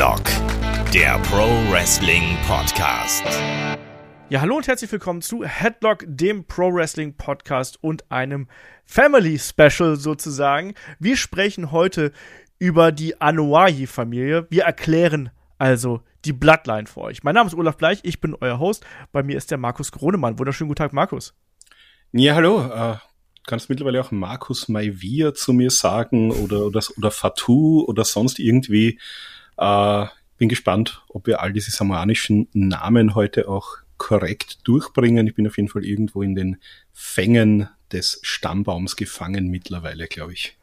Headlock, der Pro Wrestling Podcast. Ja, hallo und herzlich willkommen zu Headlock, dem Pro Wrestling Podcast und einem Family Special sozusagen. Wir sprechen heute über die Anoa'i-Familie. Wir erklären also die Bloodline für euch. Mein Name ist Olaf Bleich, ich bin euer Host. Bei mir ist der Markus Gronemann. Wunderschönen guten Tag, Markus. Ja, hallo. Äh, kannst mittlerweile auch Markus Maivia zu mir sagen oder, oder, oder Fatou oder sonst irgendwie. Äh, bin gespannt, ob wir all diese samoanischen Namen heute auch korrekt durchbringen. Ich bin auf jeden Fall irgendwo in den Fängen des Stammbaums gefangen mittlerweile, glaube ich.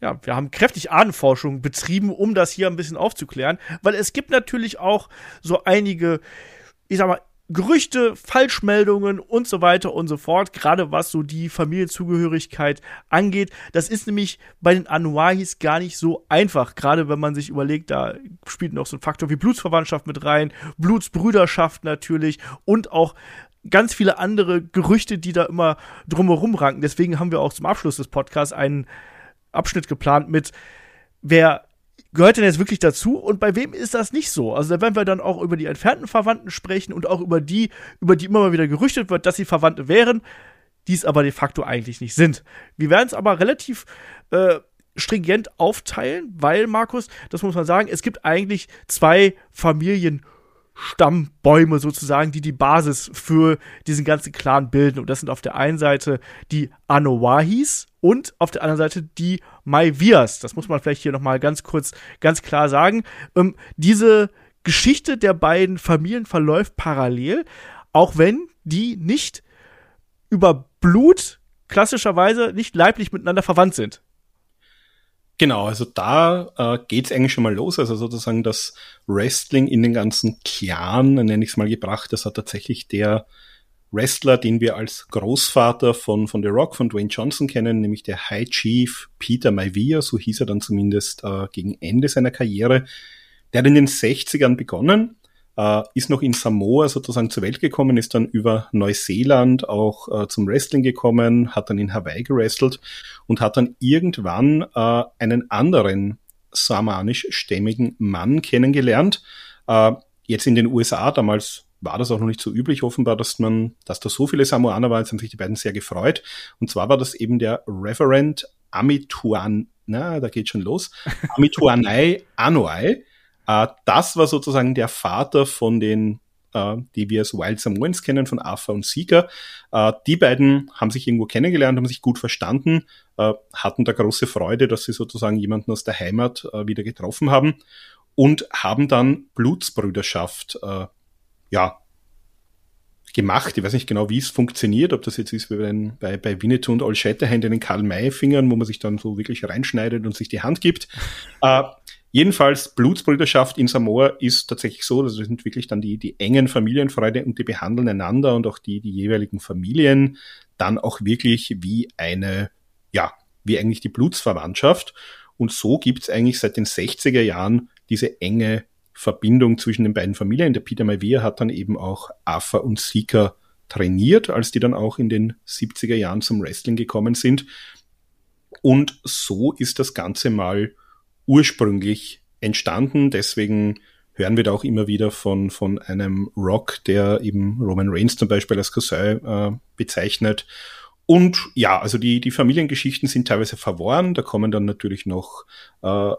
Ja, wir haben kräftig Ahnenforschung betrieben, um das hier ein bisschen aufzuklären, weil es gibt natürlich auch so einige, ich sag mal, Gerüchte, Falschmeldungen und so weiter und so fort, gerade was so die Familienzugehörigkeit angeht. Das ist nämlich bei den Anuahis gar nicht so einfach, gerade wenn man sich überlegt, da spielt noch so ein Faktor wie Blutsverwandtschaft mit rein, Blutsbrüderschaft natürlich und auch ganz viele andere Gerüchte, die da immer drumherum ranken. Deswegen haben wir auch zum Abschluss des Podcasts einen Abschnitt geplant mit, wer gehört denn jetzt wirklich dazu und bei wem ist das nicht so? Also da werden wir dann auch über die entfernten Verwandten sprechen und auch über die, über die immer mal wieder gerüchtet wird, dass sie Verwandte wären, die es aber de facto eigentlich nicht sind. Wir werden es aber relativ äh, stringent aufteilen, weil, Markus, das muss man sagen, es gibt eigentlich zwei Familien. Stammbäume sozusagen, die die Basis für diesen ganzen Clan bilden. Und das sind auf der einen Seite die Anowahis und auf der anderen Seite die Maivias. Das muss man vielleicht hier nochmal ganz kurz, ganz klar sagen. Ähm, diese Geschichte der beiden Familien verläuft parallel, auch wenn die nicht über Blut klassischerweise nicht leiblich miteinander verwandt sind. Genau, also da äh, geht es eigentlich schon mal los. Also sozusagen das Wrestling in den ganzen Clan, nenne ich es mal gebracht, das hat tatsächlich der Wrestler, den wir als Großvater von, von The Rock, von Dwayne Johnson kennen, nämlich der High Chief Peter Maivia, so hieß er dann zumindest äh, gegen Ende seiner Karriere. Der hat in den 60ern begonnen, äh, ist noch in Samoa sozusagen zur Welt gekommen, ist dann über Neuseeland auch äh, zum Wrestling gekommen, hat dann in Hawaii gewrestelt und hat dann irgendwann äh, einen anderen samanisch-stämmigen Mann kennengelernt. Äh, jetzt in den USA, damals war das auch noch nicht so üblich offenbar, dass man, dass da so viele Samoaner waren, jetzt haben sich die beiden sehr gefreut. Und zwar war das eben der Reverend Amituan, na, da geht schon los, Amituanai Anoai, äh, das war sozusagen der Vater von den, äh, die wir als Wild Samoans kennen, von Arthur und Sieger. Äh, die beiden haben sich irgendwo kennengelernt, haben sich gut verstanden, äh, hatten da große Freude, dass sie sozusagen jemanden aus der Heimat äh, wieder getroffen haben und haben dann Blutsbrüderschaft äh, ja, gemacht. Ich weiß nicht genau, wie es funktioniert, ob das jetzt ist wie bei, bei, bei Winnetou und All Shatterhand in den Karl-May-Fingern, wo man sich dann so wirklich reinschneidet und sich die Hand gibt. Äh, Jedenfalls Blutsbrüderschaft in Samoa ist tatsächlich so, dass das sind wirklich dann die, die engen Familienfreunde und die behandeln einander und auch die, die jeweiligen Familien dann auch wirklich wie eine, ja, wie eigentlich die Blutsverwandtschaft. Und so gibt's eigentlich seit den 60er Jahren diese enge Verbindung zwischen den beiden Familien. Der Peter Maivia hat dann eben auch Afa und Sika trainiert, als die dann auch in den 70er Jahren zum Wrestling gekommen sind. Und so ist das Ganze mal ursprünglich entstanden. Deswegen hören wir da auch immer wieder von, von einem Rock, der eben Roman Reigns zum Beispiel als Cousin äh, bezeichnet. Und ja, also die, die Familiengeschichten sind teilweise verworren. Da kommen dann natürlich noch äh,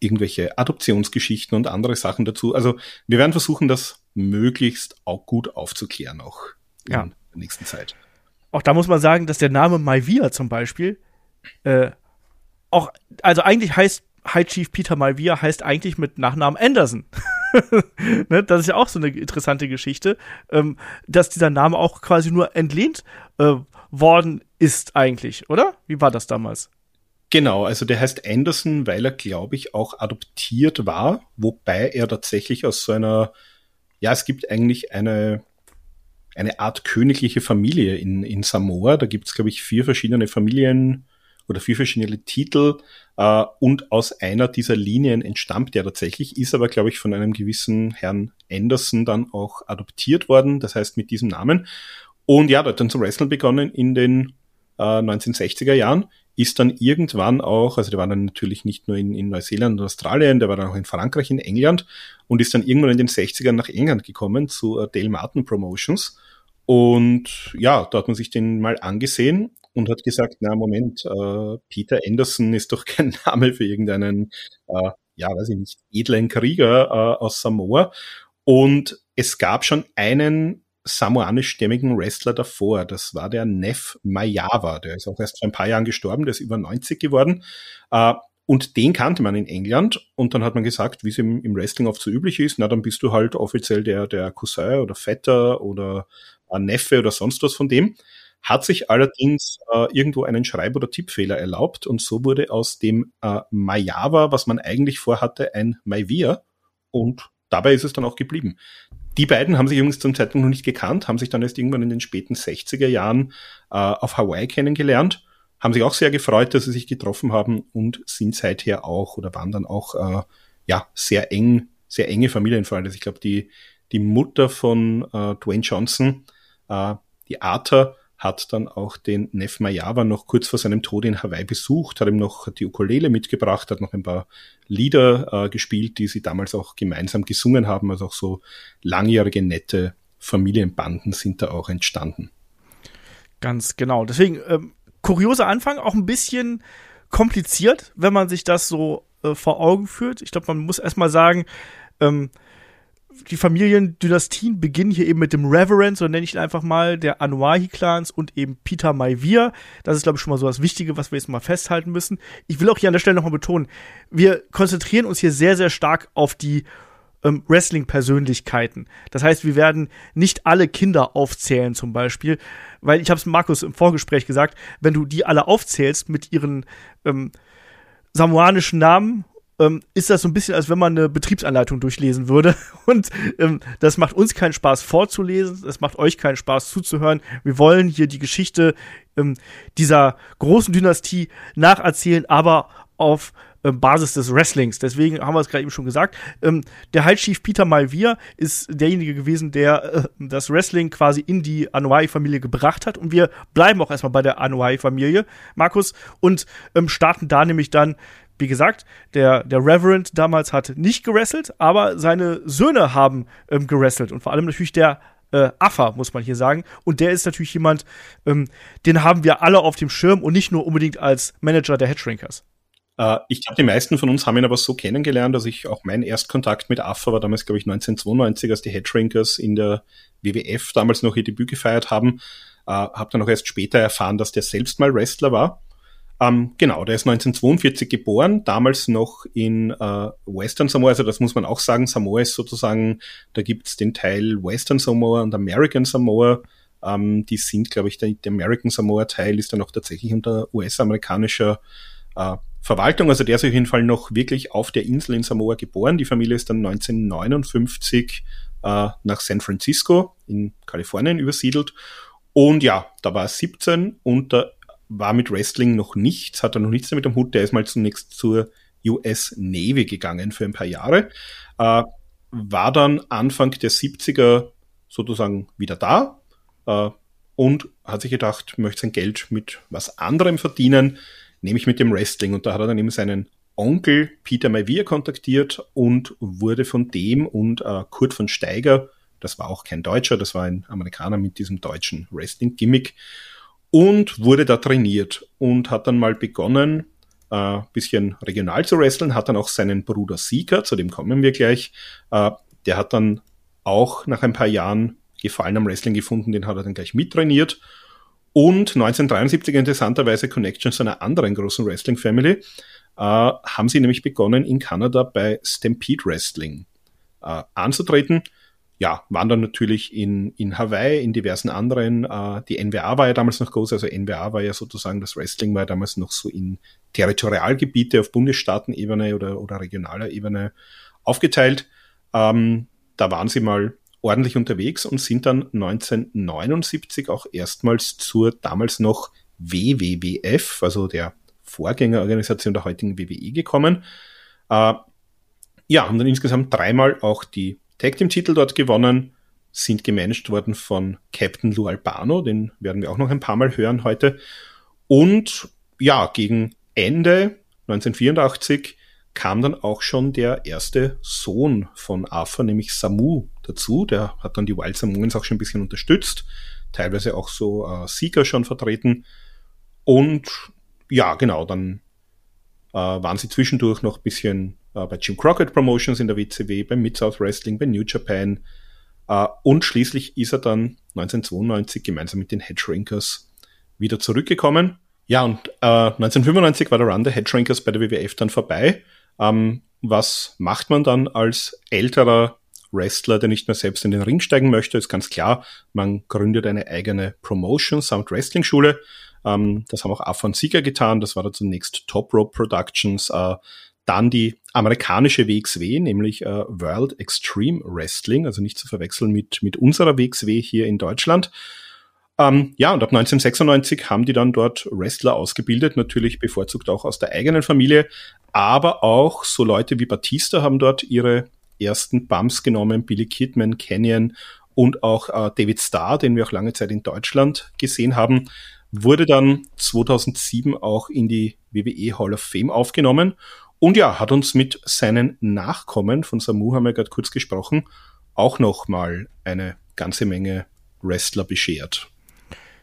irgendwelche Adoptionsgeschichten und andere Sachen dazu. Also wir werden versuchen, das möglichst auch gut aufzuklären, auch in ja. der nächsten Zeit. Auch da muss man sagen, dass der Name Maivia zum Beispiel äh, auch, also eigentlich heißt High Chief Peter Malvia heißt eigentlich mit Nachnamen Anderson. ne, das ist ja auch so eine interessante Geschichte, ähm, dass dieser Name auch quasi nur entlehnt äh, worden ist eigentlich, oder? Wie war das damals? Genau, also der heißt Anderson, weil er, glaube ich, auch adoptiert war, wobei er tatsächlich aus so einer, ja, es gibt eigentlich eine, eine Art königliche Familie in, in Samoa. Da gibt es, glaube ich, vier verschiedene Familien, oder vier verschiedene Titel äh, und aus einer dieser Linien entstammt er tatsächlich, ist aber, glaube ich, von einem gewissen Herrn Anderson dann auch adoptiert worden, das heißt mit diesem Namen. Und ja, der hat dann zum Wrestling begonnen in den äh, 1960er Jahren, ist dann irgendwann auch, also der war dann natürlich nicht nur in, in Neuseeland und Australien, der war dann auch in Frankreich, in England und ist dann irgendwann in den 60ern nach England gekommen zu äh, Dale Martin Promotions. Und ja, da hat man sich den mal angesehen und hat gesagt, na Moment, äh, Peter Anderson ist doch kein Name für irgendeinen, äh, ja, weiß ich nicht, edlen Krieger äh, aus Samoa. Und es gab schon einen samoanischstämmigen Wrestler davor. Das war der Neff Mayawa. Der ist auch erst vor ein paar Jahren gestorben, der ist über 90 geworden. Äh, und den kannte man in England und dann hat man gesagt, wie es im, im, Wrestling oft so üblich ist, na dann bist du halt offiziell der, der Cousin oder Vetter oder ein Neffe oder sonst was von dem. Hat sich allerdings äh, irgendwo einen Schreib- oder Tippfehler erlaubt und so wurde aus dem äh, Mayawa, was man eigentlich vorhatte, ein Maivia und dabei ist es dann auch geblieben. Die beiden haben sich übrigens zum Zeitpunkt noch nicht gekannt, haben sich dann erst irgendwann in den späten 60er Jahren äh, auf Hawaii kennengelernt, haben sich auch sehr gefreut, dass sie sich getroffen haben und sind seither auch oder waren dann auch äh, ja sehr eng, sehr enge Familienfreunde. Also ich glaube, die, die Mutter von äh, Dwayne Johnson, äh, die Arthur, hat dann auch den Neff Mayawa noch kurz vor seinem Tod in Hawaii besucht, hat ihm noch die Ukulele mitgebracht, hat noch ein paar Lieder äh, gespielt, die sie damals auch gemeinsam gesungen haben. Also auch so langjährige, nette Familienbanden sind da auch entstanden. Ganz genau. Deswegen, ähm, kurioser Anfang, auch ein bisschen kompliziert, wenn man sich das so äh, vor Augen führt. Ich glaube, man muss erstmal sagen, ähm, die Familiendynastien beginnen hier eben mit dem Reverend, so nenne ich ihn einfach mal, der Anuahi-Clans und eben Peter Maivia. Das ist, glaube ich, schon mal so das Wichtige, was wir jetzt mal festhalten müssen. Ich will auch hier an der Stelle nochmal betonen, wir konzentrieren uns hier sehr, sehr stark auf die ähm, Wrestling-Persönlichkeiten. Das heißt, wir werden nicht alle Kinder aufzählen zum Beispiel, weil ich habe es Markus im Vorgespräch gesagt, wenn du die alle aufzählst mit ihren ähm, samoanischen Namen ähm, ist das so ein bisschen, als wenn man eine Betriebsanleitung durchlesen würde. Und ähm, das macht uns keinen Spaß vorzulesen, das macht euch keinen Spaß zuzuhören. Wir wollen hier die Geschichte ähm, dieser großen Dynastie nacherzählen, aber auf ähm, Basis des Wrestlings. Deswegen haben wir es gerade eben schon gesagt. Ähm, der High Chief Peter Malvier ist derjenige gewesen, der äh, das Wrestling quasi in die Anuai-Familie gebracht hat. Und wir bleiben auch erstmal bei der Anuai-Familie, Markus, und ähm, starten da nämlich dann wie gesagt, der, der Reverend damals hat nicht gewrestelt, aber seine Söhne haben ähm, gewrestelt und vor allem natürlich der äh, Affa, muss man hier sagen. Und der ist natürlich jemand, ähm, den haben wir alle auf dem Schirm und nicht nur unbedingt als Manager der Headshrinkers. Äh, ich glaube, die meisten von uns haben ihn aber so kennengelernt, dass ich auch mein Erstkontakt mit Affa war damals, glaube ich, 1992, als die Headshrinkers in der WWF damals noch ihr Debüt gefeiert haben. Äh, habe dann auch erst später erfahren, dass der selbst mal Wrestler war ähm, genau, der ist 1942 geboren, damals noch in äh, Western Samoa, also das muss man auch sagen, Samoa ist sozusagen, da gibt's den Teil Western Samoa und American Samoa. Ähm, die sind, glaube ich, der, der American Samoa-Teil ist dann auch tatsächlich unter US-amerikanischer äh, Verwaltung. Also der ist auf jeden Fall noch wirklich auf der Insel in Samoa geboren. Die Familie ist dann 1959 äh, nach San Francisco in Kalifornien übersiedelt. Und ja, da war er 17 und der war mit Wrestling noch nichts, hat er noch nichts damit am Hut. Der ist mal zunächst zur US Navy gegangen für ein paar Jahre, äh, war dann Anfang der 70er sozusagen wieder da äh, und hat sich gedacht, möchte sein Geld mit was anderem verdienen, nämlich mit dem Wrestling. Und da hat er dann eben seinen Onkel Peter Maivia kontaktiert und wurde von dem und äh, Kurt von Steiger, das war auch kein Deutscher, das war ein Amerikaner mit diesem deutschen Wrestling-Gimmick, und wurde da trainiert und hat dann mal begonnen, äh, bisschen regional zu wresteln, hat dann auch seinen Bruder Sieger, zu dem kommen wir gleich, äh, der hat dann auch nach ein paar Jahren Gefallen am Wrestling gefunden, den hat er dann gleich mittrainiert. Und 1973 interessanterweise Connection zu einer anderen großen Wrestling-Family, äh, haben sie nämlich begonnen in Kanada bei Stampede Wrestling äh, anzutreten ja, waren dann natürlich in, in Hawaii, in diversen anderen. Äh, die NWA war ja damals noch groß, also NWA war ja sozusagen, das Wrestling war ja damals noch so in Territorialgebiete auf Bundesstaatenebene oder, oder regionaler Ebene aufgeteilt. Ähm, da waren sie mal ordentlich unterwegs und sind dann 1979 auch erstmals zur damals noch WWWF, also der Vorgängerorganisation der heutigen WWE gekommen. Äh, ja, haben dann insgesamt dreimal auch die Tag Team Titel dort gewonnen, sind gemanagt worden von Captain Lou Albano, den werden wir auch noch ein paar Mal hören heute. Und ja, gegen Ende 1984 kam dann auch schon der erste Sohn von Arthur, nämlich Samu, dazu. Der hat dann die Wild Samoans auch schon ein bisschen unterstützt, teilweise auch so äh, Sieger schon vertreten. Und ja, genau, dann waren sie zwischendurch noch ein bisschen äh, bei Jim Crockett Promotions in der WCW, beim Mid-South Wrestling, bei New Japan. Äh, und schließlich ist er dann 1992 gemeinsam mit den Headshrinkers wieder zurückgekommen. Ja, und äh, 1995 war der Run der Headshrinkers bei der WWF dann vorbei. Ähm, was macht man dann als älterer Wrestler, der nicht mehr selbst in den Ring steigen möchte? Ist ganz klar, man gründet eine eigene Promotion samt Wrestling-Schule. Ähm, das haben auch Afan Sieger getan. Das war da zunächst Top Rope Productions. Äh, dann die amerikanische WXW, nämlich äh, World Extreme Wrestling, also nicht zu verwechseln mit, mit unserer WXW hier in Deutschland. Ähm, ja, und ab 1996 haben die dann dort Wrestler ausgebildet, natürlich bevorzugt auch aus der eigenen Familie, aber auch so Leute wie Batista haben dort ihre ersten Bumps genommen, Billy Kidman, Canyon und auch äh, David Starr, den wir auch lange Zeit in Deutschland gesehen haben, wurde dann 2007 auch in die WWE Hall of Fame aufgenommen und ja, hat uns mit seinen Nachkommen, von Samu haben wir gerade kurz gesprochen, auch nochmal eine ganze Menge Wrestler beschert.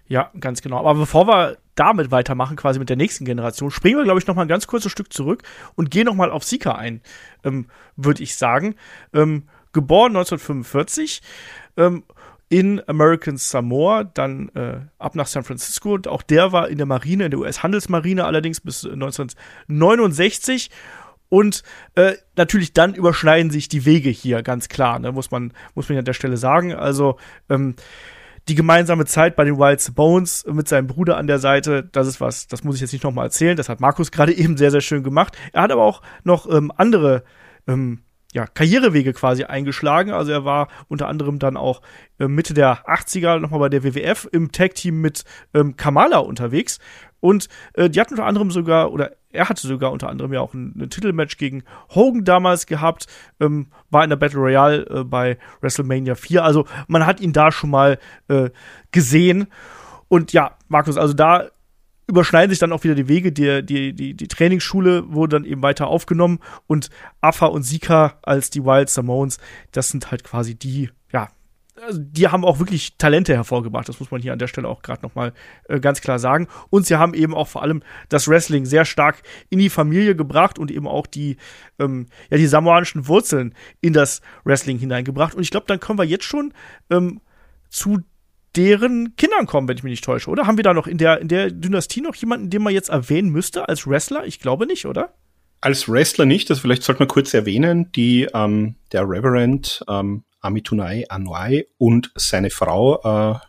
Ja, ganz genau. Aber bevor wir damit weitermachen, quasi mit der nächsten Generation, springen wir, glaube ich, noch mal ein ganz kurzes Stück zurück und gehen noch mal auf Sika ein, ähm, würde ich sagen. Ähm, geboren 1945 ähm, in American Samoa, dann äh, ab nach San Francisco. Und auch der war in der Marine, in der US-Handelsmarine allerdings bis 1969. Und äh, natürlich dann überschneiden sich die Wege hier, ganz klar, ne, muss man, muss man an der Stelle sagen. Also, ähm, die gemeinsame Zeit bei den Wild Bones mit seinem Bruder an der Seite, das ist was, das muss ich jetzt nicht nochmal erzählen. Das hat Markus gerade eben sehr, sehr schön gemacht. Er hat aber auch noch ähm, andere ähm, ja, Karrierewege quasi eingeschlagen. Also er war unter anderem dann auch äh, Mitte der 80er nochmal bei der WWF im Tag-Team mit ähm, Kamala unterwegs. Und äh, die hatten unter anderem sogar, oder er hatte sogar unter anderem ja auch ein, ein Titelmatch gegen Hogan damals gehabt, ähm, war in der Battle Royale äh, bei WrestleMania 4. Also man hat ihn da schon mal äh, gesehen. Und ja, Markus, also da überschneiden sich dann auch wieder die Wege. Die, die, die, die Trainingsschule wurde dann eben weiter aufgenommen und Afa und Sika als die Wild Samoans, das sind halt quasi die, ja, also die haben auch wirklich Talente hervorgebracht. Das muss man hier an der Stelle auch gerade nochmal äh, ganz klar sagen. Und sie haben eben auch vor allem das Wrestling sehr stark in die Familie gebracht und eben auch die, ähm, ja, die samoanischen Wurzeln in das Wrestling hineingebracht. Und ich glaube, dann kommen wir jetzt schon ähm, zu deren Kindern kommen, wenn ich mich nicht täusche, oder? Haben wir da noch in der, in der Dynastie noch jemanden, den man jetzt erwähnen müsste als Wrestler? Ich glaube nicht, oder? Als Wrestler nicht, das vielleicht sollte man kurz erwähnen, die, ähm, der Reverend ähm, Amitunai Anuai und seine Frau, äh,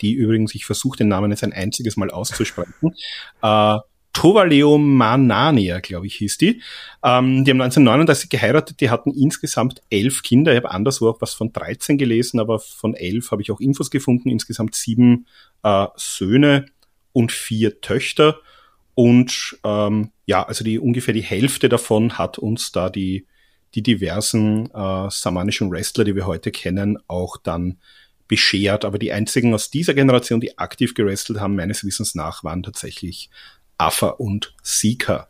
die übrigens, ich versuche den Namen jetzt ein einziges Mal auszusprechen, äh, Tovaleo Manania, glaube ich, hieß die. Ähm, die haben 1939 geheiratet, die hatten insgesamt elf Kinder. Ich habe anderswo auch was von 13 gelesen, aber von elf habe ich auch Infos gefunden. Insgesamt sieben äh, Söhne und vier Töchter. Und ähm, ja, also die ungefähr die Hälfte davon hat uns da die, die diversen äh, samanischen Wrestler, die wir heute kennen, auch dann beschert. Aber die einzigen aus dieser Generation, die aktiv gewrestelt haben, meines Wissens nach, waren tatsächlich Affa und Sika.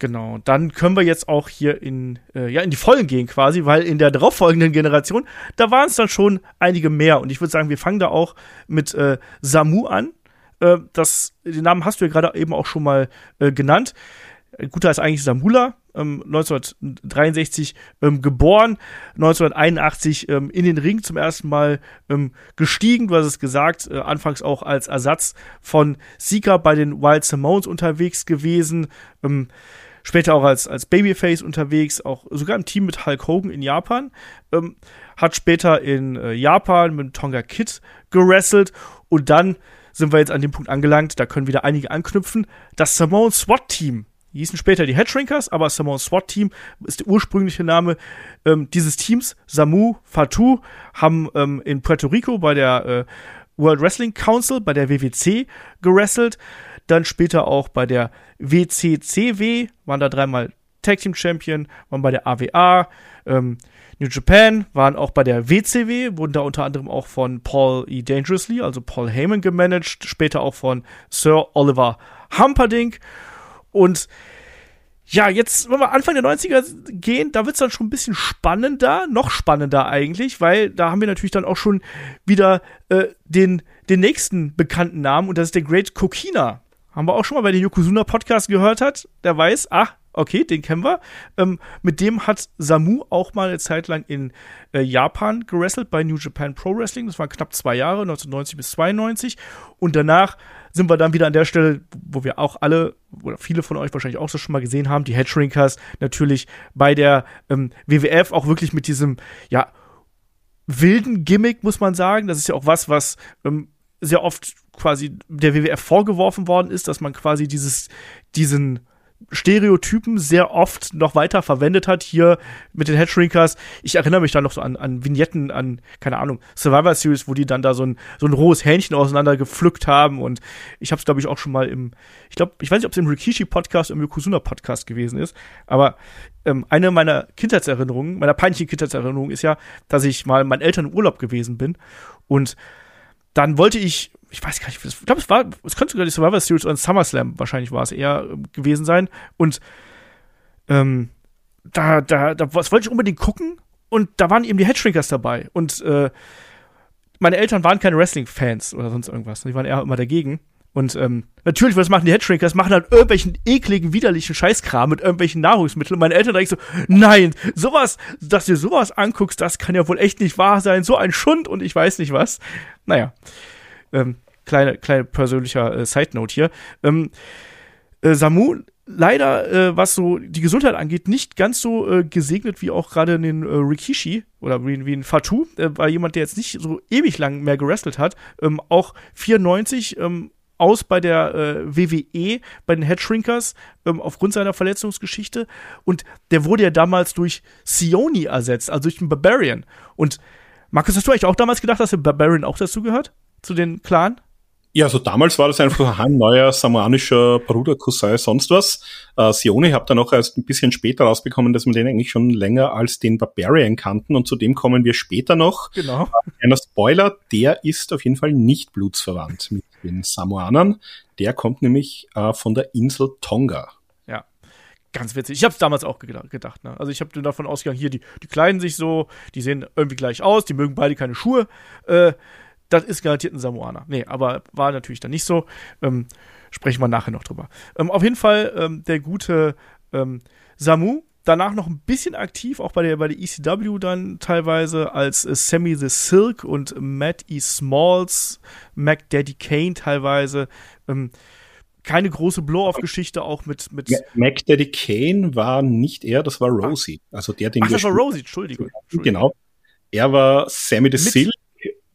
Genau, dann können wir jetzt auch hier in, äh, ja, in die Folgen gehen quasi, weil in der darauffolgenden Generation, da waren es dann schon einige mehr. Und ich würde sagen, wir fangen da auch mit äh, Samu an. Äh, das, den Namen hast du ja gerade eben auch schon mal äh, genannt. Guter ist eigentlich Samula, ähm, 1963 ähm, geboren, 1981 ähm, in den Ring zum ersten Mal ähm, gestiegen, du hast es gesagt, äh, anfangs auch als Ersatz von Sika bei den Wild Simones unterwegs gewesen, ähm, später auch als, als Babyface unterwegs, auch sogar im Team mit Hulk Hogan in Japan, ähm, hat später in äh, Japan mit Tonga Kid gerasselt und dann sind wir jetzt an dem Punkt angelangt, da können wieder einige anknüpfen, das Samoan SWAT Team die hießen später die Headshrinkers, aber Samoan SWAT Team ist der ursprüngliche Name ähm, dieses Teams. Samu, Fatu haben ähm, in Puerto Rico bei der äh, World Wrestling Council, bei der WWC gerasselt. Dann später auch bei der WCCW, waren da dreimal Tag Team Champion, waren bei der AWA, ähm, New Japan, waren auch bei der WCW, wurden da unter anderem auch von Paul E. Dangerously, also Paul Heyman gemanagt, später auch von Sir Oliver Humperdinck. Und ja, jetzt, wenn wir Anfang der 90er gehen, da wird's dann schon ein bisschen spannender, noch spannender eigentlich, weil da haben wir natürlich dann auch schon wieder äh, den, den nächsten bekannten Namen und das ist der Great Kokina. Haben wir auch schon mal bei den Yokozuna Podcast gehört hat, der weiß, ach, okay, den kennen wir. Ähm, mit dem hat Samu auch mal eine Zeit lang in äh, Japan gewrestelt bei New Japan Pro Wrestling. Das waren knapp zwei Jahre, 1990 bis 92. Und danach sind wir dann wieder an der Stelle, wo wir auch alle, oder viele von euch wahrscheinlich auch so schon mal gesehen haben, die Headshrinkers natürlich bei der ähm, WWF auch wirklich mit diesem, ja, wilden Gimmick, muss man sagen. Das ist ja auch was, was ähm, sehr oft quasi der WWF vorgeworfen worden ist, dass man quasi dieses, diesen Stereotypen sehr oft noch weiter verwendet hat, hier mit den Headshrinkers. Ich erinnere mich da noch so an, an Vignetten, an, keine Ahnung, Survivor Series, wo die dann da so ein, so ein rohes Hähnchen auseinander gepflückt haben. Und ich habe es, glaube ich, auch schon mal im, ich glaube, ich weiß nicht, ob es im Rikishi-Podcast oder im Yokozuna-Podcast gewesen ist, aber ähm, eine meiner Kindheitserinnerungen, meiner peinlichen Kindheitserinnerungen ist ja, dass ich mal meinen Eltern im Urlaub gewesen bin. Und dann wollte ich ich weiß gar nicht, ich glaube, es war, es könnte sogar die Survivor Series oder SummerSlam wahrscheinlich war es eher äh, gewesen sein. Und ähm, da, da, da was wollte ich unbedingt gucken und da waren eben die Headshrinkers dabei. Und äh, meine Eltern waren keine Wrestling-Fans oder sonst irgendwas. Die waren eher immer dagegen. Und ähm, natürlich, was machen die Headshrinkers? Machen halt irgendwelchen ekligen, widerlichen Scheißkram mit irgendwelchen Nahrungsmitteln. Und meine Eltern denken so, nein, sowas, dass du sowas anguckst, das kann ja wohl echt nicht wahr sein. So ein Schund und ich weiß nicht was. Naja. Ähm, kleine, kleine persönlicher äh, Side Note hier. Ähm, äh, Samu leider, äh, was so die Gesundheit angeht, nicht ganz so äh, gesegnet wie auch gerade in den äh, Rikishi oder wie, wie in Fatu, äh, war jemand, der jetzt nicht so ewig lang mehr gewrestelt hat. Ähm, auch 94 ähm, aus bei der äh, WWE, bei den Headshrinkers, ähm, aufgrund seiner Verletzungsgeschichte. Und der wurde ja damals durch Sioni ersetzt, also durch den Barbarian. Und Markus, hast du eigentlich auch damals gedacht, dass der Barbarian auch dazu gehört? Zu den Clan? Ja, also damals war das einfach ein neuer samoanischer Bruder, Cousin, sonst was. Äh, Sione, ich habe dann auch erst ein bisschen später rausbekommen, dass wir den eigentlich schon länger als den Barbarian kannten und zu dem kommen wir später noch. Genau. Einer Spoiler, der ist auf jeden Fall nicht blutsverwandt mit den Samoanern. Der kommt nämlich äh, von der Insel Tonga. Ja, ganz witzig. Ich habe es damals auch gedacht. Ne? Also ich habe davon ausgegangen, hier, die, die kleiden sich so, die sehen irgendwie gleich aus, die mögen beide keine Schuhe. Äh, das ist garantiert ein Samoaner. Nee, aber war natürlich dann nicht so. Ähm, sprechen wir nachher noch drüber. Ähm, auf jeden Fall ähm, der gute ähm, Samu, danach noch ein bisschen aktiv, auch bei der, bei der ECW dann teilweise als äh, Sammy the Silk und Matt E. Smalls, Mac Daddy Kane teilweise. Ähm, keine große Blow-off-Geschichte auch mit, mit. Mac Daddy Kane war nicht er, das war Rosie. Also der, den Ach, das war Rosie, Entschuldigung. Entschuldigung. Genau. Er war Sammy the Silk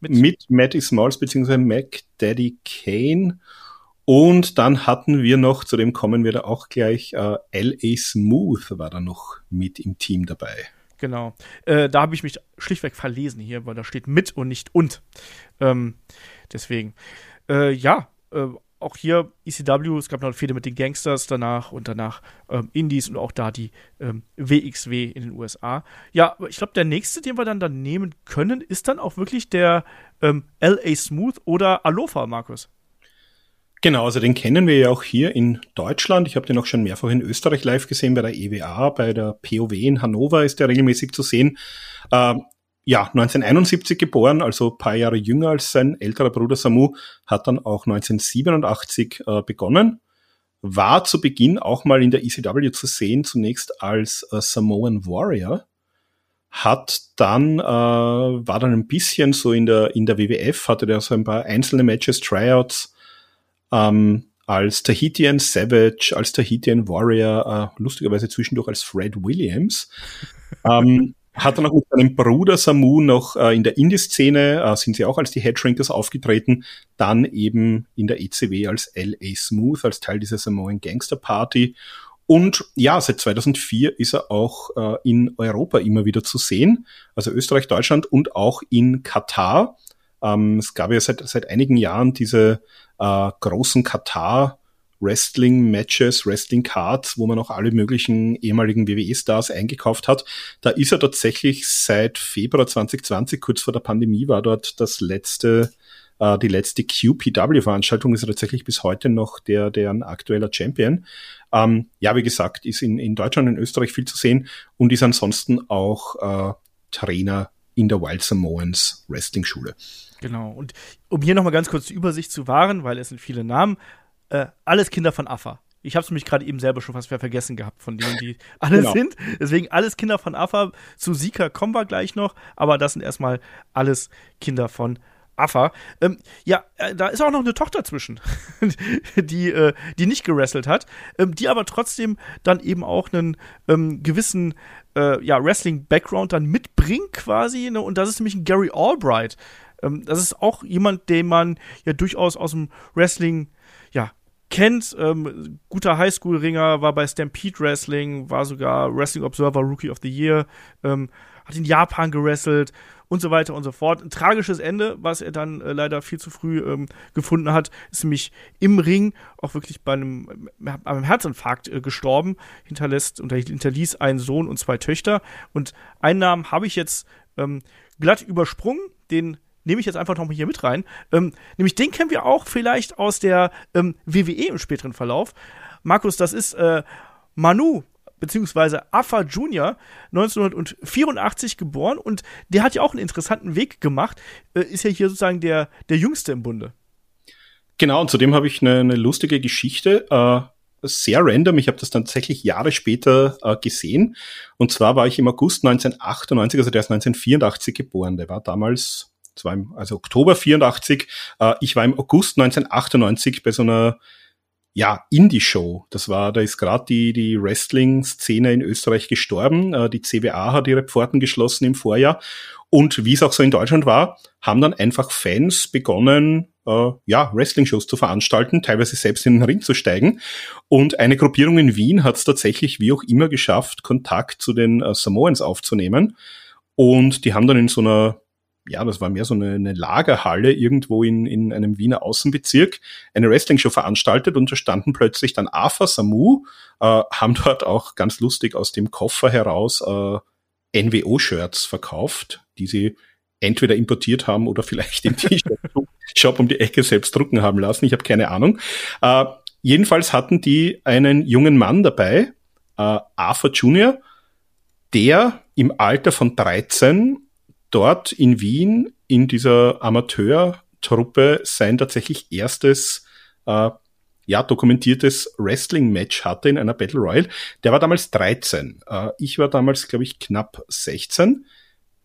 mit, mit Matty Smalls bzw. Mac Daddy Kane. Und dann hatten wir noch, zu dem kommen wir da auch gleich, äh, L.A. Smooth war da noch mit im Team dabei. Genau. Äh, da habe ich mich schlichtweg verlesen hier, weil da steht mit und nicht und. Ähm, deswegen. Äh, ja, äh, auch hier ECW, es gab noch viele mit den Gangsters danach und danach ähm, Indies und auch da die ähm, WXW in den USA. Ja, ich glaube, der nächste, den wir dann dann nehmen können, ist dann auch wirklich der ähm, LA Smooth oder Alofa, Markus. Genau, also den kennen wir ja auch hier in Deutschland. Ich habe den auch schon mehrfach in Österreich live gesehen, bei der EWA, bei der POW in Hannover ist der regelmäßig zu sehen. Ähm, ja, 1971 geboren, also paar Jahre jünger als sein älterer Bruder Samu, hat dann auch 1987 äh, begonnen. War zu Beginn auch mal in der ECW zu sehen, zunächst als äh, Samoan Warrior. Hat dann, äh, war dann ein bisschen so in der, in der WWF, hatte der so ein paar einzelne Matches, Tryouts, ähm, als Tahitian Savage, als Tahitian Warrior, äh, lustigerweise zwischendurch als Fred Williams. ähm, hat dann auch mit seinem Bruder Samu noch äh, in der Indie-Szene, äh, sind sie auch als die Headshrinkers aufgetreten, dann eben in der ECW als L.A. Smooth, als Teil dieser Samoan Gangster Party. Und ja, seit 2004 ist er auch äh, in Europa immer wieder zu sehen, also Österreich, Deutschland und auch in Katar. Ähm, es gab ja seit, seit einigen Jahren diese äh, großen Katar Wrestling-Matches, Wrestling-Cards, wo man auch alle möglichen ehemaligen WWE-Stars eingekauft hat. Da ist er tatsächlich seit Februar 2020, kurz vor der Pandemie, war dort das letzte äh, die letzte QPW-Veranstaltung ist er tatsächlich bis heute noch der, der ein aktueller Champion. Ähm, ja, wie gesagt, ist in, in Deutschland und Österreich viel zu sehen und ist ansonsten auch äh, Trainer in der Wild Samoans Wrestling Schule. Genau. Und um hier nochmal ganz kurz die Übersicht zu wahren, weil es sind viele Namen, äh, alles Kinder von AFA. Ich habe es nämlich gerade eben selber schon fast vergessen gehabt, von denen die alle genau. sind. Deswegen alles Kinder von AFA. Zu Sika kommen wir gleich noch, aber das sind erstmal alles Kinder von AFA. Ähm, ja, äh, da ist auch noch eine Tochter zwischen, die, äh, die nicht gerestelt hat, ähm, die aber trotzdem dann eben auch einen ähm, gewissen äh, ja, Wrestling-Background dann mitbringt quasi. Ne? Und das ist nämlich ein Gary Albright. Ähm, das ist auch jemand, den man ja durchaus aus dem Wrestling kennt. Ähm, guter Highschool-Ringer, war bei Stampede Wrestling, war sogar Wrestling Observer Rookie of the Year, ähm, hat in Japan gewrestelt und so weiter und so fort. Ein tragisches Ende, was er dann äh, leider viel zu früh ähm, gefunden hat, ist nämlich im Ring auch wirklich bei einem, äh, einem Herzinfarkt äh, gestorben, hinterlässt und hinterließ einen Sohn und zwei Töchter. Und einen Namen habe ich jetzt ähm, glatt übersprungen, den nehme ich jetzt einfach noch mal hier mit rein. Ähm, nämlich den kennen wir auch vielleicht aus der ähm, WWE im späteren Verlauf. Markus, das ist äh, Manu beziehungsweise Afa Junior 1984 geboren und der hat ja auch einen interessanten Weg gemacht, äh, ist ja hier sozusagen der, der Jüngste im Bunde. Genau, und zudem habe ich eine, eine lustige Geschichte. Äh, sehr random. Ich habe das dann tatsächlich Jahre später äh, gesehen. Und zwar war ich im August 1998, also der ist 1984 geboren. Der war damals war im, also Oktober 84. Äh, ich war im August 1998 bei so einer ja, Indie-Show. Das war, da ist gerade die, die Wrestling-Szene in Österreich gestorben. Äh, die CWA hat ihre Pforten geschlossen im Vorjahr. Und wie es auch so in Deutschland war, haben dann einfach Fans begonnen, äh, ja, Wrestling-Shows zu veranstalten, teilweise selbst in den Ring zu steigen. Und eine Gruppierung in Wien hat es tatsächlich wie auch immer geschafft, Kontakt zu den äh, Samoans aufzunehmen. Und die haben dann in so einer ja, das war mehr so eine, eine Lagerhalle irgendwo in, in einem Wiener Außenbezirk, eine Wrestling-Show veranstaltet und da standen plötzlich dann AFA, Samu, äh, haben dort auch ganz lustig aus dem Koffer heraus äh, NWO-Shirts verkauft, die sie entweder importiert haben oder vielleicht im T-Shirt-Shop um die Ecke selbst drucken haben lassen. Ich habe keine Ahnung. Äh, jedenfalls hatten die einen jungen Mann dabei, äh, Arthur Junior, der im Alter von 13 dort in Wien in dieser Amateurtruppe sein tatsächlich erstes äh, ja, dokumentiertes Wrestling-Match hatte in einer Battle Royale. Der war damals 13. Äh, ich war damals, glaube ich, knapp 16.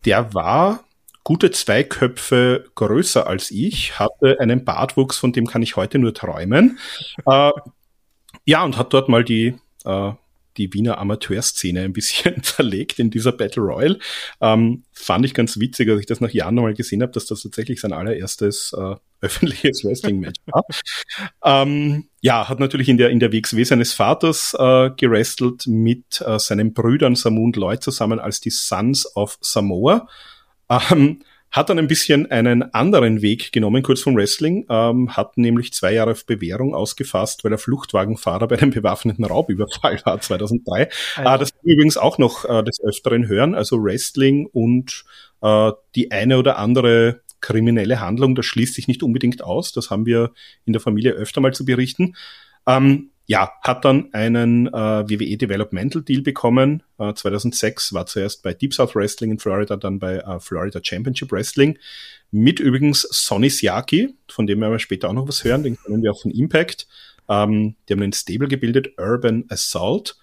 Der war gute zwei Köpfe größer als ich, hatte einen Bartwuchs, von dem kann ich heute nur träumen. Äh, ja, und hat dort mal die äh, die Wiener Amateurszene ein bisschen zerlegt in dieser Battle Royale. Ähm, fand ich ganz witzig, als ich das nach Jahren nochmal gesehen habe, dass das tatsächlich sein allererstes äh, öffentliches Wrestling-Match war. ähm, ja, hat natürlich in der, in der WXW seines Vaters äh, gerestelt mit äh, seinen Brüdern Samu und Lloyd zusammen als die Sons of Samoa. Ähm, hat dann ein bisschen einen anderen Weg genommen, kurz vom Wrestling, ähm, hat nämlich zwei Jahre auf Bewährung ausgefasst, weil er Fluchtwagenfahrer bei einem bewaffneten Raubüberfall war 2003. Also. Äh, das wir übrigens auch noch äh, des Öfteren hören, also Wrestling und äh, die eine oder andere kriminelle Handlung, das schließt sich nicht unbedingt aus, das haben wir in der Familie öfter mal zu berichten. Ähm, ja, hat dann einen äh, WWE Developmental Deal bekommen. Äh, 2006 war zuerst bei Deep South Wrestling in Florida, dann bei äh, Florida Championship Wrestling. Mit übrigens Sonny Siaki, von dem wir später auch noch was hören, den kennen wir auch von Impact. Ähm, die haben einen Stable gebildet, Urban Assault.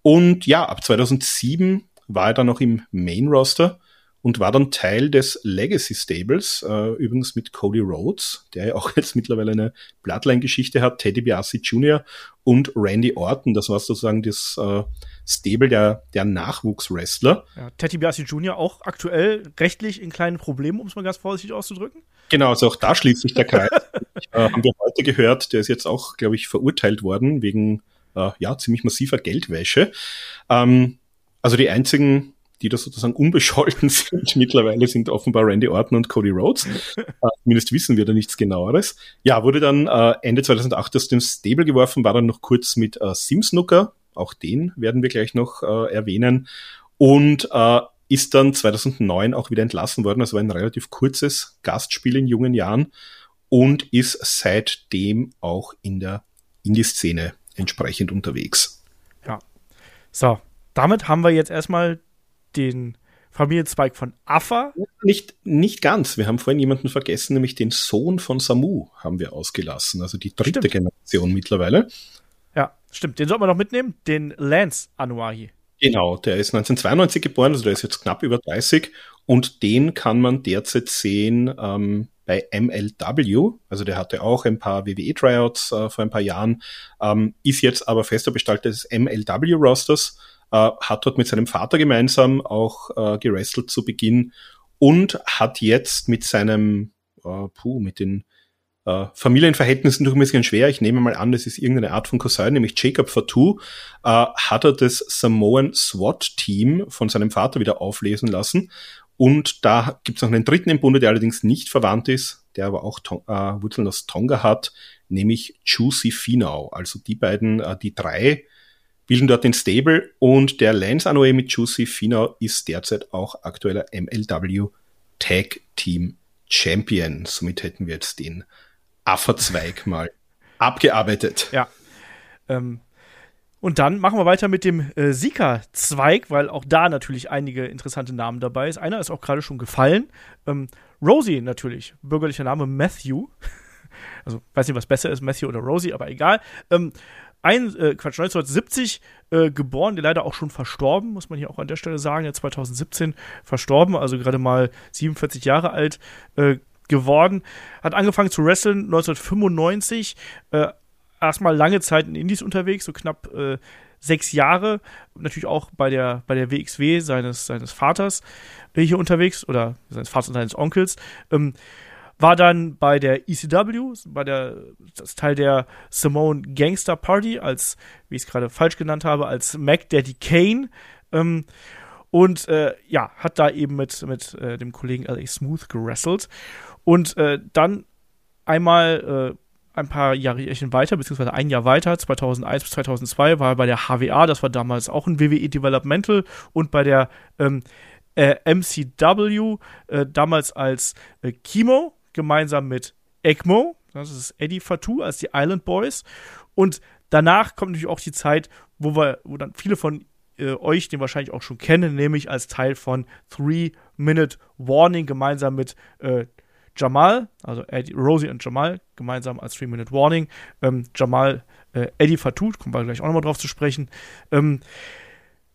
Und ja, ab 2007 war er dann noch im Main Roster und war dann Teil des Legacy Stables, äh, übrigens mit Cody Rhodes, der ja auch jetzt mittlerweile eine Bloodline-Geschichte hat, Teddy Biasi Jr. und Randy Orton. Das war sozusagen das äh, Stable der, der Nachwuchswrestler. Ja, Teddy Biasi Jr. auch aktuell rechtlich in kleinen Problemen, um es mal ganz vorsichtig auszudrücken. Genau, also auch da schließt sich der Kreis. äh, haben wir heute gehört, der ist jetzt auch, glaube ich, verurteilt worden wegen äh, ja ziemlich massiver Geldwäsche. Ähm, also die einzigen die da sozusagen unbescholten sind mittlerweile, sind offenbar Randy Orton und Cody Rhodes. äh, zumindest wissen wir da nichts genaueres. Ja, wurde dann äh, Ende 2008 aus dem Stable geworfen, war dann noch kurz mit äh, Simsnooker, auch den werden wir gleich noch äh, erwähnen. Und äh, ist dann 2009 auch wieder entlassen worden. Also war ein relativ kurzes Gastspiel in jungen Jahren und ist seitdem auch in der Indie-Szene entsprechend unterwegs. Ja. So, damit haben wir jetzt erstmal den Familienzweig von Affa. Nicht, nicht ganz. Wir haben vorhin jemanden vergessen, nämlich den Sohn von Samu haben wir ausgelassen. Also die dritte stimmt. Generation mittlerweile. Ja, stimmt. Den sollten wir noch mitnehmen. Den Lance Anuahi. Genau, der ist 1992 geboren, also der ist jetzt knapp über 30 und den kann man derzeit sehen ähm, bei MLW. Also der hatte auch ein paar WWE-Tryouts äh, vor ein paar Jahren, ähm, ist jetzt aber fester Bestandteil des MLW-Rosters, äh, hat dort mit seinem Vater gemeinsam auch äh, gerestelt zu Beginn und hat jetzt mit seinem, äh, puh, mit den äh, Familienverhältnissen durch ein bisschen schwer. Ich nehme mal an, das ist irgendeine Art von Cousin, nämlich Jacob Fatou, äh, hat er das Samoan SWAT-Team von seinem Vater wieder auflesen lassen. Und da gibt es noch einen dritten im Bunde, der allerdings nicht verwandt ist, der aber auch äh, Wurzeln aus Tonga hat, nämlich Juicy Finau. Also die beiden, äh, die drei, bilden dort den Stable und der Lance Anoe mit Juicy Finau ist derzeit auch aktueller MLW Tag Team Champion. Somit hätten wir jetzt den Afferzweig mal abgearbeitet. Ja. Ähm, und dann machen wir weiter mit dem äh, Sika-Zweig, weil auch da natürlich einige interessante Namen dabei ist. Einer ist auch gerade schon gefallen. Ähm, Rosie natürlich, bürgerlicher Name Matthew. also weiß nicht, was besser ist, Matthew oder Rosie, aber egal. Ähm, ein, äh, Quatsch, 1970 äh, geboren, der leider auch schon verstorben, muss man hier auch an der Stelle sagen, der 2017 verstorben, also gerade mal 47 Jahre alt äh, geworden. Hat angefangen zu wresteln 1995. Äh, erstmal lange Zeit in Indies unterwegs, so knapp äh, sechs Jahre. Natürlich auch bei der, bei der WXW seines, seines Vaters äh, hier unterwegs oder seines Vaters und seines Onkels. Ähm, war dann bei der ECW, bei der, das Teil der Simone Gangster Party, als, wie ich es gerade falsch genannt habe, als Mac Daddy Kane. Ähm, und äh, ja, hat da eben mit, mit äh, dem Kollegen LA Smooth gerasselt. Und äh, dann einmal äh, ein paar Jahre weiter, beziehungsweise ein Jahr weiter, 2001 bis 2002, war er bei der HWA, das war damals auch ein WWE Developmental und bei der ähm, äh, MCW, äh, damals als äh, Chemo, gemeinsam mit ECMO, das ist Eddie Fatou als die Island Boys. Und danach kommt natürlich auch die Zeit, wo wir, wo dann viele von äh, euch den wahrscheinlich auch schon kennen, nämlich als Teil von Three Minute Warning gemeinsam mit äh, Jamal, also Eddie, Rosie und Jamal, gemeinsam als Three-Minute Warning. Ähm, Jamal, äh, Eddie Fatou, kommen wir gleich auch nochmal drauf zu sprechen. Ähm,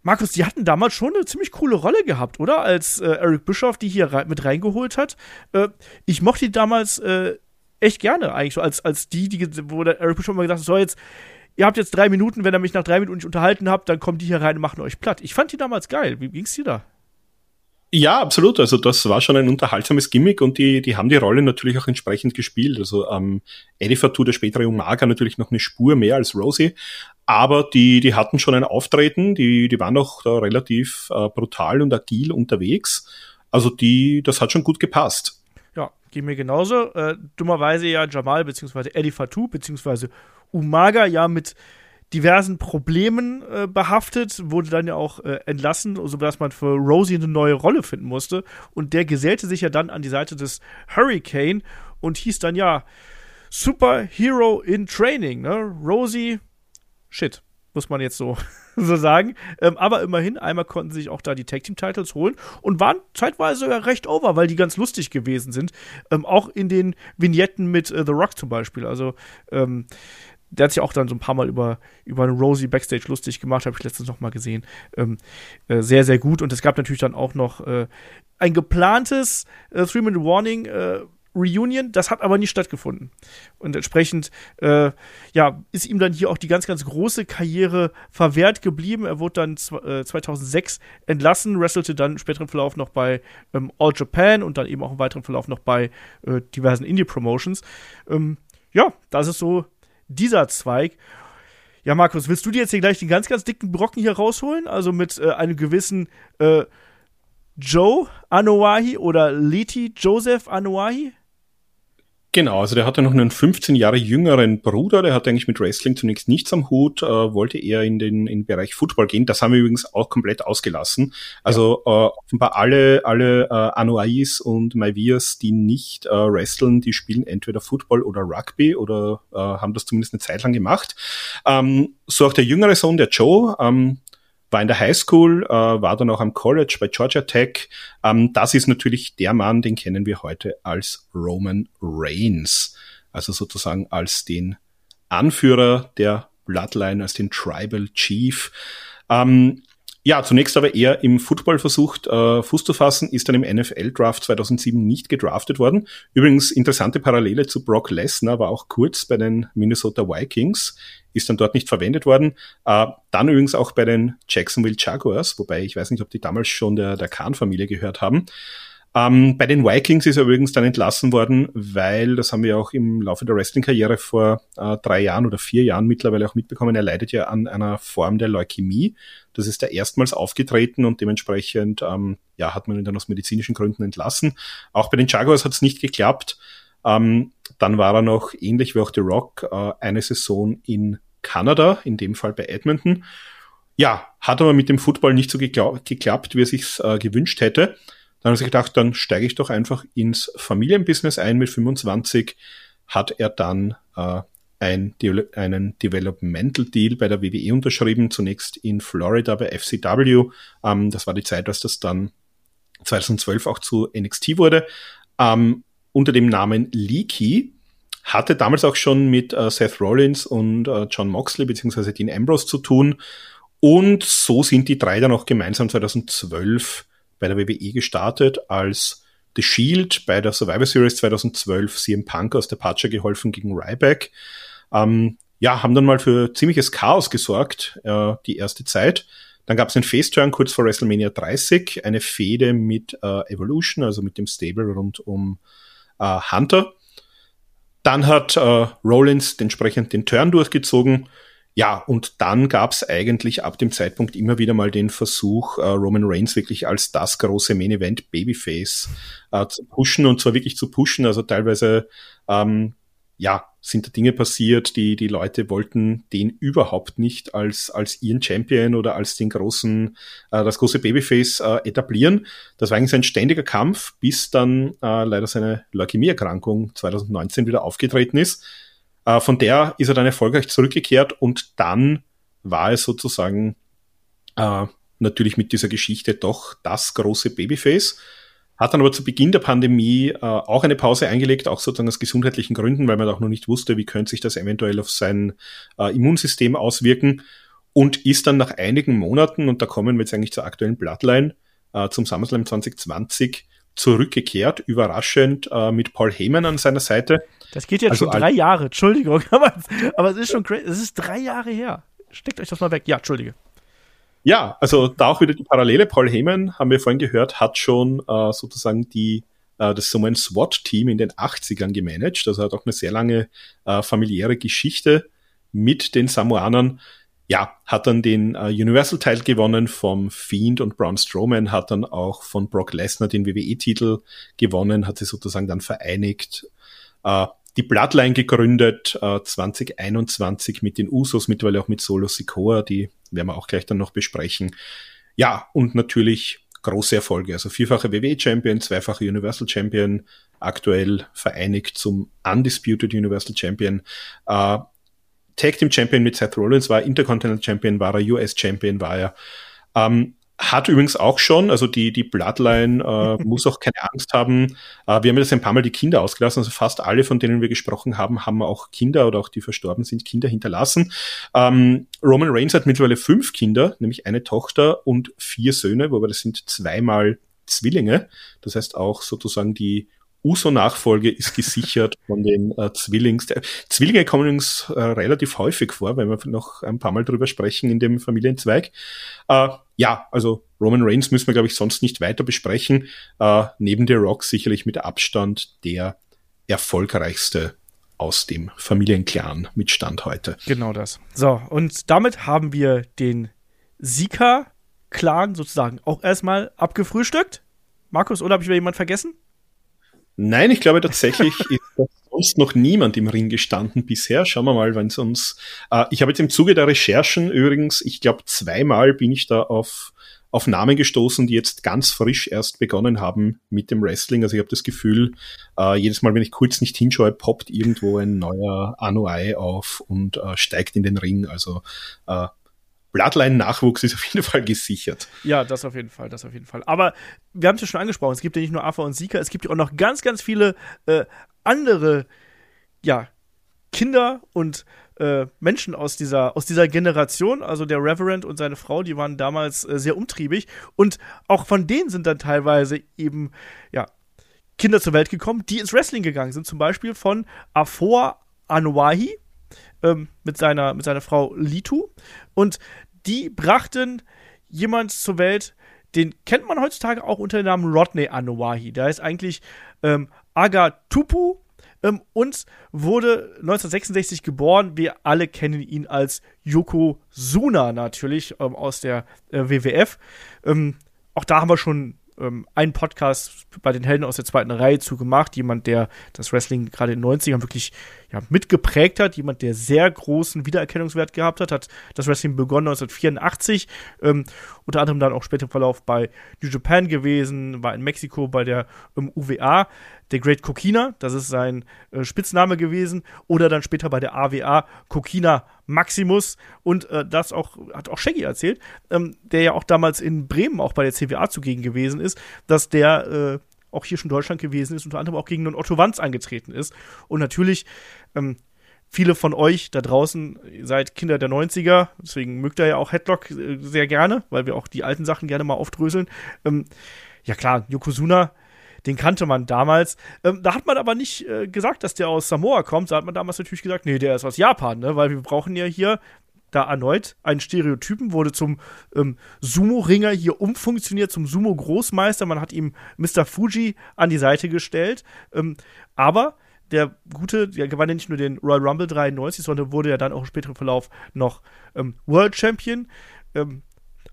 Markus, die hatten damals schon eine ziemlich coole Rolle gehabt, oder? Als äh, Eric Bischoff die hier mit reingeholt hat. Äh, ich mochte die damals äh, echt gerne, eigentlich so, als, als die, die, wo der Eric Bischoff immer gesagt hat, so jetzt, ihr habt jetzt drei Minuten, wenn ihr mich nach drei Minuten nicht unterhalten habt, dann kommen die hier rein und machen euch platt. Ich fand die damals geil. Wie ging's dir da? Ja, absolut. Also das war schon ein unterhaltsames Gimmick und die, die haben die Rolle natürlich auch entsprechend gespielt. Also ähm, Eddie Fatou, der spätere Umaga, natürlich noch eine Spur mehr als Rosie, aber die, die hatten schon ein Auftreten, die, die waren auch da relativ äh, brutal und agil unterwegs. Also die, das hat schon gut gepasst. Ja, geht mir genauso. Äh, dummerweise ja Jamal bzw. Eddie Fatou bzw. Umaga ja mit diversen Problemen äh, behaftet, wurde dann ja auch äh, entlassen, sodass man für Rosie eine neue Rolle finden musste. Und der gesellte sich ja dann an die Seite des Hurricane und hieß dann ja Superhero in Training. Ne? Rosie, shit, muss man jetzt so, so sagen. Ähm, aber immerhin, einmal konnten sich auch da die Tag Team Titles holen und waren zeitweise sogar recht over, weil die ganz lustig gewesen sind. Ähm, auch in den Vignetten mit äh, The Rock zum Beispiel. Also, ähm, der hat sich auch dann so ein paar Mal über, über eine Rosie Backstage lustig gemacht, habe ich letztens noch mal gesehen. Ähm, äh, sehr, sehr gut. Und es gab natürlich dann auch noch äh, ein geplantes äh, Three-Minute Warning äh, Reunion, das hat aber nie stattgefunden. Und entsprechend, äh, ja, ist ihm dann hier auch die ganz, ganz große Karriere verwehrt geblieben. Er wurde dann 2006 äh, entlassen, wrestelte dann im späteren Verlauf noch bei ähm, All Japan und dann eben auch im weiteren Verlauf noch bei äh, diversen Indie-Promotions. Ähm, ja, das ist so dieser Zweig. Ja, Markus, willst du dir jetzt hier gleich den ganz, ganz dicken Brocken hier rausholen? Also mit äh, einem gewissen äh, Joe Anoa'i oder Leti Joseph Anoa'i? Genau, also der hatte noch einen 15 Jahre jüngeren Bruder, der hatte eigentlich mit Wrestling zunächst nichts am Hut, äh, wollte eher in den, in den Bereich Football gehen. Das haben wir übrigens auch komplett ausgelassen. Also ja. äh, offenbar alle, alle äh, Anuais und Maivias, die nicht äh, wresteln, die spielen entweder Football oder Rugby oder äh, haben das zumindest eine Zeit lang gemacht. Ähm, so auch der jüngere Sohn, der Joe, ähm, war in der Highschool, äh, war dann auch am College bei Georgia Tech. Ähm, das ist natürlich der Mann, den kennen wir heute als Roman Reigns. Also sozusagen als den Anführer der Bloodline, als den Tribal Chief. Ähm, ja, zunächst aber er im Football versucht, äh, Fuß zu fassen, ist dann im NFL-Draft 2007 nicht gedraftet worden. Übrigens interessante Parallele zu Brock Lesnar, war auch kurz bei den Minnesota Vikings, ist dann dort nicht verwendet worden. Äh, dann übrigens auch bei den Jacksonville Jaguars, wobei ich weiß nicht, ob die damals schon der, der Khan-Familie gehört haben. Ähm, bei den Vikings ist er übrigens dann entlassen worden, weil, das haben wir auch im Laufe der Wrestling-Karriere vor äh, drei Jahren oder vier Jahren mittlerweile auch mitbekommen, er leidet ja an einer Form der Leukämie. Das ist da erstmals aufgetreten und dementsprechend ähm, ja, hat man ihn dann aus medizinischen Gründen entlassen. Auch bei den Jaguars hat es nicht geklappt. Ähm, dann war er noch, ähnlich wie auch The Rock, äh, eine Saison in Kanada, in dem Fall bei Edmonton. Ja, hat aber mit dem Football nicht so geklappt, wie er sich äh, gewünscht hätte. Dann hat er sich gedacht, dann steige ich doch einfach ins Familienbusiness ein. Mit 25 hat er dann äh, ein, einen Developmental Deal bei der WWE unterschrieben, zunächst in Florida bei FCW. Ähm, das war die Zeit, als das dann 2012 auch zu NXT wurde. Ähm, unter dem Namen Leaky hatte damals auch schon mit äh, Seth Rollins und äh, John Moxley beziehungsweise Dean Ambrose zu tun. Und so sind die drei dann auch gemeinsam 2012 bei der WWE gestartet als The Shield bei der Survivor Series 2012 CM Punk aus der Patsche geholfen gegen Ryback. Ähm, ja, haben dann mal für ziemliches Chaos gesorgt, äh, die erste Zeit. Dann gab es einen Face-Turn kurz vor WrestleMania 30, eine Fehde mit äh, Evolution, also mit dem Stable rund um äh, Hunter. Dann hat äh, Rollins entsprechend den Turn durchgezogen ja, und dann gab es eigentlich ab dem Zeitpunkt immer wieder mal den Versuch, äh, Roman Reigns wirklich als das große Main Event Babyface äh, zu pushen und zwar wirklich zu pushen. Also teilweise ähm, ja, sind da Dinge passiert, die die Leute wollten den überhaupt nicht als als ihren Champion oder als den großen äh, das große Babyface äh, etablieren. Das war eigentlich ein ständiger Kampf, bis dann äh, leider seine Leukämieerkrankung 2019 wieder aufgetreten ist äh, von der ist er dann erfolgreich zurückgekehrt und dann war es sozusagen äh, natürlich mit dieser Geschichte doch das große Babyface. Hat dann aber zu Beginn der Pandemie äh, auch eine Pause eingelegt, auch sozusagen aus gesundheitlichen Gründen, weil man auch noch nicht wusste, wie könnte sich das eventuell auf sein äh, Immunsystem auswirken und ist dann nach einigen Monaten, und da kommen wir jetzt eigentlich zur aktuellen Bloodline, äh, zum SummerSlam 2020 zurückgekehrt, überraschend äh, mit Paul Heyman an seiner Seite. Das geht jetzt also schon drei Jahre, Entschuldigung, aber, aber es ist schon crazy, es ist drei Jahre her. Steckt euch das mal weg. Ja, Entschuldige. Ja, also da auch wieder die Parallele. Paul Heyman, haben wir vorhin gehört, hat schon äh, sozusagen die äh, das so SWAT-Team in den 80ern gemanagt. Also hat auch eine sehr lange äh, familiäre Geschichte mit den Samoanern ja, hat dann den äh, Universal-Teil gewonnen vom Fiend und Braun Strowman, hat dann auch von Brock Lesnar den WWE-Titel gewonnen, hat sie sozusagen dann vereinigt, äh, die Bloodline gegründet, äh, 2021 mit den Usos, mittlerweile auch mit Solo Sikoa, die werden wir auch gleich dann noch besprechen. Ja, und natürlich große Erfolge, also vierfache WWE-Champion, zweifache Universal Champion, aktuell vereinigt zum Undisputed Universal Champion. Äh, Tag Team Champion mit Seth Rollins war, Intercontinental Champion war er, US Champion war er. Ähm, hat übrigens auch schon, also die, die Bloodline äh, muss auch keine Angst haben. Äh, wir haben jetzt ein paar Mal die Kinder ausgelassen, also fast alle, von denen wir gesprochen haben, haben auch Kinder oder auch die verstorben sind, Kinder hinterlassen. Ähm, Roman Reigns hat mittlerweile fünf Kinder, nämlich eine Tochter und vier Söhne, wobei das sind zweimal Zwillinge. Das heißt auch sozusagen die Uso-Nachfolge ist gesichert von den äh, Zwillings. Zwillinge kommen übrigens äh, relativ häufig vor, wenn wir noch ein paar Mal drüber sprechen in dem Familienzweig. Äh, ja, also Roman Reigns müssen wir, glaube ich, sonst nicht weiter besprechen. Äh, neben The Rock sicherlich mit Abstand der erfolgreichste aus dem Familienclan mit Stand heute. Genau das. So, und damit haben wir den Sika-Clan sozusagen auch erstmal abgefrühstückt. Markus, oder habe ich wieder jemand vergessen? Nein, ich glaube tatsächlich ist sonst noch niemand im Ring gestanden bisher. Schauen wir mal, wenn es uns. Äh, ich habe jetzt im Zuge der Recherchen übrigens, ich glaube, zweimal bin ich da auf, auf Namen gestoßen, die jetzt ganz frisch erst begonnen haben mit dem Wrestling. Also ich habe das Gefühl, äh, jedes Mal, wenn ich kurz nicht hinschaue, poppt irgendwo ein neuer Anuai auf und äh, steigt in den Ring. Also äh, Bloodline-Nachwuchs ist auf jeden Fall gesichert. Ja, das auf jeden Fall, das auf jeden Fall. Aber wir haben es ja schon angesprochen, es gibt ja nicht nur Afa und Sika, es gibt ja auch noch ganz, ganz viele äh, andere, ja, Kinder und äh, Menschen aus dieser, aus dieser Generation, also der Reverend und seine Frau, die waren damals äh, sehr umtriebig und auch von denen sind dann teilweise eben, ja, Kinder zur Welt gekommen, die ins Wrestling gegangen sind. Zum Beispiel von Afoa Anuahi ähm, mit, seiner, mit seiner Frau Litu. Und die brachten jemand zur Welt, den kennt man heutzutage auch unter dem Namen Rodney Anoahi. Der ist eigentlich ähm, Agatupu ähm, und wurde 1966 geboren. Wir alle kennen ihn als Yokozuna natürlich ähm, aus der äh, WWF. Ähm, auch da haben wir schon ähm, einen Podcast bei den Helden aus der zweiten Reihe zugemacht. Jemand, der das Wrestling gerade in den 90ern wirklich ja, mitgeprägt hat. Jemand, der sehr großen Wiedererkennungswert gehabt hat. Hat das Wrestling begonnen 1984. Ähm, unter anderem dann auch später im Verlauf bei New Japan gewesen. War in Mexiko bei der ähm, UWA der Great Kokina, das ist sein äh, Spitzname gewesen, oder dann später bei der AWA Kokina Maximus und äh, das auch hat auch Shaggy erzählt, ähm, der ja auch damals in Bremen auch bei der CWA zugegen gewesen ist, dass der äh, auch hier schon Deutschland gewesen ist, unter anderem auch gegen den Otto Wanz angetreten ist und natürlich ähm, viele von euch da draußen seid Kinder der 90er, deswegen mögt ihr ja auch Headlock äh, sehr gerne, weil wir auch die alten Sachen gerne mal aufdröseln. Ähm, ja klar, Yokozuna den kannte man damals. Ähm, da hat man aber nicht äh, gesagt, dass der aus Samoa kommt. Da hat man damals natürlich gesagt, nee, der ist aus Japan, ne? weil wir brauchen ja hier da erneut einen Stereotypen, wurde zum ähm, Sumo-Ringer hier umfunktioniert, zum Sumo-Großmeister. Man hat ihm Mr. Fuji an die Seite gestellt. Ähm, aber der gute, der gewann ja nicht nur den Royal Rumble 93, sondern wurde ja dann auch im späteren Verlauf noch ähm, World Champion. Ähm,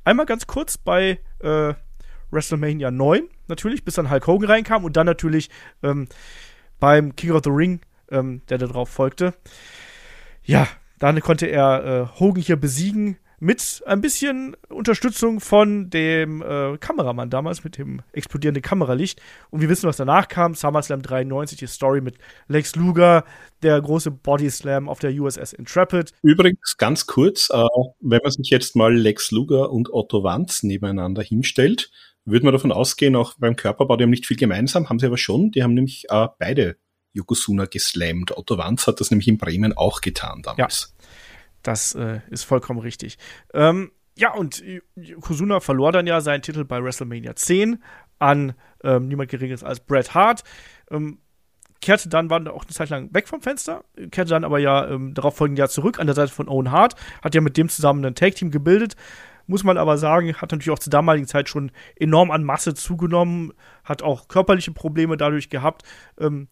einmal ganz kurz bei äh, WrestleMania 9 natürlich, bis dann Hulk Hogan reinkam und dann natürlich ähm, beim King of the Ring, ähm, der darauf folgte. Ja, dann konnte er äh, Hogan hier besiegen mit ein bisschen Unterstützung von dem äh, Kameramann damals, mit dem explodierenden Kameralicht. Und wir wissen, was danach kam. SummerSlam 93, die Story mit Lex Luger, der große Body Slam auf der USS Intrepid. Übrigens, ganz kurz, äh, wenn man sich jetzt mal Lex Luger und Otto Wanz nebeneinander hinstellt, würde man davon ausgehen, auch beim Körperbau, die haben nicht viel gemeinsam, haben sie aber schon. Die haben nämlich äh, beide Yokozuna geslammt. Otto Wanz hat das nämlich in Bremen auch getan damals. Ja, das äh, ist vollkommen richtig. Ähm, ja, und Yokozuna verlor dann ja seinen Titel bei WrestleMania 10 an ähm, niemand Geringeres als Bret Hart. Ähm, kehrte dann, war auch eine Zeit lang weg vom Fenster, kehrte dann aber ja ähm, darauf folgenden Jahr zurück an der Seite von Owen Hart, hat ja mit dem zusammen ein Tag-Team gebildet, muss man aber sagen, hat natürlich auch zur damaligen Zeit schon enorm an Masse zugenommen, hat auch körperliche Probleme dadurch gehabt. Ähm,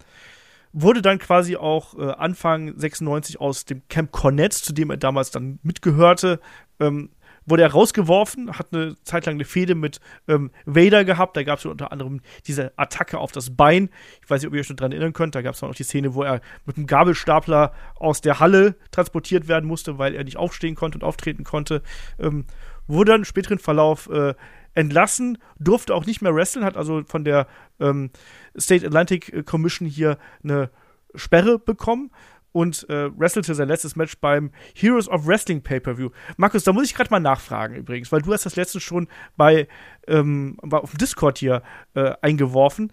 wurde dann quasi auch äh, Anfang 96 aus dem Camp Cornett, zu dem er damals dann mitgehörte, ähm, wurde er rausgeworfen, hat eine Zeit lang eine Fehde mit ähm, Vader gehabt. Da gab es unter anderem diese Attacke auf das Bein. Ich weiß nicht, ob ihr euch noch daran erinnern könnt. Da gab es noch die Szene, wo er mit einem Gabelstapler aus der Halle transportiert werden musste, weil er nicht aufstehen konnte und auftreten konnte. Ähm, wurde dann im späteren Verlauf äh, entlassen, durfte auch nicht mehr wresteln, hat also von der ähm, State Atlantic Commission hier eine Sperre bekommen und äh, wrestelte sein letztes Match beim Heroes of Wrestling Pay-Per-View. Markus, da muss ich gerade mal nachfragen übrigens, weil du hast das letzte schon bei ähm, auf dem Discord hier äh, eingeworfen,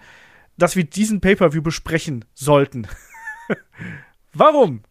dass wir diesen Pay-Per-View besprechen sollten. Warum?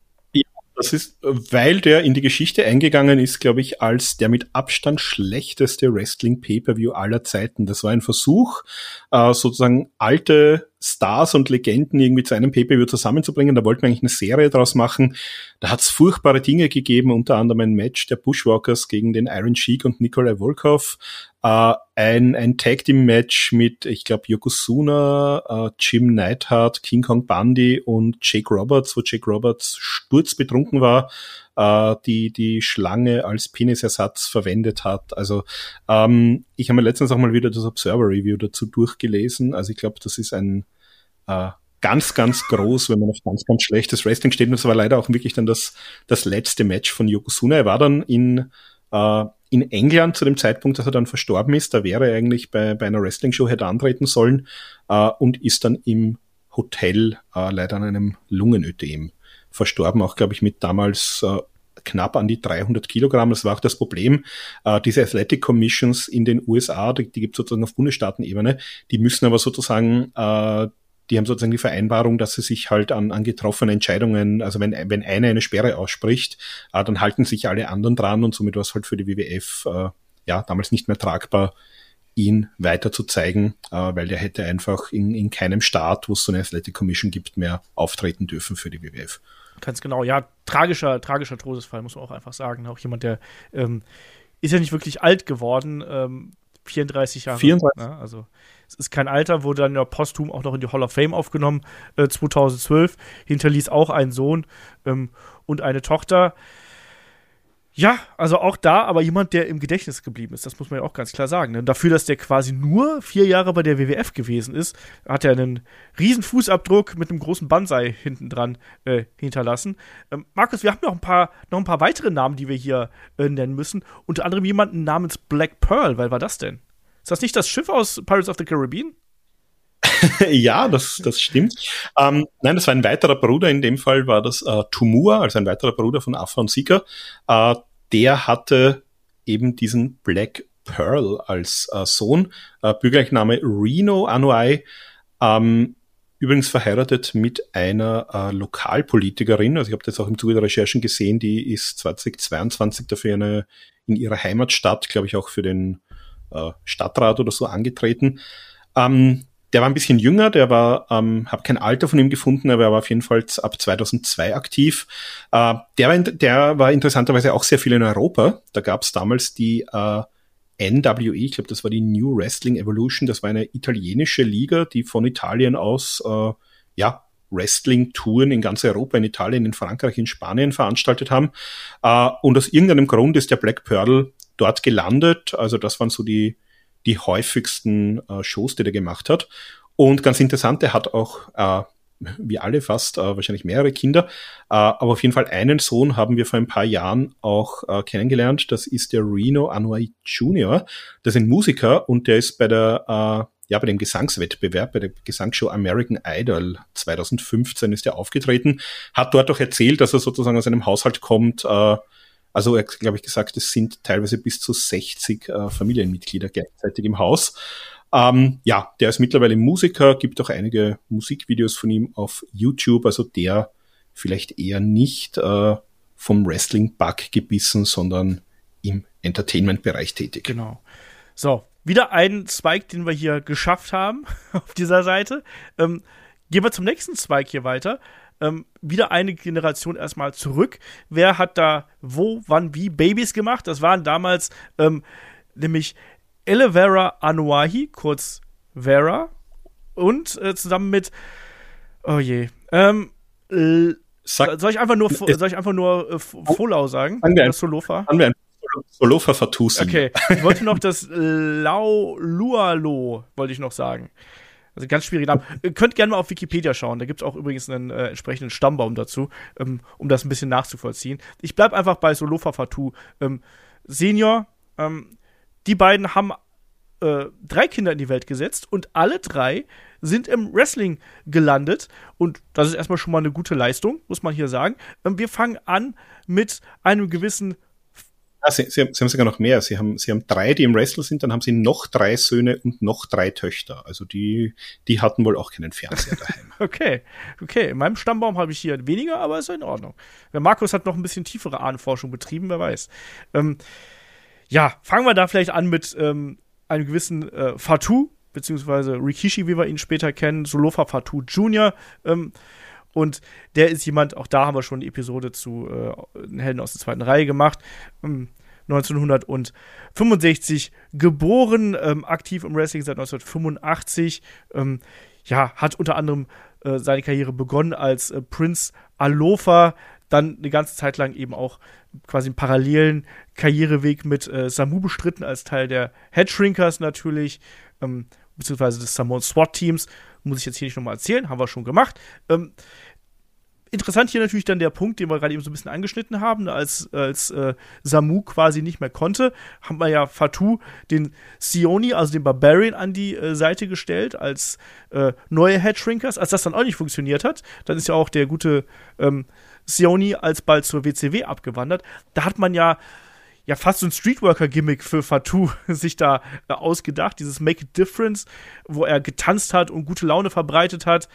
Das ist, weil der in die Geschichte eingegangen ist, glaube ich, als der mit Abstand schlechteste Wrestling-Pay-Per-View aller Zeiten. Das war ein Versuch, äh, sozusagen alte Stars und Legenden irgendwie zu einem Pay-Per-View zusammenzubringen. Da wollten wir eigentlich eine Serie draus machen. Da hat es furchtbare Dinge gegeben, unter anderem ein Match der Bushwalkers gegen den Iron Sheik und Nikolai Volkov. Äh, ein, ein Tag Team Match mit, ich glaube, Yokozuna, äh, Jim Neidhart, King Kong Bundy und Jake Roberts, wo Jake Roberts sturzbetrunken war. äh, die die Schlange als Penisersatz verwendet hat. Also ähm, ich habe mir letztens auch mal wieder das Observer Review dazu durchgelesen. Also ich glaube, das ist ein äh, ganz, ganz groß, wenn man auf ganz, ganz schlechtes Wrestling steht. Und das war leider auch wirklich dann das, das letzte Match von Yokozuna. Er war dann in, äh, in England zu dem Zeitpunkt, dass er dann verstorben ist. Da wäre er eigentlich bei, bei einer Wrestling-Show hätte antreten sollen äh, und ist dann im Hotel äh, leider an einem Lungenödem verstorben. Auch, glaube ich, mit damals äh, knapp an die 300 Kilogramm. Das war auch das Problem. Äh, diese Athletic Commissions in den USA, die, die gibt es sozusagen auf Bundesstaatenebene, die müssen aber sozusagen äh, die haben sozusagen die Vereinbarung, dass sie sich halt an, an getroffene Entscheidungen, also wenn, wenn einer eine Sperre ausspricht, äh, dann halten sich alle anderen dran und somit war es halt für die WWF äh, ja damals nicht mehr tragbar, ihn weiter zu zeigen, äh, weil der hätte einfach in, in keinem Staat, wo es so eine Athletic Commission gibt, mehr auftreten dürfen für die WWF. Ganz genau, ja, tragischer, tragischer Todesfall, muss man auch einfach sagen. Auch jemand, der ähm, ist ja nicht wirklich alt geworden, ähm, 34 Jahre. 34. Ne? Also es ist kein Alter, wurde dann ja posthum auch noch in die Hall of Fame aufgenommen, äh, 2012. Hinterließ auch einen Sohn ähm, und eine Tochter. Ja, also auch da, aber jemand, der im Gedächtnis geblieben ist, das muss man ja auch ganz klar sagen. Ne? Dafür, dass der quasi nur vier Jahre bei der WWF gewesen ist, hat er einen riesen Fußabdruck mit einem großen Banzai hinten dran äh, hinterlassen. Ähm, Markus, wir haben noch ein paar, noch ein paar weitere Namen, die wir hier äh, nennen müssen. Unter anderem jemanden namens Black Pearl. Weil war das denn? Ist das nicht das Schiff aus Pirates of the Caribbean? ja, das, das stimmt. Ähm, nein, das war ein weiterer Bruder. In dem Fall war das äh, Tumua, also ein weiterer Bruder von und Sika. Äh, der hatte eben diesen Black Pearl als äh, Sohn. Äh, Bürgername Reno Anuai. Ähm, übrigens verheiratet mit einer äh, Lokalpolitikerin. Also ich habe das auch im Zuge der Recherchen gesehen. Die ist 2022 dafür eine, in ihrer Heimatstadt, glaube ich, auch für den äh, Stadtrat oder so angetreten. Ähm, der war ein bisschen jünger, der war, ähm, habe kein Alter von ihm gefunden, aber er war auf jeden Fall ab 2002 aktiv. Äh, der, war, der war interessanterweise auch sehr viel in Europa. Da gab es damals die äh, NWE, ich glaube, das war die New Wrestling Evolution, das war eine italienische Liga, die von Italien aus äh, ja Wrestling-Touren in ganz Europa, in Italien, in Frankreich, in Spanien veranstaltet haben. Äh, und aus irgendeinem Grund ist der Black Pearl dort gelandet. Also das waren so die, die häufigsten äh, Shows, die der gemacht hat. Und ganz interessant, er hat auch, äh, wie alle fast, äh, wahrscheinlich mehrere Kinder. Äh, aber auf jeden Fall einen Sohn haben wir vor ein paar Jahren auch äh, kennengelernt. Das ist der Reno Anuai Jr. Das ist ein Musiker und der ist bei der äh, ja, bei dem Gesangswettbewerb, bei der Gesangsshow American Idol 2015 ist er aufgetreten, hat dort auch erzählt, dass er sozusagen aus einem Haushalt kommt, äh, also er hat, glaube ich, gesagt, es sind teilweise bis zu 60 äh, Familienmitglieder gleichzeitig im Haus. Ähm, ja, der ist mittlerweile Musiker, gibt auch einige Musikvideos von ihm auf YouTube, also der vielleicht eher nicht äh, vom Wrestling-Bug gebissen, sondern im Entertainment-Bereich tätig. Genau. So, wieder ein Zweig, den wir hier geschafft haben auf dieser Seite. Ähm, gehen wir zum nächsten Zweig hier weiter ähm, wieder eine Generation erstmal zurück. Wer hat da wo, wann, wie Babys gemacht? Das waren damals ähm, nämlich Elevera Anuahi, kurz Vera, und äh, zusammen mit, oh je, ähm, Sag, soll ich einfach nur, soll ich einfach nur äh, Volau sagen? Das Solofa? Solofa Fatusi. Okay, ich wollte noch das Lau Lualo, wollte ich noch sagen. Also ganz schwierig Namen. Ihr könnt gerne mal auf Wikipedia schauen. Da gibt es auch übrigens einen äh, entsprechenden Stammbaum dazu, ähm, um das ein bisschen nachzuvollziehen. Ich bleibe einfach bei Solofa Fatou ähm, Senior. Ähm, die beiden haben äh, drei Kinder in die Welt gesetzt und alle drei sind im Wrestling gelandet. Und das ist erstmal schon mal eine gute Leistung, muss man hier sagen. Ähm, wir fangen an mit einem gewissen Ah, sie, sie, sie, haben sogar noch mehr. Sie haben, sie haben drei, die im Wrestler sind, dann haben sie noch drei Söhne und noch drei Töchter. Also die, die hatten wohl auch keinen Fernseher daheim. okay, okay. In meinem Stammbaum habe ich hier weniger, aber ist in Ordnung. Der Markus hat noch ein bisschen tiefere Ahnenforschung betrieben, wer weiß. Ähm, ja, fangen wir da vielleicht an mit ähm, einem gewissen äh, Fatou, beziehungsweise Rikishi, wie wir ihn später kennen, Solofa Fatou Jr., ähm, und der ist jemand, auch da haben wir schon eine Episode zu äh, Helden aus der zweiten Reihe gemacht. Ähm, 1965 geboren, ähm, aktiv im Wrestling seit 1985. Ähm, ja, hat unter anderem äh, seine Karriere begonnen als äh, Prince Alofa, dann eine ganze Zeit lang eben auch quasi einen parallelen Karriereweg mit äh, Samu bestritten als Teil der Headshrinkers natürlich, ähm, beziehungsweise des Samoan SWAT-Teams. Muss ich jetzt hier nicht nochmal erzählen, haben wir schon gemacht. Ähm, interessant hier natürlich dann der Punkt, den wir gerade eben so ein bisschen angeschnitten haben, als, als äh, Samu quasi nicht mehr konnte, haben wir ja Fatou den Sioni, also den Barbarian, an die äh, Seite gestellt als äh, neue Headshrinkers. Als das dann auch nicht funktioniert hat, dann ist ja auch der gute ähm, Sioni alsbald zur WCW abgewandert. Da hat man ja ja fast so ein Streetworker-Gimmick für Fatou sich da äh, ausgedacht, dieses Make a Difference, wo er getanzt hat und gute Laune verbreitet hat.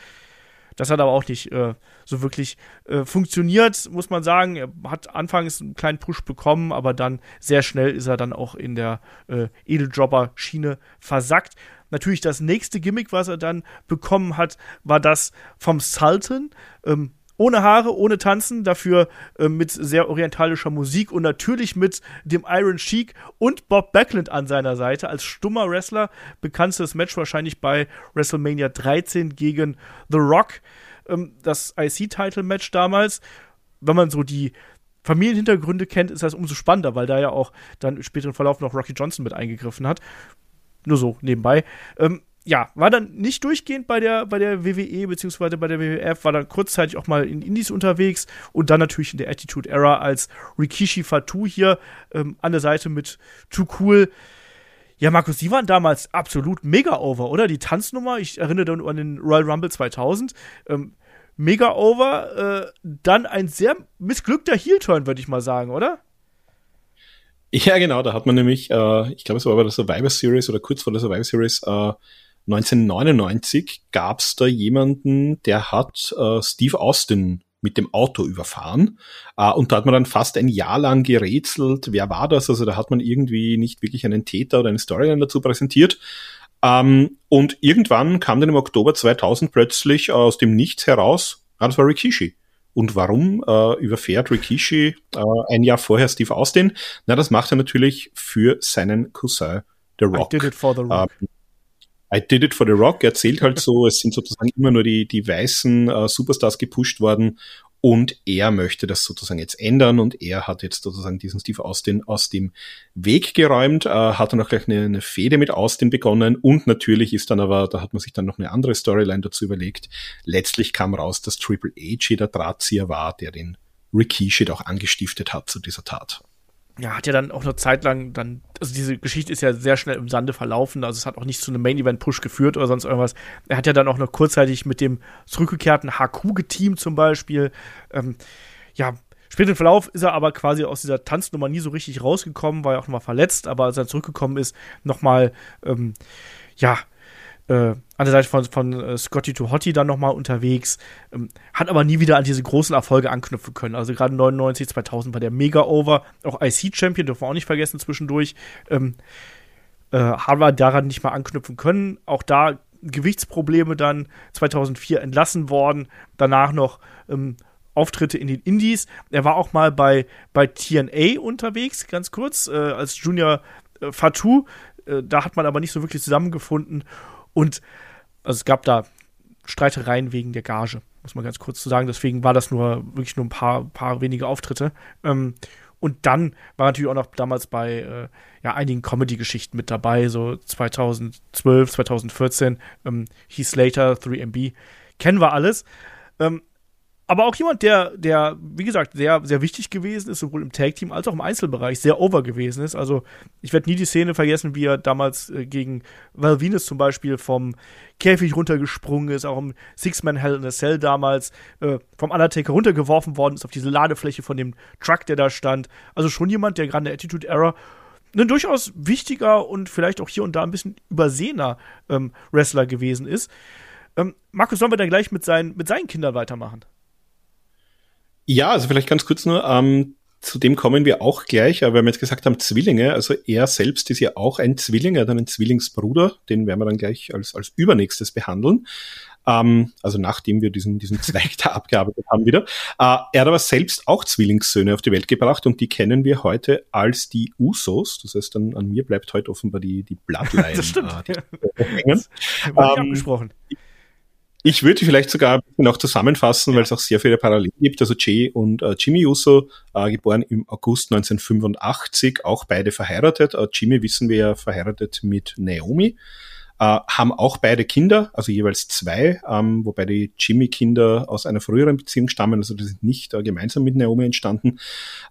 Das hat aber auch nicht äh, so wirklich äh, funktioniert, muss man sagen. Er hat anfangs einen kleinen Push bekommen, aber dann sehr schnell ist er dann auch in der äh, Edeldropper-Schiene versackt. Natürlich das nächste Gimmick, was er dann bekommen hat, war das vom Sultan. Ähm, ohne Haare, ohne Tanzen, dafür äh, mit sehr orientalischer Musik und natürlich mit dem Iron Sheik und Bob Backlund an seiner Seite als stummer Wrestler. Bekanntes Match wahrscheinlich bei WrestleMania 13 gegen The Rock, ähm, das IC-Title-Match damals. Wenn man so die Familienhintergründe kennt, ist das umso spannender, weil da ja auch dann im späteren Verlauf noch Rocky Johnson mit eingegriffen hat. Nur so nebenbei. Ähm, ja, war dann nicht durchgehend bei der, bei der WWE beziehungsweise bei der WWF, war dann kurzzeitig auch mal in Indies unterwegs und dann natürlich in der Attitude Era als Rikishi Fatu hier ähm, an der Seite mit Too Cool. Ja, Markus, die waren damals absolut mega over, oder? Die Tanznummer, ich erinnere dann an den Royal Rumble 2000, ähm, mega over, äh, dann ein sehr missglückter Heel-Turn, würde ich mal sagen, oder? Ja, genau, da hat man nämlich, äh, ich glaube, es war bei der Survivor Series oder kurz vor der Survivor Series, äh, 1999 gab es da jemanden, der hat äh, Steve Austin mit dem Auto überfahren. Äh, und da hat man dann fast ein Jahr lang gerätselt, wer war das? Also da hat man irgendwie nicht wirklich einen Täter oder eine Storyline dazu präsentiert. Ähm, und irgendwann kam dann im Oktober 2000 plötzlich aus dem Nichts heraus, ah, das war Rikishi. Und warum äh, überfährt Rikishi äh, ein Jahr vorher Steve Austin? Na, das macht er natürlich für seinen Cousin, The Rock. I did it for The Rock. Ähm, I Did It for the Rock erzählt halt so, es sind sozusagen immer nur die, die weißen äh, Superstars gepusht worden und er möchte das sozusagen jetzt ändern und er hat jetzt sozusagen diesen Steve Austin aus dem Weg geräumt, äh, hat dann auch gleich eine, eine Fehde mit Austin begonnen und natürlich ist dann aber, da hat man sich dann noch eine andere Storyline dazu überlegt. Letztlich kam raus, dass Triple H der Drahtzieher war, der den Rikishi auch angestiftet hat zu dieser Tat ja, hat ja dann auch eine Zeit lang dann, also diese Geschichte ist ja sehr schnell im Sande verlaufen, also es hat auch nicht zu einem Main-Event-Push geführt oder sonst irgendwas. Er hat ja dann auch noch kurzzeitig mit dem zurückgekehrten HQ geteamt zum Beispiel. Ähm, ja, später im Verlauf ist er aber quasi aus dieser Tanznummer nie so richtig rausgekommen, war ja auch nochmal verletzt, aber als er zurückgekommen ist, nochmal, ähm, ja, äh, an der Seite von, von äh, Scotty to Hottie dann nochmal unterwegs, ähm, hat aber nie wieder an diese großen Erfolge anknüpfen können. Also gerade 99, 2000 war der mega over, auch IC-Champion, dürfen wir auch nicht vergessen zwischendurch, ähm, äh, haben wir daran nicht mal anknüpfen können. Auch da Gewichtsprobleme dann 2004 entlassen worden, danach noch ähm, Auftritte in den Indies. Er war auch mal bei, bei TNA unterwegs, ganz kurz, äh, als Junior äh, Fatou. Äh, da hat man aber nicht so wirklich zusammengefunden. Und also es gab da Streitereien wegen der Gage, muss man ganz kurz zu sagen. Deswegen war das nur wirklich nur ein paar, paar wenige Auftritte. Ähm, und dann war natürlich auch noch damals bei äh, ja, einigen Comedy-Geschichten mit dabei, so 2012, 2014, ähm, Heath Slater, 3MB. Kennen wir alles. Ähm, aber auch jemand, der, der, wie gesagt, sehr, sehr wichtig gewesen ist, sowohl im Tag-Team als auch im Einzelbereich, sehr over gewesen ist. Also, ich werde nie die Szene vergessen, wie er damals äh, gegen Val Venus zum Beispiel vom Käfig runtergesprungen ist, auch im Six-Man Hell in a Cell damals äh, vom Undertaker runtergeworfen worden ist auf diese Ladefläche von dem Truck, der da stand. Also schon jemand, der gerade in der Attitude Era ein durchaus wichtiger und vielleicht auch hier und da ein bisschen übersehener ähm, Wrestler gewesen ist. Ähm, Markus, sollen wir dann gleich mit seinen, mit seinen Kindern weitermachen? Ja, also vielleicht ganz kurz nur, ähm, zu dem kommen wir auch gleich, aber wir haben jetzt gesagt haben Zwillinge, also er selbst ist ja auch ein Zwilling, er hat einen Zwillingsbruder, den werden wir dann gleich als, als übernächstes behandeln. Ähm, also nachdem wir diesen, diesen Zweig da abgearbeitet haben wieder. Äh, er hat aber selbst auch Zwillingssöhne auf die Welt gebracht und die kennen wir heute als die Usos. Das heißt, dann an mir bleibt heute offenbar die, die Bloodline. das stimmt. Äh, die hängen. Das ähm, abgesprochen. Ich würde vielleicht sogar noch zusammenfassen, ja. weil es auch sehr viele Parallelen gibt. Also Jay und äh, Jimmy Uso, äh, geboren im August 1985, auch beide verheiratet. Äh, Jimmy wissen wir ja verheiratet mit Naomi. Äh, haben auch beide Kinder, also jeweils zwei, ähm, wobei die Jimmy-Kinder aus einer früheren Beziehung stammen, also die sind nicht äh, gemeinsam mit Naomi entstanden.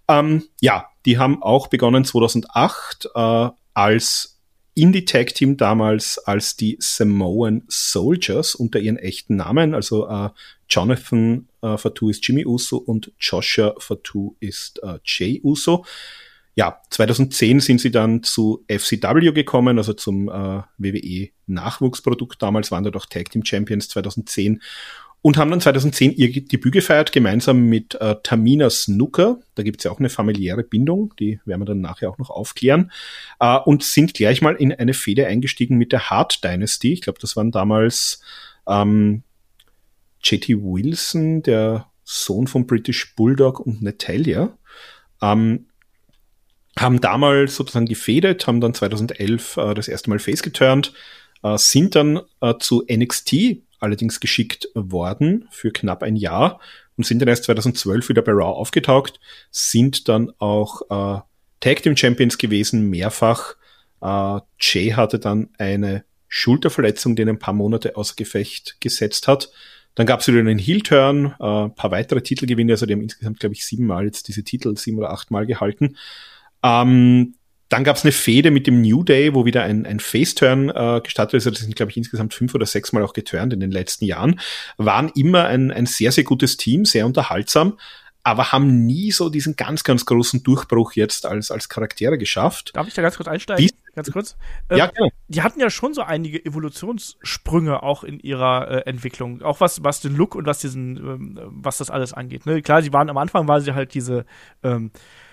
Ähm, ja, die haben auch begonnen 2008 äh, als Indie-Tag-Team damals als die Samoan Soldiers unter ihren echten Namen. Also äh, Jonathan äh, Fatu ist Jimmy Uso und Joshua Fatu ist äh, Jay Uso. Ja, 2010 sind sie dann zu FCW gekommen, also zum äh, WWE Nachwuchsprodukt. Damals waren dort auch Tag Team Champions 2010 und haben dann 2010 ihr Debüt gefeiert, gemeinsam mit äh, Tamina Snooker. Da gibt's ja auch eine familiäre Bindung, die werden wir dann nachher auch noch aufklären. Äh, und sind gleich mal in eine Fehde eingestiegen mit der Hart Dynasty. Ich glaube, das waren damals ähm, JT Wilson, der Sohn von British Bulldog und Natalia. Ähm, haben damals sozusagen gefädet, haben dann 2011 äh, das erste Mal face geturnt, äh, sind dann äh, zu NXT allerdings geschickt worden für knapp ein Jahr und sind dann erst 2012 wieder bei Raw aufgetaucht, sind dann auch äh, Tag Team Champions gewesen, mehrfach. Äh, Jay hatte dann eine Schulterverletzung, die ihn ein paar Monate außer Gefecht gesetzt hat. Dann gab es wieder einen Heel-Turn, äh, paar weitere Titelgewinne, also die haben insgesamt, glaube ich, siebenmal jetzt diese Titel, sieben oder achtmal gehalten. Ähm, dann gab es eine Fehde mit dem New Day, wo wieder ein, ein Face-Turn äh, gestartet ist. Das sind, glaube ich, insgesamt fünf oder sechs Mal auch geturnt in den letzten Jahren. Waren immer ein, ein sehr, sehr gutes Team, sehr unterhaltsam, aber haben nie so diesen ganz, ganz großen Durchbruch jetzt als, als Charaktere geschafft. Darf ich da ganz kurz einsteigen? Dies, ganz kurz. Ähm, ja, genau. Die hatten ja schon so einige Evolutionssprünge auch in ihrer äh, Entwicklung. Auch was, was den Look und was diesen, ähm, was das alles angeht. Ne? Klar, sie waren am Anfang, waren sie halt diese, ähm,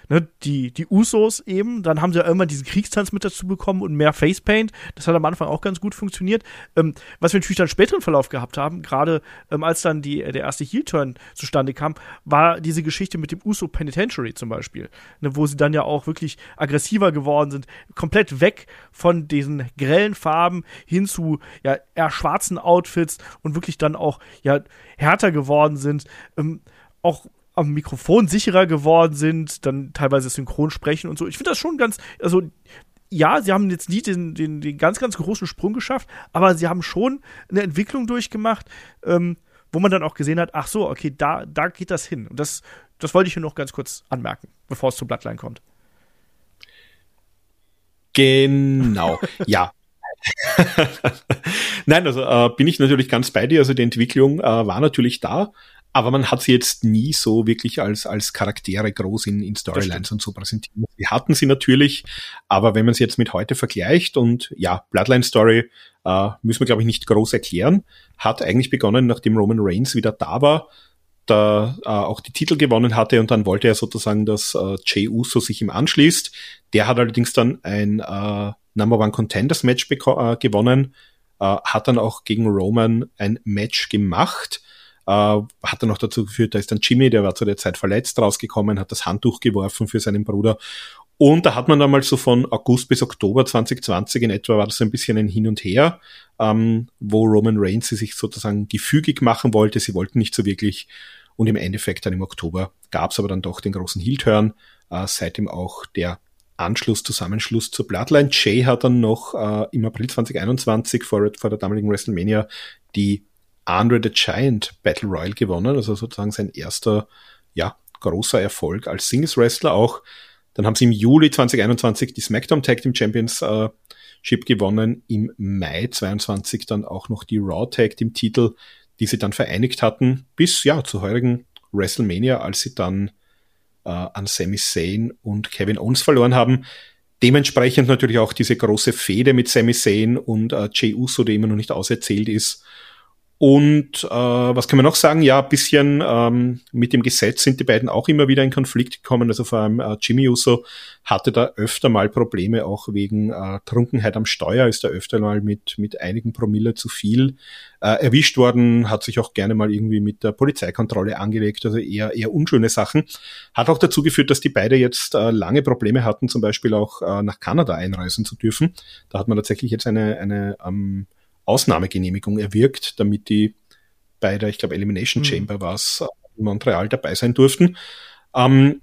ne, die, die Usos eben, dann haben sie ja irgendwann diesen Kriegstanz mit dazu bekommen und mehr Facepaint. Das hat am Anfang auch ganz gut funktioniert. Ähm, was wir natürlich dann späteren Verlauf gehabt haben, gerade ähm, als dann die, der erste Heel-Turn zustande kam, war diese Geschichte mit dem Uso Penitentiary zum Beispiel, ne, wo sie dann ja auch wirklich aggressiver geworden sind, komplett weg von diesen grellen Farben hin zu ja, eher schwarzen Outfits und wirklich dann auch ja härter geworden sind. Ähm, auch am Mikrofon sicherer geworden sind, dann teilweise synchron sprechen und so. Ich finde das schon ganz, also ja, sie haben jetzt nie den, den, den ganz, ganz großen Sprung geschafft, aber sie haben schon eine Entwicklung durchgemacht, ähm, wo man dann auch gesehen hat, ach so, okay, da, da geht das hin. Und das, das wollte ich hier noch ganz kurz anmerken, bevor es zum Bloodline kommt. Genau, ja. Nein, also äh, bin ich natürlich ganz bei dir. Also die Entwicklung äh, war natürlich da aber man hat sie jetzt nie so wirklich als, als Charaktere groß in, in Storylines und so präsentiert. Wir hatten sie natürlich, aber wenn man sie jetzt mit heute vergleicht und ja, Bloodline Story äh, müssen wir, glaube ich, nicht groß erklären, hat eigentlich begonnen, nachdem Roman Reigns wieder da war, da äh, auch die Titel gewonnen hatte und dann wollte er sozusagen, dass äh, Jay Uso sich ihm anschließt. Der hat allerdings dann ein äh, Number One Contenders Match äh, gewonnen, äh, hat dann auch gegen Roman ein Match gemacht äh, hat dann noch dazu geführt, da ist dann Jimmy, der war zu der Zeit verletzt, rausgekommen, hat das Handtuch geworfen für seinen Bruder. Und da hat man dann mal so von August bis Oktober 2020 in etwa war das so ein bisschen ein Hin und Her, ähm, wo Roman Reigns sich sozusagen gefügig machen wollte. Sie wollten nicht so wirklich. Und im Endeffekt dann im Oktober gab es aber dann doch den großen Heel-Turn, äh, seitdem auch der Anschluss, Zusammenschluss zur Bloodline. Jay hat dann noch äh, im April 2021 vor, vor der damaligen WrestleMania die Andre the Giant Battle Royal gewonnen, also sozusagen sein erster, ja, großer Erfolg als Singles Wrestler auch. Dann haben sie im Juli 2021 die SmackDown Tag Team Championship äh, gewonnen, im Mai 22 dann auch noch die Raw Tag Team Titel, die sie dann vereinigt hatten, bis ja zur heurigen WrestleMania, als sie dann äh, an Sami Zayn und Kevin Owens verloren haben. Dementsprechend natürlich auch diese große Fehde mit Sami Zayn und äh, Jey Uso, die immer noch nicht auserzählt ist. Und äh, was kann man noch sagen? Ja, ein bisschen ähm, mit dem Gesetz sind die beiden auch immer wieder in Konflikt gekommen. Also vor allem äh, Jimmy Uso hatte da öfter mal Probleme, auch wegen äh, Trunkenheit am Steuer, ist da öfter mal mit, mit einigen Promille zu viel äh, erwischt worden, hat sich auch gerne mal irgendwie mit der Polizeikontrolle angelegt, also eher, eher unschöne Sachen. Hat auch dazu geführt, dass die beide jetzt äh, lange Probleme hatten, zum Beispiel auch äh, nach Kanada einreisen zu dürfen. Da hat man tatsächlich jetzt eine, eine ähm, Ausnahmegenehmigung erwirkt, damit die bei der, ich glaube, Elimination mhm. Chamber war es, in Montreal dabei sein durften. Ähm,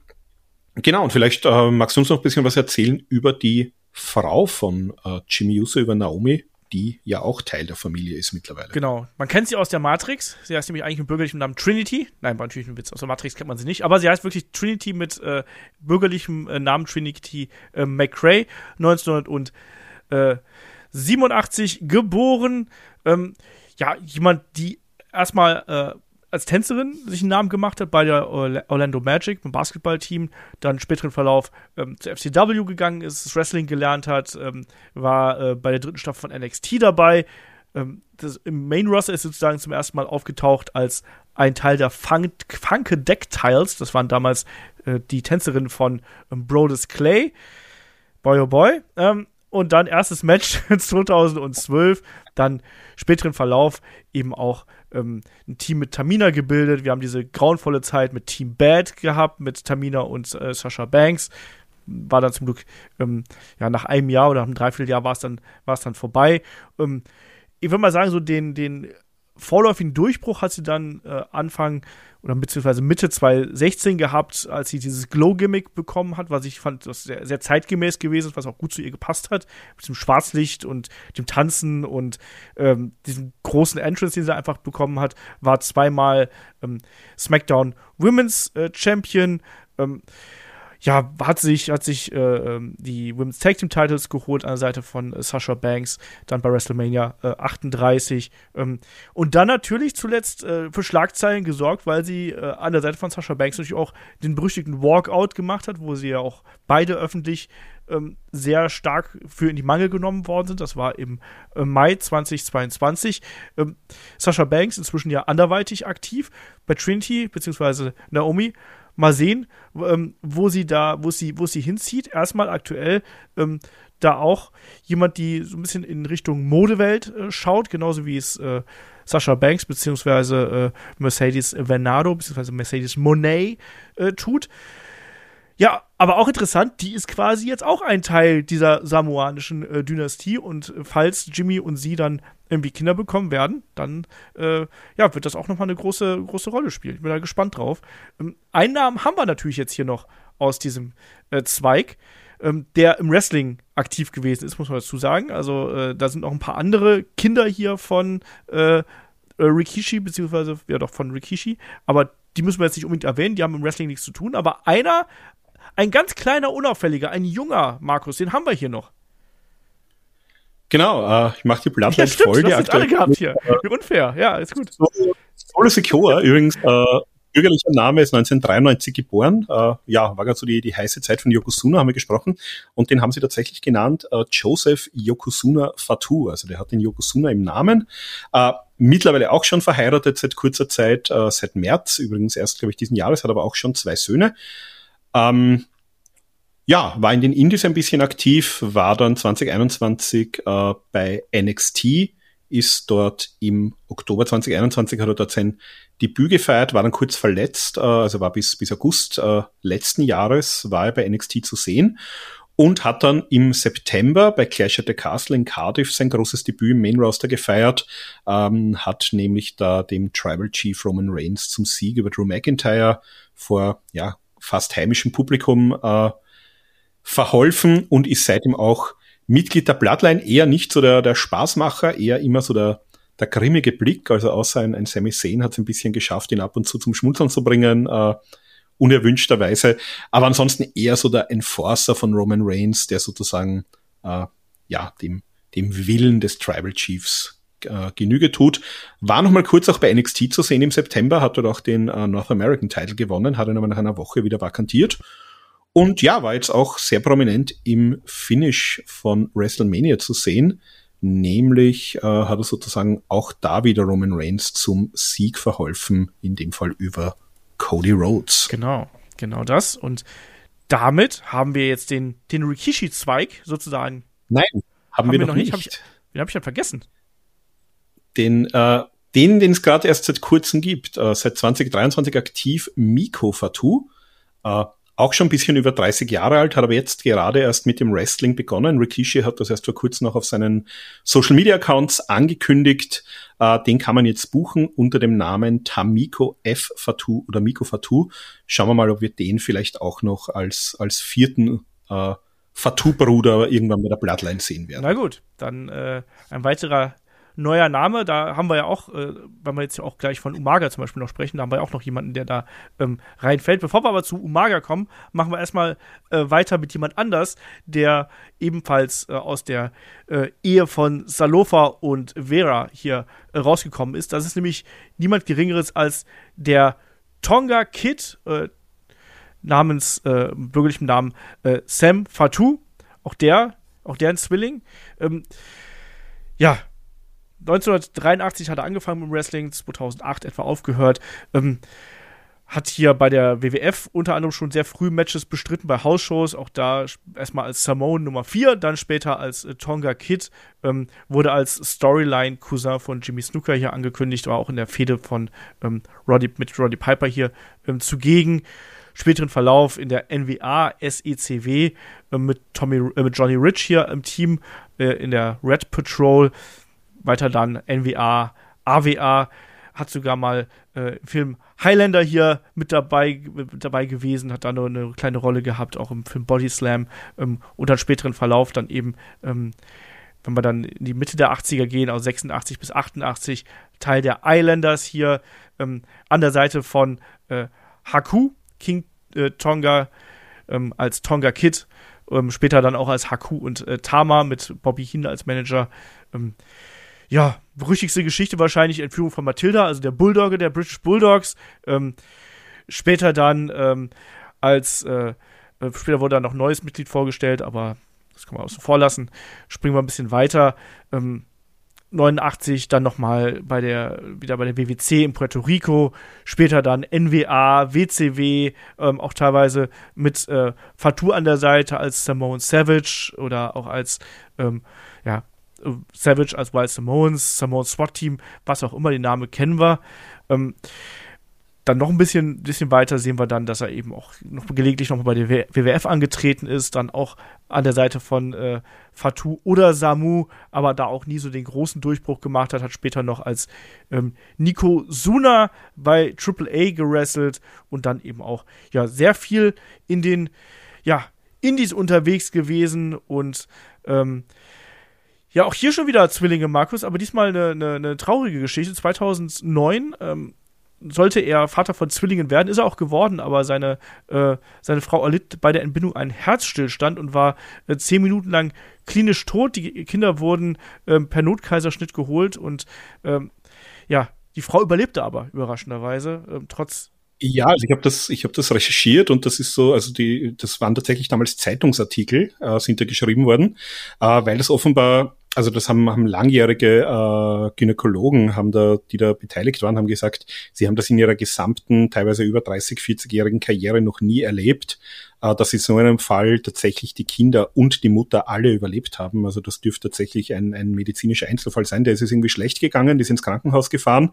genau, und vielleicht äh, magst du uns noch ein bisschen was erzählen über die Frau von äh, Jimmy Uso, über Naomi, die ja auch Teil der Familie ist mittlerweile. Genau. Man kennt sie aus der Matrix. Sie heißt nämlich eigentlich im bürgerlichen Namen Trinity. Nein, war natürlich ein Witz. Aus der Matrix kennt man sie nicht. Aber sie heißt wirklich Trinity mit äh, bürgerlichem äh, Namen Trinity äh, McRae. 1987 geboren. Ähm, ja, jemand, die erstmal äh, als Tänzerin sich einen Namen gemacht hat bei der Orlando Magic, beim Basketballteam, dann späteren Verlauf ähm, zur FCW gegangen ist, das Wrestling gelernt hat, ähm, war äh, bei der dritten Staffel von NXT dabei. Ähm, das, Im Main Roster ist sozusagen zum ersten Mal aufgetaucht als ein Teil der Fun Funke Deck Tiles. Das waren damals äh, die Tänzerinnen von ähm, Brodus Clay. Boy oh boy. Ähm, und dann erstes Match 2012, dann späteren Verlauf eben auch ähm, ein Team mit Tamina gebildet. Wir haben diese grauenvolle Zeit mit Team Bad gehabt, mit Tamina und äh, Sasha Banks. War dann zum Glück, ähm, ja, nach einem Jahr oder nach einem Dreivierteljahr war es dann, dann vorbei. Ähm, ich würde mal sagen, so den, den vorläufigen Durchbruch hat sie dann äh, Anfang oder beziehungsweise Mitte 2016 gehabt, als sie dieses Glow-Gimmick bekommen hat, was ich fand, das sehr, sehr zeitgemäß gewesen ist, was auch gut zu ihr gepasst hat, mit dem Schwarzlicht und dem Tanzen und ähm, diesem großen Entrance, den sie einfach bekommen hat, war zweimal ähm, SmackDown Women's äh, Champion. Ähm, ja, hat sich, hat sich äh, ähm, die Women's Tag Team Titles geholt an der Seite von äh, Sasha Banks, dann bei WrestleMania äh, 38. Ähm, und dann natürlich zuletzt äh, für Schlagzeilen gesorgt, weil sie äh, an der Seite von Sasha Banks natürlich auch den berüchtigten Walkout gemacht hat, wo sie ja auch beide öffentlich ähm, sehr stark für in die Mangel genommen worden sind. Das war im äh, Mai 2022. Ähm, Sasha Banks inzwischen ja anderweitig aktiv bei Trinity bzw. Naomi mal sehen, ähm, wo sie da, wo sie, wo sie hinzieht. Erstmal aktuell ähm, da auch jemand, die so ein bisschen in Richtung Modewelt äh, schaut, genauso wie es äh, Sascha Banks beziehungsweise äh, Mercedes Venado beziehungsweise Mercedes Monet äh, tut. Ja, aber auch interessant, die ist quasi jetzt auch ein Teil dieser samoanischen äh, Dynastie und falls Jimmy und sie dann irgendwie Kinder bekommen werden, dann äh, ja, wird das auch nochmal eine große, große Rolle spielen. Ich bin da gespannt drauf. Ähm, Einnahmen haben wir natürlich jetzt hier noch aus diesem äh, Zweig, ähm, der im Wrestling aktiv gewesen ist, muss man dazu sagen. Also äh, da sind noch ein paar andere Kinder hier von äh, äh, Rikishi, beziehungsweise ja doch von Rikishi, aber die müssen wir jetzt nicht unbedingt erwähnen, die haben im Wrestling nichts zu tun, aber einer, ein ganz kleiner, unauffälliger, ein junger Markus, den haben wir hier noch. Genau, äh, ich mache die Bloodline ja, stimmt, voll. Die alle gehabt hier. Wie unfair. Ja, ist gut. Solo Secure, übrigens, äh, bürgerlicher Name ist 1993 geboren. Äh, ja, war ganz so die, die heiße Zeit von Yokozuna, haben wir gesprochen. Und den haben sie tatsächlich genannt äh, Joseph Yokozuna Fatu. Also der hat den Yokozuna im Namen. Äh, mittlerweile auch schon verheiratet seit kurzer Zeit, äh, seit März übrigens erst, glaube ich, diesen Jahres, hat aber auch schon zwei Söhne. Ähm, ja, war in den Indies ein bisschen aktiv, war dann 2021 äh, bei NXT, ist dort im Oktober 2021 hat er dort sein Debüt gefeiert, war dann kurz verletzt, äh, also war bis, bis August äh, letzten Jahres war er bei NXT zu sehen und hat dann im September bei Clash at the Castle in Cardiff sein großes Debüt im Main Roster gefeiert, ähm, hat nämlich da dem Tribal Chief Roman Reigns zum Sieg über Drew McIntyre vor ja fast heimischem Publikum äh, verholfen und ist seitdem auch Mitglied der Bloodline, eher nicht so der, der Spaßmacher, eher immer so der, der grimmige Blick, also außer ein, ein Sami Zayn hat es ein bisschen geschafft, ihn ab und zu zum Schmunzeln zu bringen, äh, unerwünschterweise, aber ansonsten eher so der Enforcer von Roman Reigns, der sozusagen äh, ja dem, dem Willen des Tribal Chiefs äh, Genüge tut. War noch mal kurz auch bei NXT zu sehen im September, hat dort auch den äh, North American Title gewonnen, hat ihn aber nach einer Woche wieder vakantiert und ja, war jetzt auch sehr prominent im Finish von WrestleMania zu sehen. Nämlich äh, hat er sozusagen auch da wieder Roman Reigns zum Sieg verholfen, in dem Fall über Cody Rhodes. Genau, genau das. Und damit haben wir jetzt den, den Rikishi-Zweig sozusagen. Nein, haben, haben wir, wir, noch nicht. nicht. Hab ich, den habe ich ja vergessen. Den, äh, den, den es gerade erst seit kurzem gibt, äh, seit 2023 aktiv, Miko Fatu. Äh, auch schon ein bisschen über 30 Jahre alt, hat aber jetzt gerade erst mit dem Wrestling begonnen. Rikishi hat das erst vor kurzem noch auf seinen Social Media Accounts angekündigt. Äh, den kann man jetzt buchen unter dem Namen Tamiko F. Fatou oder Miko Fatou. Schauen wir mal, ob wir den vielleicht auch noch als, als vierten äh, Fatou-Bruder irgendwann mit der Bloodline sehen werden. Na gut, dann äh, ein weiterer neuer Name. Da haben wir ja auch, äh, wenn wir jetzt ja auch gleich von Umaga zum Beispiel noch sprechen, da haben wir ja auch noch jemanden, der da ähm, reinfällt. Bevor wir aber zu Umaga kommen, machen wir erstmal äh, weiter mit jemand anders, der ebenfalls äh, aus der äh, Ehe von Salofa und Vera hier äh, rausgekommen ist. Das ist nämlich niemand Geringeres als der Tonga Kid, äh, namens, äh, bürgerlichem Namen äh, Sam Fatou. Auch der, auch der ein Zwilling. Ähm, ja, 1983 hat er angefangen mit Wrestling, 2008 etwa aufgehört. Ähm, hat hier bei der WWF unter anderem schon sehr früh Matches bestritten bei Hausshows, auch da erstmal als Samoan Nummer 4, dann später als äh, Tonga Kid, ähm, wurde als Storyline-Cousin von Jimmy Snooker hier angekündigt, war auch in der Fehde von ähm, Roddy, mit Roddy Piper hier ähm, zugegen. Späteren Verlauf in der NWA SECW äh, mit, Tommy, äh, mit Johnny Rich hier im Team äh, in der Red Patrol weiter dann NWA, AWA, hat sogar mal äh, im Film Highlander hier mit dabei, mit dabei gewesen, hat da nur eine kleine Rolle gehabt, auch im Film Body Slam ähm, und dann späteren Verlauf dann eben, ähm, wenn wir dann in die Mitte der 80er gehen, also 86 bis 88, Teil der Islanders hier ähm, an der Seite von äh, Haku, King äh, Tonga ähm, als Tonga Kid, ähm, später dann auch als Haku und äh, Tama mit Bobby Hine als Manager. Ja, berüchtigste Geschichte wahrscheinlich Entführung von Matilda, also der Bulldogge der British Bulldogs. Ähm, später dann ähm, als äh, äh, später wurde dann noch ein neues Mitglied vorgestellt, aber das kann man außen vor lassen. Springen wir ein bisschen weiter. Ähm, 89 dann nochmal bei der, wieder bei der WWC in Puerto Rico, später dann NWA, WCW, ähm, auch teilweise mit äh, Fatou an der Seite als Samoan Savage oder auch als ähm, ja, Savage als Wild Samoans, Samoan SWAT Team, was auch immer, den Namen kennen wir. Ähm, dann noch ein bisschen, bisschen weiter sehen wir dann, dass er eben auch noch gelegentlich noch bei der WWF angetreten ist, dann auch an der Seite von äh, Fatou oder Samu, aber da auch nie so den großen Durchbruch gemacht hat, hat später noch als ähm, Nico Suna bei AAA gerasselt und dann eben auch ja sehr viel in den ja Indies unterwegs gewesen und ähm, ja, auch hier schon wieder Zwillinge, Markus, aber diesmal eine, eine, eine traurige Geschichte. 2009 ähm, sollte er Vater von Zwillingen werden, ist er auch geworden, aber seine, äh, seine Frau erlitt bei der Entbindung einen Herzstillstand und war äh, zehn Minuten lang klinisch tot. Die Kinder wurden äh, per Notkaiserschnitt geholt und ähm, ja, die Frau überlebte aber überraschenderweise, ähm, trotz ja, also ich habe das, ich das recherchiert und das ist so, also die, das waren tatsächlich damals Zeitungsartikel, äh, sind da geschrieben worden, äh, weil das offenbar also das haben, haben langjährige äh, Gynäkologen, haben da, die da beteiligt waren, haben gesagt, sie haben das in ihrer gesamten, teilweise über 30, 40-jährigen Karriere noch nie erlebt, äh, dass in so einem Fall tatsächlich die Kinder und die Mutter alle überlebt haben. Also das dürfte tatsächlich ein, ein medizinischer Einzelfall sein. Der ist es irgendwie schlecht gegangen, die ist ins Krankenhaus gefahren,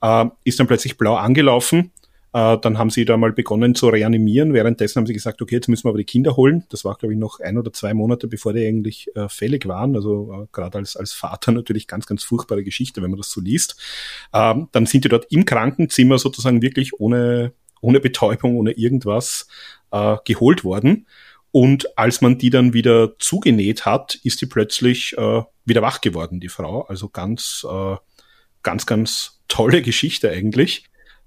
äh, ist dann plötzlich blau angelaufen äh, dann haben sie da mal begonnen zu reanimieren. Währenddessen haben sie gesagt, okay, jetzt müssen wir aber die Kinder holen. Das war, glaube ich, noch ein oder zwei Monate, bevor die eigentlich äh, fällig waren. Also äh, gerade als, als Vater natürlich ganz, ganz furchtbare Geschichte, wenn man das so liest. Ähm, dann sind die dort im Krankenzimmer sozusagen wirklich ohne, ohne Betäubung, ohne irgendwas äh, geholt worden. Und als man die dann wieder zugenäht hat, ist die plötzlich äh, wieder wach geworden, die Frau. Also ganz, äh, ganz, ganz tolle Geschichte eigentlich.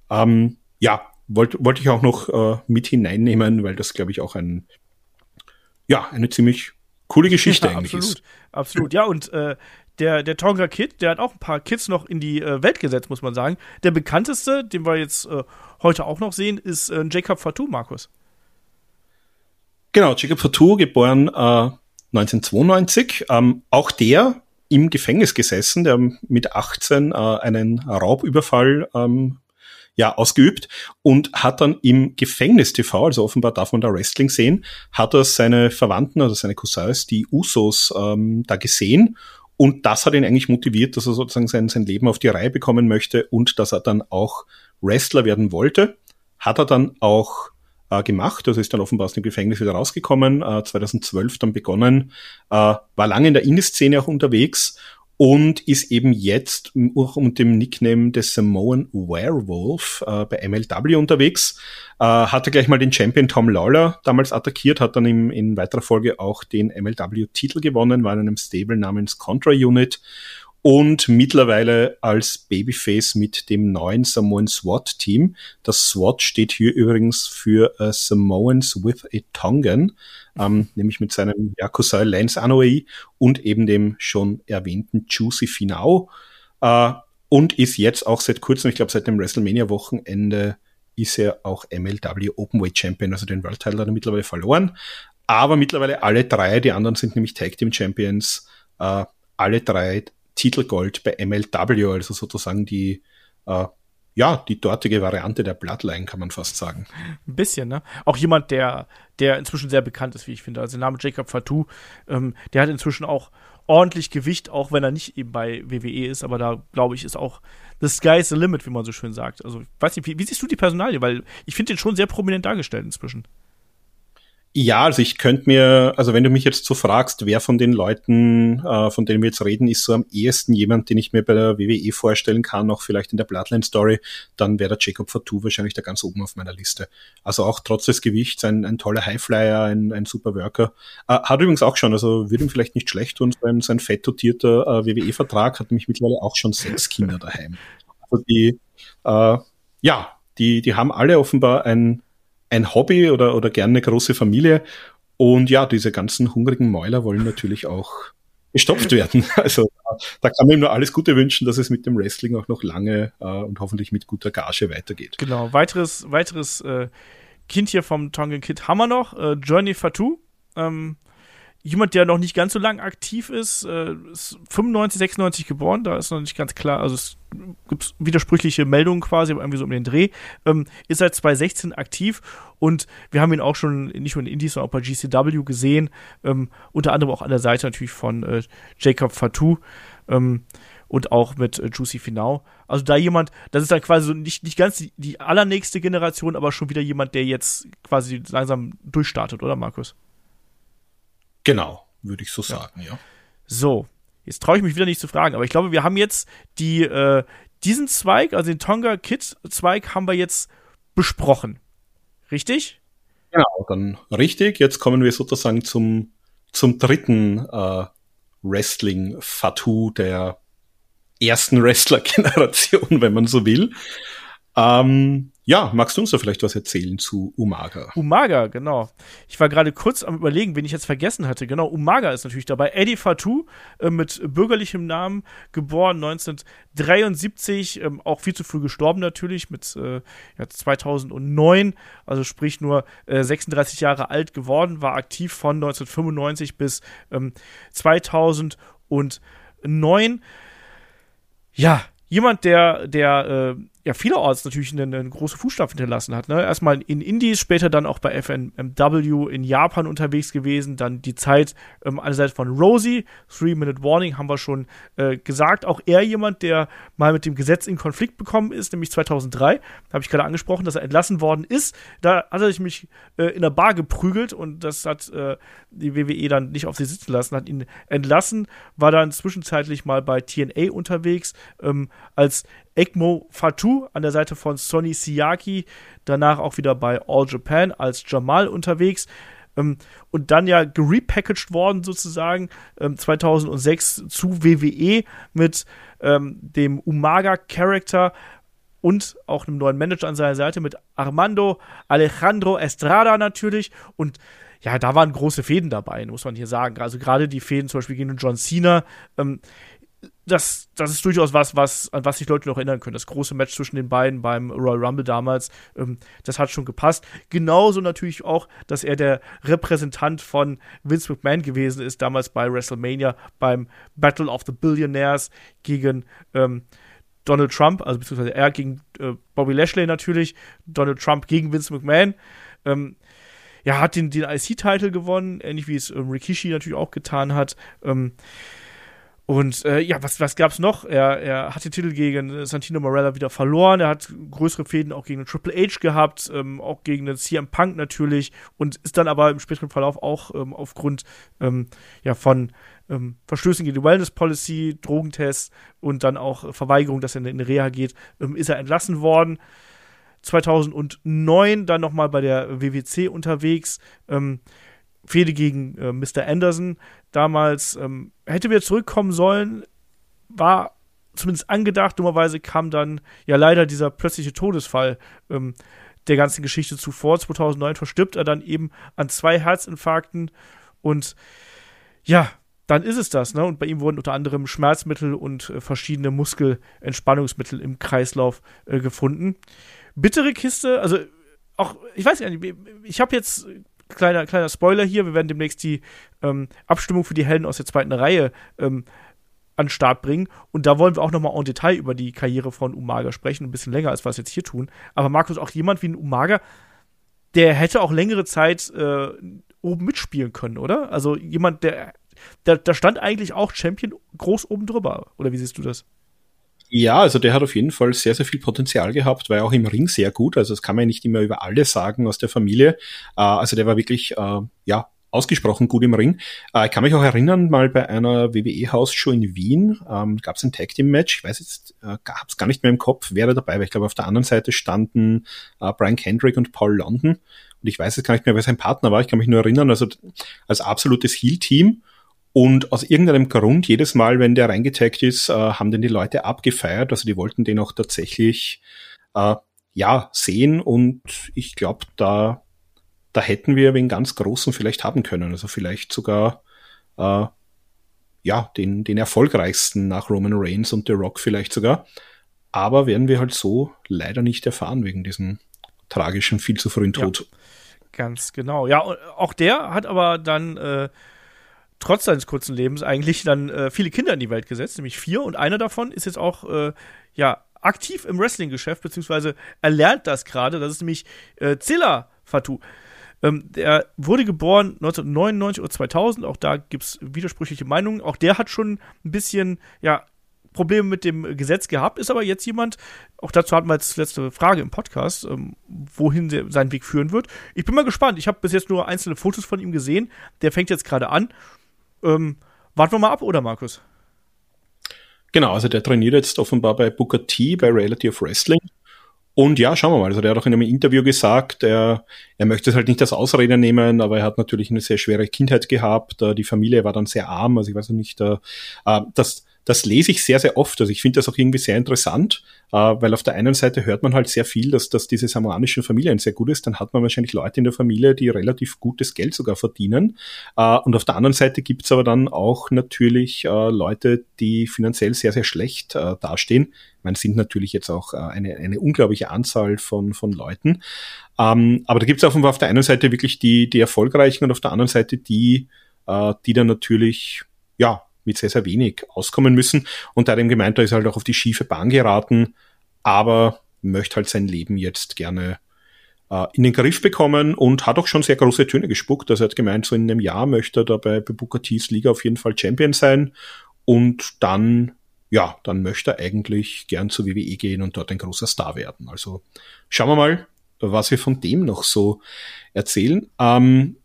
Ähm, ja, wollte wollte ich auch noch äh, mit hineinnehmen, weil das, glaube ich, auch ein, ja, eine ziemlich coole Geschichte ja, eigentlich absolut, ist. Absolut, ja, und äh, der, der Tonga Kid, der hat auch ein paar Kids noch in die äh, Welt gesetzt, muss man sagen. Der bekannteste, den wir jetzt äh, heute auch noch sehen, ist äh, Jacob Fatou, Markus. Genau, Jacob Fatou, geboren äh, 1992. Ähm, auch der im Gefängnis gesessen, der mit 18 äh, einen Raubüberfall ähm, ja, ausgeübt und hat dann im Gefängnis TV, also offenbar darf man da Wrestling sehen, hat er seine Verwandten, also seine Cousins, die Usos, ähm, da gesehen und das hat ihn eigentlich motiviert, dass er sozusagen sein, sein Leben auf die Reihe bekommen möchte und dass er dann auch Wrestler werden wollte. Hat er dann auch äh, gemacht. Also ist dann offenbar aus dem Gefängnis wieder rausgekommen, äh, 2012 dann begonnen, äh, war lange in der Indie-Szene auch unterwegs und ist eben jetzt auch unter dem Nickname des Samoan Werewolf äh, bei MLW unterwegs. Äh, hatte gleich mal den Champion Tom Lawler damals attackiert, hat dann im, in weiterer Folge auch den MLW-Titel gewonnen, war in einem Stable namens Contra Unit und mittlerweile als Babyface mit dem neuen Samoan SWAT Team. Das SWAT steht hier übrigens für uh, Samoans with a Tongan, ähm, nämlich mit seinem Cousin Lance Anoa'i und eben dem schon erwähnten Juicy Finau. Äh, und ist jetzt auch seit kurzem, ich glaube seit dem WrestleMania-Wochenende, ist er auch MLW Openweight Champion, also den World Title hat er mittlerweile verloren. Aber mittlerweile alle drei, die anderen sind nämlich Tag Team Champions, äh, alle drei Titelgold bei MLW, also sozusagen die, äh, ja, die dortige Variante der Bloodline, kann man fast sagen. Ein bisschen, ne? Auch jemand, der, der inzwischen sehr bekannt ist, wie ich finde. Also der Name Jacob Fatou, ähm, der hat inzwischen auch ordentlich Gewicht, auch wenn er nicht eben bei WWE ist, aber da glaube ich, ist auch the sky's the limit, wie man so schön sagt. Also, weiß nicht, wie, wie siehst du die Personalie? Weil ich finde den schon sehr prominent dargestellt inzwischen. Ja, also ich könnte mir, also wenn du mich jetzt so fragst, wer von den Leuten, äh, von denen wir jetzt reden, ist so am ehesten jemand, den ich mir bei der WWE vorstellen kann, auch vielleicht in der Bloodline Story, dann wäre der Jacob Fatou wahrscheinlich da ganz oben auf meiner Liste. Also auch trotz des Gewichts ein, ein toller Highflyer, ein, ein super Worker. Äh, hat übrigens auch schon, also würde ihm vielleicht nicht schlecht tun, sein, sein fett dotierter äh, WWE-Vertrag hat nämlich mittlerweile auch schon sechs Kinder daheim. Also die, äh, ja, die, die haben alle offenbar ein, ein Hobby oder, oder gerne eine große Familie. Und ja, diese ganzen hungrigen Mäuler wollen natürlich auch gestopft werden. Also da kann man ihm nur alles Gute wünschen, dass es mit dem Wrestling auch noch lange äh, und hoffentlich mit guter Gage weitergeht. Genau, weiteres, weiteres äh, Kind hier vom Tongan Kid haben wir noch, äh, Journey Fatou. Ähm, jemand, der noch nicht ganz so lang aktiv ist, äh, ist 95, 96 geboren, da ist noch nicht ganz klar, also es gibt widersprüchliche Meldungen quasi, aber irgendwie so um den Dreh, ähm, ist seit 2016 aktiv und wir haben ihn auch schon nicht nur in Indies, sondern auch bei GCW gesehen, ähm, unter anderem auch an der Seite natürlich von äh, Jacob Fatou ähm, und auch mit äh, Juicy Finau. Also da jemand, das ist dann quasi so nicht, nicht ganz die, die allernächste Generation, aber schon wieder jemand, der jetzt quasi langsam durchstartet, oder Markus? Genau, würde ich so sagen, ja. So, jetzt traue ich mich wieder nicht zu fragen, aber ich glaube, wir haben jetzt die, äh, diesen Zweig, also den Tonga Kid Zweig, haben wir jetzt besprochen. Richtig? Genau, dann richtig. Jetzt kommen wir sozusagen zum, zum dritten äh, Wrestling-Fatu der ersten Wrestler-Generation, wenn man so will. Ähm, ja, magst du uns da vielleicht was erzählen zu Umaga? Umaga, genau. Ich war gerade kurz am überlegen, wen ich jetzt vergessen hatte. Genau, Umaga ist natürlich dabei. Eddie Fatou äh, mit bürgerlichem Namen, geboren 1973, ähm, auch viel zu früh gestorben natürlich, mit äh, ja, 2009, also sprich nur äh, 36 Jahre alt geworden, war aktiv von 1995 bis ähm, 2009. Ja, jemand, der, der äh, ja vielerorts natürlich eine, eine große Fußstapfen hinterlassen hat. Ne? Erstmal in Indies, später dann auch bei FNMW in Japan unterwegs gewesen, dann die Zeit ähm, einerseits von Rosie, Three Minute Warning haben wir schon äh, gesagt, auch er jemand, der mal mit dem Gesetz in Konflikt bekommen ist, nämlich 2003, habe ich gerade angesprochen, dass er entlassen worden ist. Da hat er sich mich äh, in der Bar geprügelt und das hat äh, die WWE dann nicht auf sich sitzen lassen, hat ihn entlassen, war dann zwischenzeitlich mal bei TNA unterwegs ähm, als Egmo Fatou an der Seite von Sonny Siaki, danach auch wieder bei All Japan als Jamal unterwegs. Ähm, und dann ja gerepackaged worden sozusagen ähm, 2006 zu WWE mit ähm, dem Umaga-Charakter und auch einem neuen Manager an seiner Seite mit Armando Alejandro Estrada natürlich und ja, da waren große Fäden dabei, muss man hier sagen. Also gerade die Fäden zum Beispiel gegen John Cena, ähm, das, das ist durchaus was, was, an was sich Leute noch erinnern können. Das große Match zwischen den beiden beim Royal Rumble damals, ähm, das hat schon gepasst. Genauso natürlich auch, dass er der Repräsentant von Vince McMahon gewesen ist, damals bei WrestleMania beim Battle of the Billionaires gegen ähm, Donald Trump, also beziehungsweise er gegen äh, Bobby Lashley natürlich, Donald Trump gegen Vince McMahon. Ähm, ja, hat den, den IC-Title gewonnen, ähnlich wie es ähm, Rikishi natürlich auch getan hat. Ähm, Und äh, ja, was, was gab's noch? Er, er hat den Titel gegen Santino Morella wieder verloren. Er hat größere Fäden auch gegen den Triple H gehabt, ähm, auch gegen den CM Punk natürlich und ist dann aber im späteren Verlauf auch ähm, aufgrund ähm, ja, von ähm, Verstößen gegen die Wellness Policy, Drogentests und dann auch Verweigerung, dass er in Reha geht, ähm, ist er entlassen worden. 2009 dann nochmal bei der WWC unterwegs. Ähm, Fehde gegen äh, Mr. Anderson damals. Ähm, hätte wieder zurückkommen sollen, war zumindest angedacht. Dummerweise kam dann ja leider dieser plötzliche Todesfall ähm, der ganzen Geschichte zuvor. 2009 verstirbt er dann eben an zwei Herzinfarkten und ja, dann ist es das. Ne? Und bei ihm wurden unter anderem Schmerzmittel und äh, verschiedene Muskelentspannungsmittel im Kreislauf äh, gefunden. Bittere Kiste, also auch, ich weiß gar nicht, ich habe jetzt kleiner, kleiner Spoiler hier, wir werden demnächst die ähm, Abstimmung für die Helden aus der zweiten Reihe ähm, an den Start bringen. Und da wollen wir auch nochmal en Detail über die Karriere von Umaga sprechen, ein bisschen länger, als wir es jetzt hier tun. Aber Markus, auch jemand wie ein Umaga, der hätte auch längere Zeit äh, oben mitspielen können, oder? Also jemand, der, der, da stand eigentlich auch Champion groß oben drüber. Oder wie siehst du das? Ja, also der hat auf jeden Fall sehr, sehr viel Potenzial gehabt, war auch im Ring sehr gut. Also das kann man ja nicht immer über alle sagen aus der Familie. Äh, also der war wirklich, äh, ja, ausgesprochen gut im Ring. Äh, ich kann mich auch erinnern, mal bei einer WWE-Hausshow in Wien ähm, gab es ein Tag Team Match. Ich weiß jetzt, äh, gab es gar nicht mehr im Kopf, wer da dabei war. Ich glaube, auf der anderen Seite standen äh, Brian Kendrick und Paul London. Und ich weiß jetzt gar nicht mehr, wer sein Partner war. Ich kann mich nur erinnern, also als absolutes Heel-Team. Und aus irgendeinem Grund, jedes Mal, wenn der reingetaggt ist, äh, haben den die Leute abgefeiert. Also die wollten den auch tatsächlich äh, ja sehen. Und ich glaube, da, da hätten wir den ganz Großen vielleicht haben können. Also vielleicht sogar äh, ja, den, den erfolgreichsten nach Roman Reigns und The Rock vielleicht sogar. Aber werden wir halt so leider nicht erfahren wegen diesem tragischen, viel zu frühen Tod. Ja, ganz genau. Ja, auch der hat aber dann äh, trotz seines kurzen Lebens eigentlich dann äh, viele Kinder in die Welt gesetzt, nämlich vier. Und einer davon ist jetzt auch, äh, ja, aktiv im Wrestling-Geschäft, beziehungsweise er lernt das gerade. Das ist nämlich äh, Zilla Fatou. Ähm, der wurde geboren 1999 oder 2000. Auch da gibt es widersprüchliche Meinungen. Auch der hat schon ein bisschen, ja, Probleme mit dem Gesetz gehabt, ist aber jetzt jemand, auch dazu hatten wir jetzt letzte Frage im Podcast, ähm, wohin der, sein Weg führen wird. Ich bin mal gespannt. Ich habe bis jetzt nur einzelne Fotos von ihm gesehen. Der fängt jetzt gerade an ähm, warten wir mal ab, oder Markus? Genau, also der trainiert jetzt offenbar bei Booker T, bei Reality of Wrestling. Und ja, schauen wir mal. Also der hat auch in einem Interview gesagt, er, er möchte es halt nicht als Ausrede nehmen, aber er hat natürlich eine sehr schwere Kindheit gehabt. Die Familie war dann sehr arm, also ich weiß nicht, äh, das, das lese ich sehr, sehr oft. Also ich finde das auch irgendwie sehr interessant, äh, weil auf der einen Seite hört man halt sehr viel, dass, dass diese samoanischen Familien sehr gut ist. Dann hat man wahrscheinlich Leute in der Familie, die relativ gutes Geld sogar verdienen. Äh, und auf der anderen Seite gibt's aber dann auch natürlich äh, Leute, die finanziell sehr, sehr schlecht dastehen. Man sind natürlich jetzt auch eine, eine unglaubliche Anzahl von, von Leuten. Ähm, aber da gibt's offenbar auf der einen Seite wirklich die, die Erfolgreichen und auf der anderen Seite die, die dann natürlich ja, mit sehr, sehr wenig auskommen müssen. Und da dem gemeint, da ist halt auch auf die schiefe Bahn geraten, aber möchte halt sein Leben jetzt gerne äh, in den Griff bekommen und hat auch schon sehr große Töne gespuckt. Also er hat gemeint, so in einem Jahr möchte er da bei T's Liga auf jeden Fall Champion sein und dann ja, dann möchte er eigentlich gern zur WWE gehen und dort ein großer Star werden. Also schauen wir mal, was wir von dem noch so erzählen. Ähm,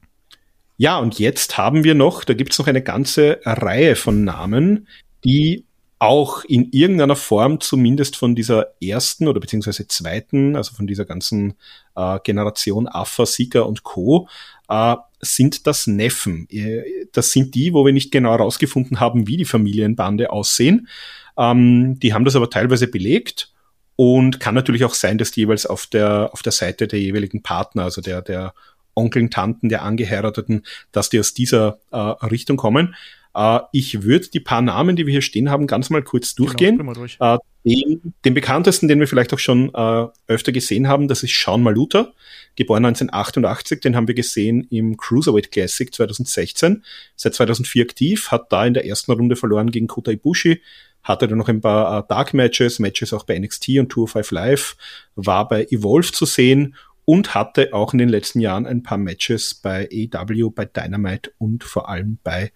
ja, und jetzt haben wir noch, da gibt's noch eine ganze Reihe von Namen, die auch in irgendeiner Form zumindest von dieser ersten oder beziehungsweise zweiten, also von dieser ganzen äh, Generation Alpha, Sika und Co., äh, sind das Neffen. Äh, das sind die, wo wir nicht genau herausgefunden haben, wie die Familienbande aussehen. Ähm, die haben das aber teilweise belegt und kann natürlich auch sein, dass die jeweils auf der, auf der Seite der jeweiligen Partner, also der, der Onkeln, Tanten, der Angeheirateten, dass die aus dieser äh, Richtung kommen. Äh, ich würde die paar Namen, die wir hier stehen haben, ganz mal kurz genau, durchgehen. Genau, durch. äh, den, den, bekanntesten, den wir vielleicht auch schon äh, öfter gesehen haben, das ist Sean Maluta, geboren 1988. Den haben wir gesehen im Cruiserweight Classic 2016. Seit 2004 aktiv, hat da in der ersten Runde verloren gegen Kota Ibushi, hatte dann noch ein paar äh, Dark Matches, Matches auch bei NXT und Tour 5 Live, war bei Evolve zu sehen und hatte auch in den letzten Jahren ein paar Matches bei AW, bei Dynamite und vor allem bei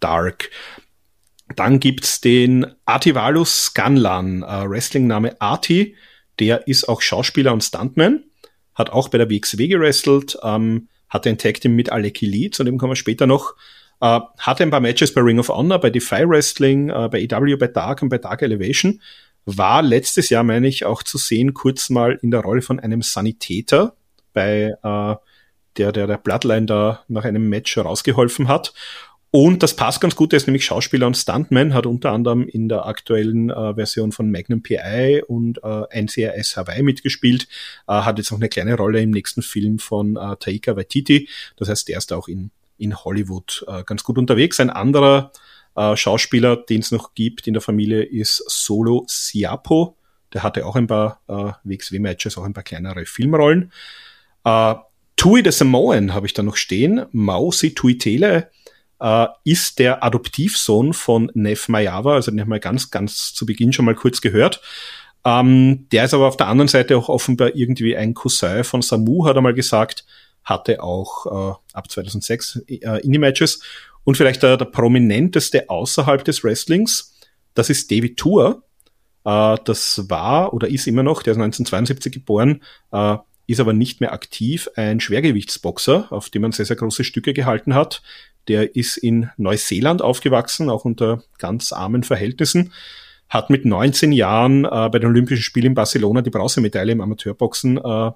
Dark. Dann gibt's den Artivalus Scanlan, äh, Wrestling-Name Arti. Der ist auch Schauspieler und Stuntman, hat auch bei der WXW gewrestelt, ähm, hatte ein Tag Team mit Aleki Lee, zu dem kommen wir später noch. Äh, hatte ein paar Matches bei Ring of Honor, bei Defy Wrestling, äh, bei EW, bei Dark und bei Dark Elevation. War letztes Jahr, meine ich, auch zu sehen, kurz mal in der Rolle von einem Sanitäter bei äh, der, der der Bloodline da nach einem Match rausgeholfen hat. Und das passt ganz gut, er ist nämlich Schauspieler und Stuntman, hat unter anderem in der aktuellen äh, Version von Magnum PI und äh, NCIS Hawaii mitgespielt, äh, hat jetzt noch eine kleine Rolle im nächsten Film von äh, Taika Waititi. Das heißt, der ist auch in, in Hollywood äh, ganz gut unterwegs. Ein anderer äh, Schauspieler, den es noch gibt in der Familie, ist Solo Siapo. Der hatte auch ein paar äh, WXW-Matches, auch ein paar kleinere Filmrollen. Äh, Tui the Samoan habe ich da noch stehen. Mausi Tuitele äh, ist der Adoptivsohn von Neff Mayava, also den haben wir ganz, ganz zu Beginn schon mal kurz gehört. Ähm, der ist aber auf der anderen Seite auch offenbar irgendwie ein Cousin von Samu, hat er mal gesagt, hatte auch äh, ab 2006 äh, Indie-Matches. Und vielleicht der, der prominenteste außerhalb des Wrestlings, das ist David Tour. Äh, das war oder ist immer noch, der ist 1972 geboren, äh, ist aber nicht mehr aktiv, ein Schwergewichtsboxer, auf dem man sehr, sehr große Stücke gehalten hat. Der ist in Neuseeland aufgewachsen, auch unter ganz armen Verhältnissen, hat mit 19 Jahren äh, bei den Olympischen Spielen in Barcelona die Bronzemedaille im Amateurboxen äh,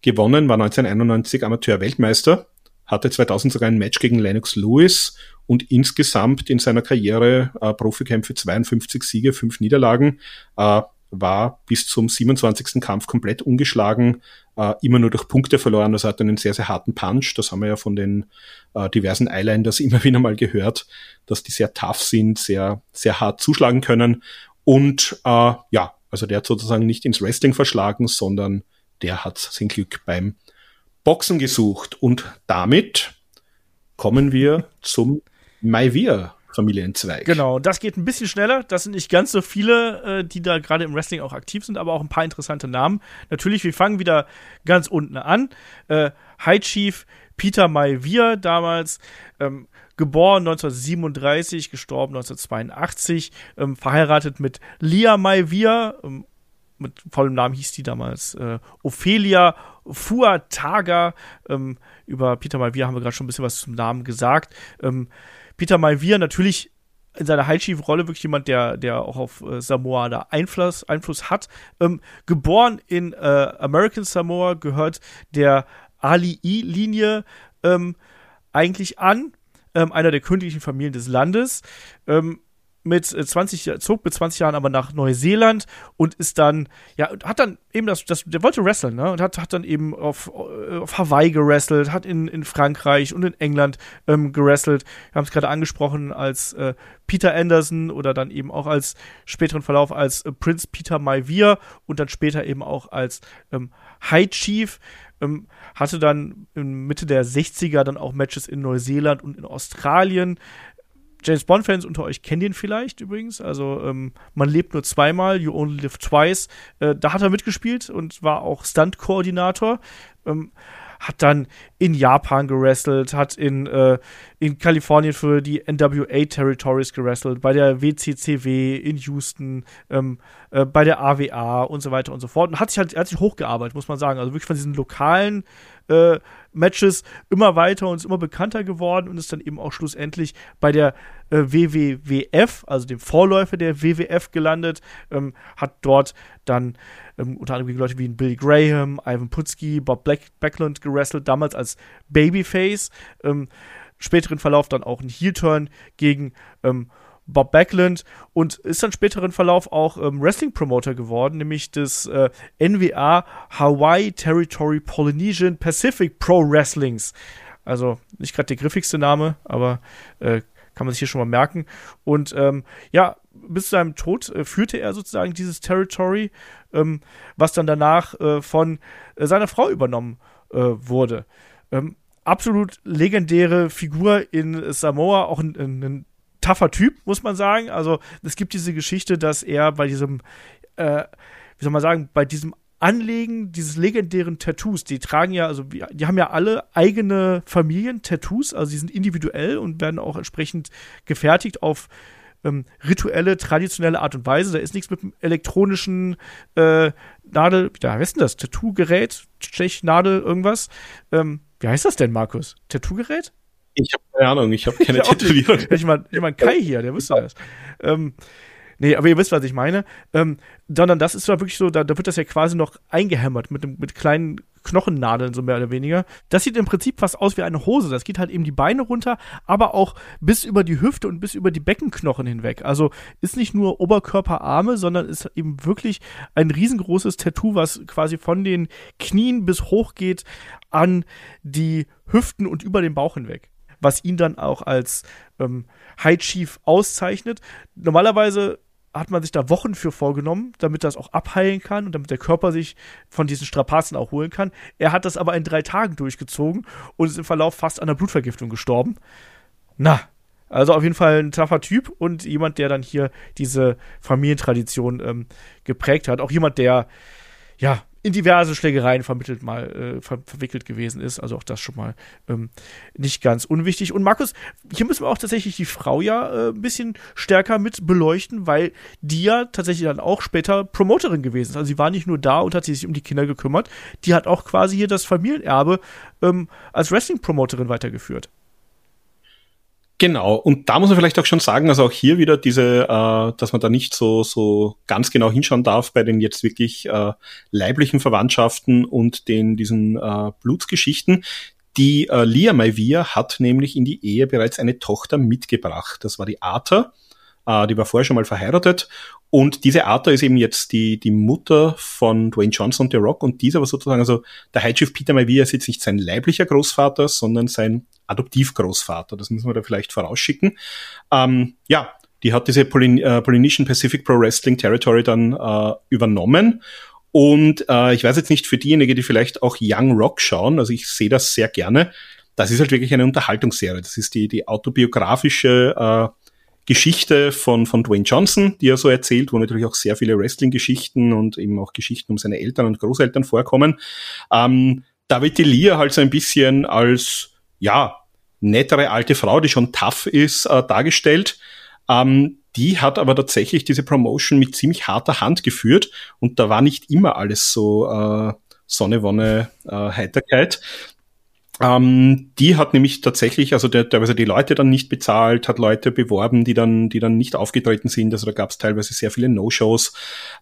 gewonnen, war 1991 Amateur-Weltmeister, hatte 2000 sogar ein Match gegen Lennox Lewis und insgesamt in seiner Karriere äh, Profikämpfe 52 Siege, 5 Niederlagen. Äh, war bis zum 27. Kampf komplett ungeschlagen, äh, immer nur durch Punkte verloren. Das hat einen sehr, sehr harten Punch. Das haben wir ja von den äh, diversen Islanders immer wieder mal gehört, dass die sehr tough sind, sehr, sehr hart zuschlagen können. Und äh, ja, also der hat sozusagen nicht ins Wrestling verschlagen, sondern der hat sein Glück beim Boxen gesucht. Und damit kommen wir zum Maivir Familienzweig. Genau, das geht ein bisschen schneller. Das sind nicht ganz so viele, äh, die da gerade im Wrestling auch aktiv sind, aber auch ein paar interessante Namen. Natürlich, wir fangen wieder ganz unten an. Äh, High Chief Peter Maivia damals, ähm, geboren 1937, gestorben 1982, ähm, verheiratet mit Lia Maivia, ähm, mit vollem Namen hieß die damals äh, Ophelia Fuataga. Ähm, über Peter Maivia haben wir gerade schon ein bisschen was zum Namen gesagt. Ähm, Peter Malvier natürlich in seiner High Chief Rolle wirklich jemand, der, der auch auf äh, Samoa da Einfluss, Einfluss hat. Ähm, geboren in äh, American Samoa, gehört der Ali-I-Linie ähm, eigentlich an, ähm, einer der königlichen Familien des Landes. Ähm, mit 20, äh, zog mit 20 Jahren aber nach Neuseeland und ist dann, ja, hat dann eben das, das der wollte wresteln, ne? Und hat, hat dann eben auf, äh, auf Hawaii gewrestelt, hat in, in Frankreich und in England ähm, gewrestelt. Wir haben es gerade angesprochen als äh, Peter Anderson oder dann eben auch als späteren Verlauf als äh, Prince Peter Maivia und dann später eben auch als ähm, High Chief. Ähm, hatte dann in Mitte der 60er dann auch Matches in Neuseeland und in Australien. James Bond-Fans unter euch kennen den vielleicht übrigens. Also ähm, man lebt nur zweimal, You Only Live Twice. Äh, da hat er mitgespielt und war auch Stunt-Koordinator. Ähm, hat dann in Japan gewrestelt, hat in, äh, in Kalifornien für die NWA Territories gewrestelt, bei der WCCW in Houston, ähm, äh, bei der AWA und so weiter und so fort. Und hat sich halt hat sich hochgearbeitet, muss man sagen. Also wirklich von diesen lokalen äh, Matches immer weiter und ist immer bekannter geworden und ist dann eben auch schlussendlich bei der äh, WWWF, also dem Vorläufer der WWF gelandet, ähm, hat dort dann ähm, unter anderem gegen Leute wie Billy Graham, Ivan Putski, Bob Black Backlund gewrestelt, damals als Babyface, ähm, späteren Verlauf dann auch ein Heel-Turn gegen ähm, Bob Backlund und ist dann späteren Verlauf auch ähm, Wrestling-Promoter geworden, nämlich des äh, NWA Hawaii Territory Polynesian Pacific Pro Wrestlings. Also nicht gerade der griffigste Name, aber äh, kann man sich hier schon mal merken. Und ähm, ja, bis zu seinem Tod äh, führte er sozusagen dieses Territory, ähm, was dann danach äh, von äh, seiner Frau übernommen äh, wurde. Ähm, absolut legendäre Figur in Samoa, auch ein, ein tougher Typ, muss man sagen. Also es gibt diese Geschichte, dass er bei diesem, äh, wie soll man sagen, bei diesem Anlegen dieses legendären Tattoos, die tragen ja, also die haben ja alle eigene Familien-Tattoos, also die sind individuell und werden auch entsprechend gefertigt auf ähm, rituelle, traditionelle Art und Weise. Da ist nichts mit dem elektronischen äh, Nadel, was ist denn das? Tattoo-Gerät, Stechnadel, irgendwas. Ähm, wie heißt das denn, Markus? Tattoo-Gerät? Ich habe keine Ahnung, ich habe keine Ich Tätowierung. Ich meine, ich mein Kai hier, der wüsste das. Ähm, nee, aber ihr wisst, was ich meine. Ähm, sondern das ist ja wirklich so, da, da wird das ja quasi noch eingehämmert mit, dem- mit kleinen Knochennadeln, so mehr oder weniger. Das sieht im Prinzip fast aus wie eine Hose. Das geht halt eben die Beine runter, aber auch bis über die Hüfte und bis über die Beckenknochen hinweg. Also ist nicht nur Oberkörper, Arme, sondern ist eben wirklich ein riesengroßes Tattoo, was quasi von den Knien bis hoch geht an die Hüften und über den Bauch hinweg was ihn dann auch als ähm, High Chief auszeichnet. Normalerweise hat man sich da Wochen für vorgenommen, damit das auch abheilen kann und damit der Körper sich von diesen Strapazen auch holen kann. Er hat das aber in drei Tagen durchgezogen und ist im Verlauf fast an einer Blutvergiftung gestorben. Na, also auf jeden Fall ein taffer Typ und jemand, der dann hier diese Familientradition ähm, geprägt hat. Auch jemand, der ja in diverse Schlägereien vermittelt mal äh, ver verwickelt gewesen ist. Also auch das schon mal ähm, nicht ganz unwichtig. Und Markus, hier müssen wir auch tatsächlich die Frau ja äh, ein bisschen stärker mit beleuchten, weil die ja tatsächlich dann auch später Promoterin gewesen ist. Also sie war nicht nur da und hat sich um die Kinder gekümmert, die hat auch quasi hier das Familienerbe ähm, als Wrestling-Promoterin weitergeführt. Genau, und da muss man vielleicht auch schon sagen, also auch hier wieder diese, äh, dass man da nicht so, so ganz genau hinschauen darf bei den jetzt wirklich äh, leiblichen Verwandtschaften und den diesen äh, Blutsgeschichten. Die äh, Lia Maivia hat nämlich in die Ehe bereits eine Tochter mitgebracht. Das war die Arthur. Äh, die war vorher schon mal verheiratet. Und diese Arthur ist eben jetzt die, die Mutter von Dwayne Johnson und The Rock. Und dieser war sozusagen, also der High Chief Peter Maivia ist jetzt nicht sein leiblicher Großvater, sondern sein Adoptivgroßvater. Das müssen wir da vielleicht vorausschicken. Ähm, ja, die hat diese Polyn äh, Polynesian Pacific Pro Wrestling Territory dann äh, übernommen. Und äh, ich weiß jetzt nicht für diejenigen, die vielleicht auch Young Rock schauen, also ich sehe das sehr gerne. Das ist halt wirklich eine Unterhaltungsserie. Das ist die, die autobiografische äh, Geschichte von, von Dwayne Johnson, die er so erzählt, wo natürlich auch sehr viele Wrestling-Geschichten und eben auch Geschichten um seine Eltern und Großeltern vorkommen. Ähm, da wird die Lia halt so ein bisschen als, ja, nettere alte Frau, die schon tough ist, äh, dargestellt. Ähm, die hat aber tatsächlich diese Promotion mit ziemlich harter Hand geführt und da war nicht immer alles so äh, Sonne, Wonne, äh, Heiterkeit. Ähm, die hat nämlich tatsächlich, also der, teilweise die Leute dann nicht bezahlt, hat Leute beworben, die dann, die dann nicht aufgetreten sind. Also da gab es teilweise sehr viele No-Shows.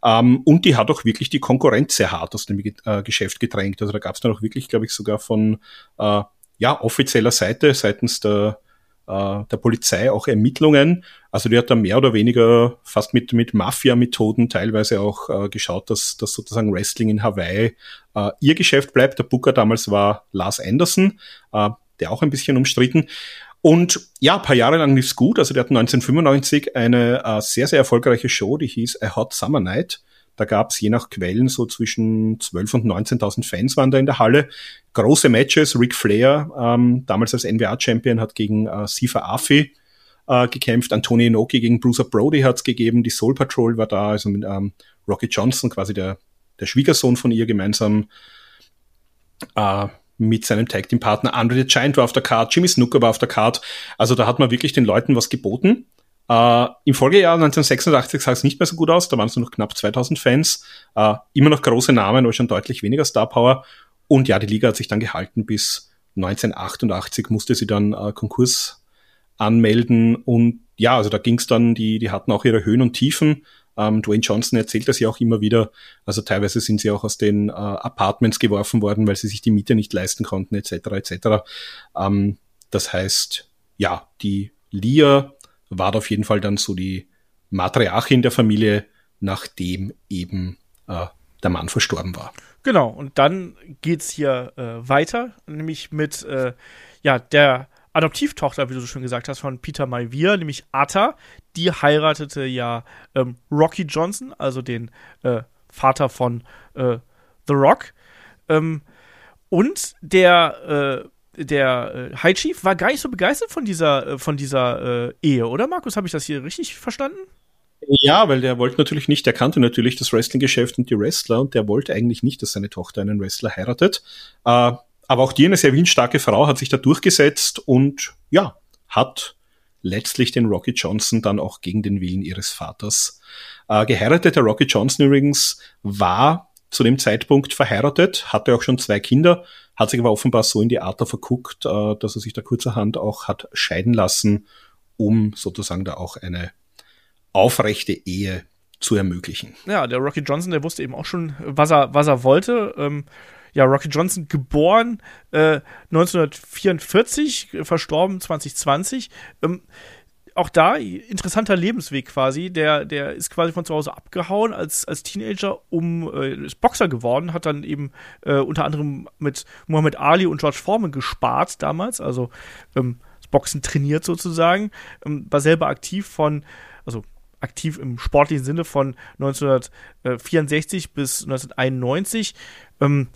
Ähm, und die hat auch wirklich die Konkurrenz sehr hart aus dem äh, Geschäft gedrängt. Also da gab es dann auch wirklich, glaube ich, sogar von äh, ja, offizieller Seite seitens der, äh, der Polizei auch Ermittlungen. Also die hat da mehr oder weniger fast mit, mit Mafia-Methoden teilweise auch äh, geschaut, dass, dass sozusagen Wrestling in Hawaii äh, ihr Geschäft bleibt. Der Booker damals war Lars Anderson, äh, der auch ein bisschen umstritten. Und ja, ein paar Jahre lang lief's gut. Also der hat 1995 eine äh, sehr, sehr erfolgreiche Show, die hieß A Hot Summer Night. Da gab's je nach Quellen so zwischen 12.000 und 19.000 Fans waren da in der Halle. Große Matches. Ric Flair, ähm, damals als NWA-Champion, hat gegen äh, Sifa Afi äh, gekämpft. Antonio Inoki gegen Bruiser Brody hat's gegeben. Die Soul Patrol war da, also mit ähm, Rocky Johnson, quasi der, der Schwiegersohn von ihr, gemeinsam äh, mit seinem Tag Team Partner Andre the Giant war auf der Card, Jimmy Snooker war auf der Card. Also da hat man wirklich den Leuten was geboten. Äh, Im Folgejahr 1986 sah es nicht mehr so gut aus, da waren es nur noch knapp 2000 Fans, äh, immer noch große Namen, aber schon deutlich weniger Star Power. Und ja, die Liga hat sich dann gehalten bis 1988 musste sie dann äh, Konkurs anmelden und ja, also da ging es dann, die, die hatten auch ihre Höhen und Tiefen. Ähm, Dwayne Johnson erzählt das ja auch immer wieder. Also teilweise sind sie auch aus den äh, Apartments geworfen worden, weil sie sich die Miete nicht leisten konnten, etc. etc. Ähm, das heißt, ja, die Lia war auf jeden Fall dann so die Matriarchin der Familie, nachdem eben äh, der Mann verstorben war. Genau, und dann geht's hier äh, weiter, nämlich mit äh, ja, der Adoptivtochter, wie du so schön gesagt hast, von Peter Maivia, nämlich Atta. Die heiratete ja ähm, Rocky Johnson, also den äh, Vater von äh, The Rock. Ähm, und der, äh, der äh, High Chief war gar nicht so begeistert von dieser, äh, von dieser äh, Ehe, oder Markus? Habe ich das hier richtig verstanden? Ja, weil der wollte natürlich nicht, der kannte natürlich das Wrestling-Geschäft und die Wrestler und der wollte eigentlich nicht, dass seine Tochter einen Wrestler heiratet. Äh, aber auch die, eine sehr windstarke Frau, hat sich da durchgesetzt und ja, hat letztlich den Rocky Johnson dann auch gegen den Willen ihres Vaters äh, geheiratet. Der Rocky Johnson übrigens war zu dem Zeitpunkt verheiratet, hatte auch schon zwei Kinder, hat sich aber offenbar so in die Art verguckt, äh, dass er sich da kurzerhand auch hat scheiden lassen, um sozusagen da auch eine aufrechte Ehe zu ermöglichen. Ja, der Rocky Johnson, der wusste eben auch schon, was er, was er wollte. Ähm, ja, Rocky Johnson geboren äh, 1944, verstorben 2020. Ähm, auch da interessanter Lebensweg quasi. Der, der ist quasi von zu Hause abgehauen als, als Teenager, um äh, ist Boxer geworden, hat dann eben äh, unter anderem mit Muhammad Ali und George Foreman gespart damals, also ähm, das Boxen trainiert sozusagen, ähm, war selber aktiv von, also aktiv im sportlichen Sinne von 1964 bis 1991. Ähm,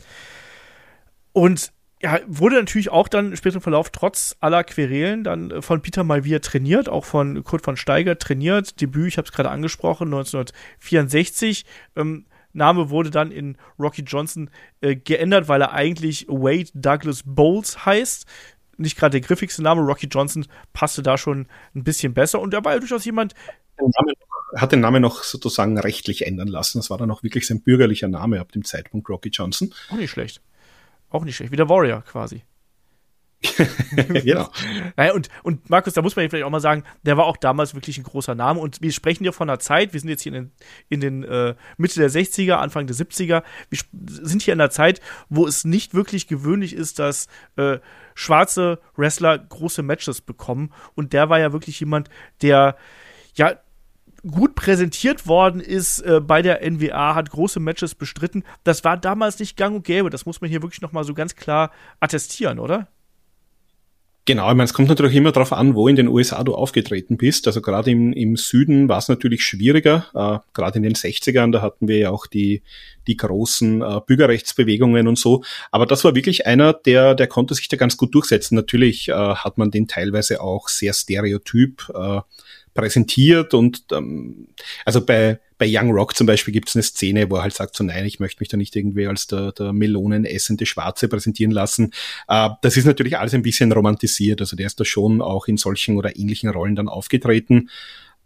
und ja, wurde natürlich auch dann im späteren Verlauf trotz aller Querelen dann äh, von Peter Malvier trainiert, auch von Kurt von Steiger trainiert. Debüt, ich habe es gerade angesprochen, 1964. Ähm, Name wurde dann in Rocky Johnson äh, geändert, weil er eigentlich Wade Douglas Bowles heißt. Nicht gerade der griffigste Name. Rocky Johnson passte da schon ein bisschen besser und er war ja durchaus jemand. hat den Namen noch sozusagen rechtlich ändern lassen. Das war dann auch wirklich sein bürgerlicher Name ab dem Zeitpunkt Rocky Johnson. Auch nicht schlecht. Auch nicht schlecht. Wie der Warrior quasi. genau. Naja, und, und Markus, da muss man vielleicht auch mal sagen, der war auch damals wirklich ein großer Name. Und wir sprechen hier von einer Zeit, wir sind jetzt hier in den, in den äh, Mitte der 60er, Anfang der 70er. Wir sind hier in einer Zeit, wo es nicht wirklich gewöhnlich ist, dass äh, schwarze Wrestler große Matches bekommen. Und der war ja wirklich jemand, der ja gut präsentiert worden ist äh, bei der NWA, hat große Matches bestritten. Das war damals nicht gang und gäbe. Das muss man hier wirklich noch mal so ganz klar attestieren, oder? Genau, ich meine, es kommt natürlich immer darauf an, wo in den USA du aufgetreten bist. Also gerade im, im Süden war es natürlich schwieriger. Äh, gerade in den 60ern, da hatten wir ja auch die, die großen äh, Bürgerrechtsbewegungen und so. Aber das war wirklich einer, der, der konnte sich da ganz gut durchsetzen. Natürlich äh, hat man den teilweise auch sehr stereotyp äh, präsentiert und ähm, also bei, bei Young Rock zum Beispiel gibt es eine Szene, wo er halt sagt so nein, ich möchte mich da nicht irgendwie als der, der melonenessende Schwarze präsentieren lassen. Äh, das ist natürlich alles ein bisschen romantisiert, also der ist da schon auch in solchen oder ähnlichen Rollen dann aufgetreten.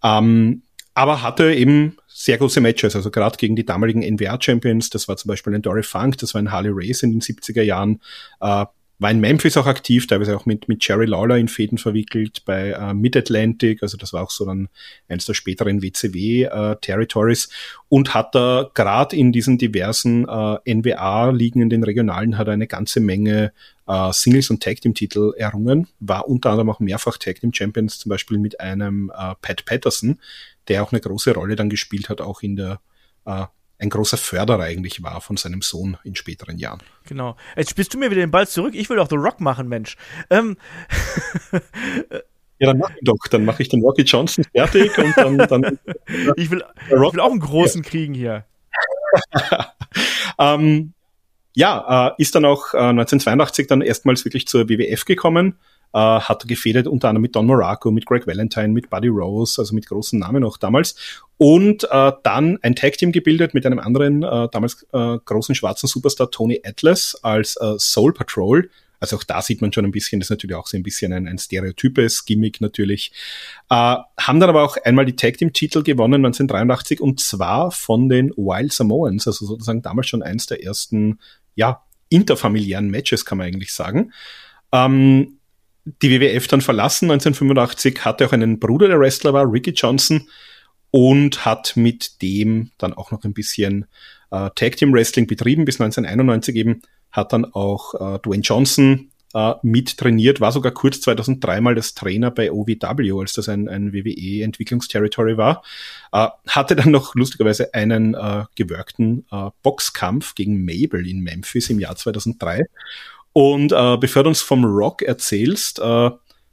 Ähm, aber hatte eben sehr große Matches, also gerade gegen die damaligen NWA-Champions, das war zum Beispiel ein Dory Funk, das war ein Harley Race in den 70er Jahren, äh, war in Memphis auch aktiv, teilweise auch mit, mit Jerry Lawler in Fäden verwickelt, bei äh, Mid-Atlantic, also das war auch so dann eins der späteren WCW-Territories äh, und hat da gerade in diesen diversen äh, NWA-Ligen in den Regionalen hat er eine ganze Menge äh, Singles- und Tag-Team-Titel errungen, war unter anderem auch mehrfach Tag-Team-Champions, zum Beispiel mit einem äh, Pat Patterson, der auch eine große Rolle dann gespielt hat, auch in der äh, ein großer Förderer eigentlich war von seinem Sohn in späteren Jahren. Genau. Jetzt spielst du mir wieder den Ball zurück. Ich will doch The Rock machen, Mensch. Ähm. Ja, dann mach ich doch. Dann mache ich den Rocky Johnson fertig und dann. dann ich, will, ich will auch einen großen ja. kriegen hier. ähm, ja, äh, ist dann auch äh, 1982 dann erstmals wirklich zur WWF gekommen äh, hat gefädelt unter anderem mit Don Moraco, mit Greg Valentine, mit Buddy Rose, also mit großen Namen auch damals. Und äh, dann ein Tag-Team gebildet mit einem anderen, äh, damals äh, großen schwarzen Superstar Tony Atlas als äh, Soul Patrol. Also auch da sieht man schon ein bisschen, das ist natürlich auch so ein bisschen ein, ein stereotypes Gimmick natürlich. Äh, haben dann aber auch einmal die Tag Team Titel gewonnen 1983 und zwar von den Wild Samoans, also sozusagen damals schon eins der ersten, ja, interfamiliären Matches kann man eigentlich sagen. Ähm, die WWF dann verlassen. 1985, hatte auch einen Bruder, der Wrestler war, Ricky Johnson, und hat mit dem dann auch noch ein bisschen äh, Tag Team Wrestling betrieben bis 1991 eben, hat dann auch äh, Dwayne Johnson äh, mit trainiert, war sogar kurz 2003 mal das Trainer bei OVW, als das ein, ein WWE-Entwicklungsterritory war, äh, hatte dann noch lustigerweise einen äh, gewirkten äh, Boxkampf gegen Mabel in Memphis im Jahr 2003 und äh, bevor du uns vom Rock erzählst, äh,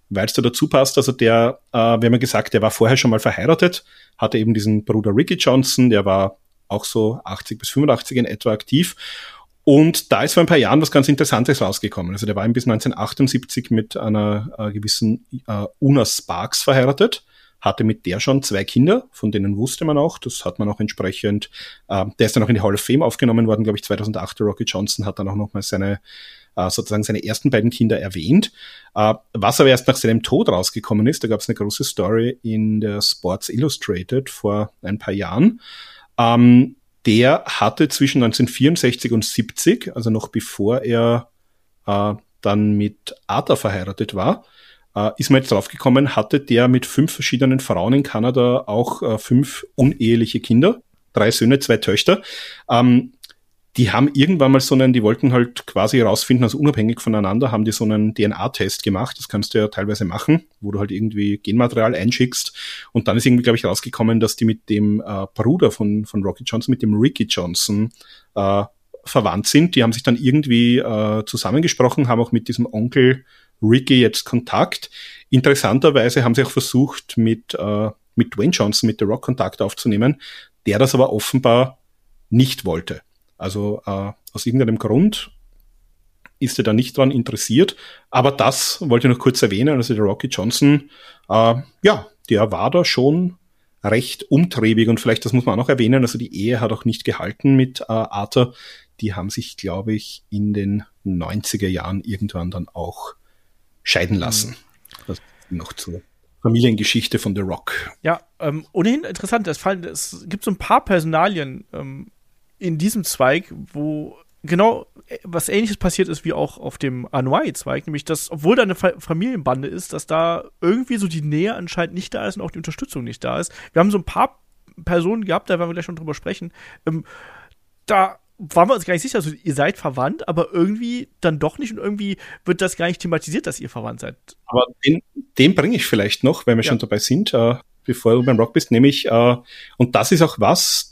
weil es da dazu passt, also der, äh, wir haben ja gesagt, der war vorher schon mal verheiratet, hatte eben diesen Bruder Ricky Johnson, der war auch so 80 bis 85 in etwa aktiv. Und da ist vor ein paar Jahren was ganz Interessantes rausgekommen. Also der war bis 1978 mit einer äh, gewissen äh, Una Sparks verheiratet, hatte mit der schon zwei Kinder, von denen wusste man auch, das hat man auch entsprechend, äh, der ist dann auch in die Hall of Fame aufgenommen worden, glaube ich, 2008. Rocky Johnson hat dann auch nochmal seine äh, sozusagen seine ersten beiden Kinder erwähnt. Äh, was aber erst nach seinem Tod rausgekommen ist, da gab es eine große Story in der Sports Illustrated vor ein paar Jahren. Ähm, der hatte zwischen 1964 und 70, also noch bevor er äh, dann mit Arthur verheiratet war, äh, ist man jetzt draufgekommen, hatte der mit fünf verschiedenen Frauen in Kanada auch äh, fünf uneheliche Kinder, drei Söhne, zwei Töchter. Ähm, die haben irgendwann mal so einen, die wollten halt quasi herausfinden, also unabhängig voneinander, haben die so einen DNA-Test gemacht. Das kannst du ja teilweise machen, wo du halt irgendwie Genmaterial einschickst. Und dann ist irgendwie, glaube ich, rausgekommen, dass die mit dem äh, Bruder von, von Rocky Johnson, mit dem Ricky Johnson, äh, verwandt sind. Die haben sich dann irgendwie äh, zusammengesprochen, haben auch mit diesem Onkel Ricky jetzt Kontakt. Interessanterweise haben sie auch versucht, mit, äh, mit Dwayne Johnson, mit The Rock Kontakt aufzunehmen, der das aber offenbar nicht wollte. Also äh, aus irgendeinem Grund ist er da nicht dran interessiert. Aber das wollte ich noch kurz erwähnen. Also der Rocky Johnson, äh, ja, der war da schon recht umtriebig und vielleicht, das muss man auch noch erwähnen, also die Ehe hat auch nicht gehalten mit äh, Arthur. Die haben sich, glaube ich, in den 90er Jahren irgendwann dann auch scheiden lassen. Mhm. Das noch zur Familiengeschichte von The Rock. Ja, ähm, ohnehin interessant, es, fallen, es gibt so ein paar Personalien ähm, in diesem Zweig, wo genau äh, was ähnliches passiert ist wie auch auf dem Anuai-Zweig, nämlich dass, obwohl da eine Fa Familienbande ist, dass da irgendwie so die Nähe anscheinend nicht da ist und auch die Unterstützung nicht da ist. Wir haben so ein paar Personen gehabt, da werden wir gleich schon drüber sprechen. Ähm, da waren wir uns gar nicht sicher, also ihr seid verwandt, aber irgendwie dann doch nicht und irgendwie wird das gar nicht thematisiert, dass ihr verwandt seid. Aber den, den bringe ich vielleicht noch, wenn wir ja. schon dabei sind, äh, bevor du beim Rock bist, nämlich, äh, und das ist auch was,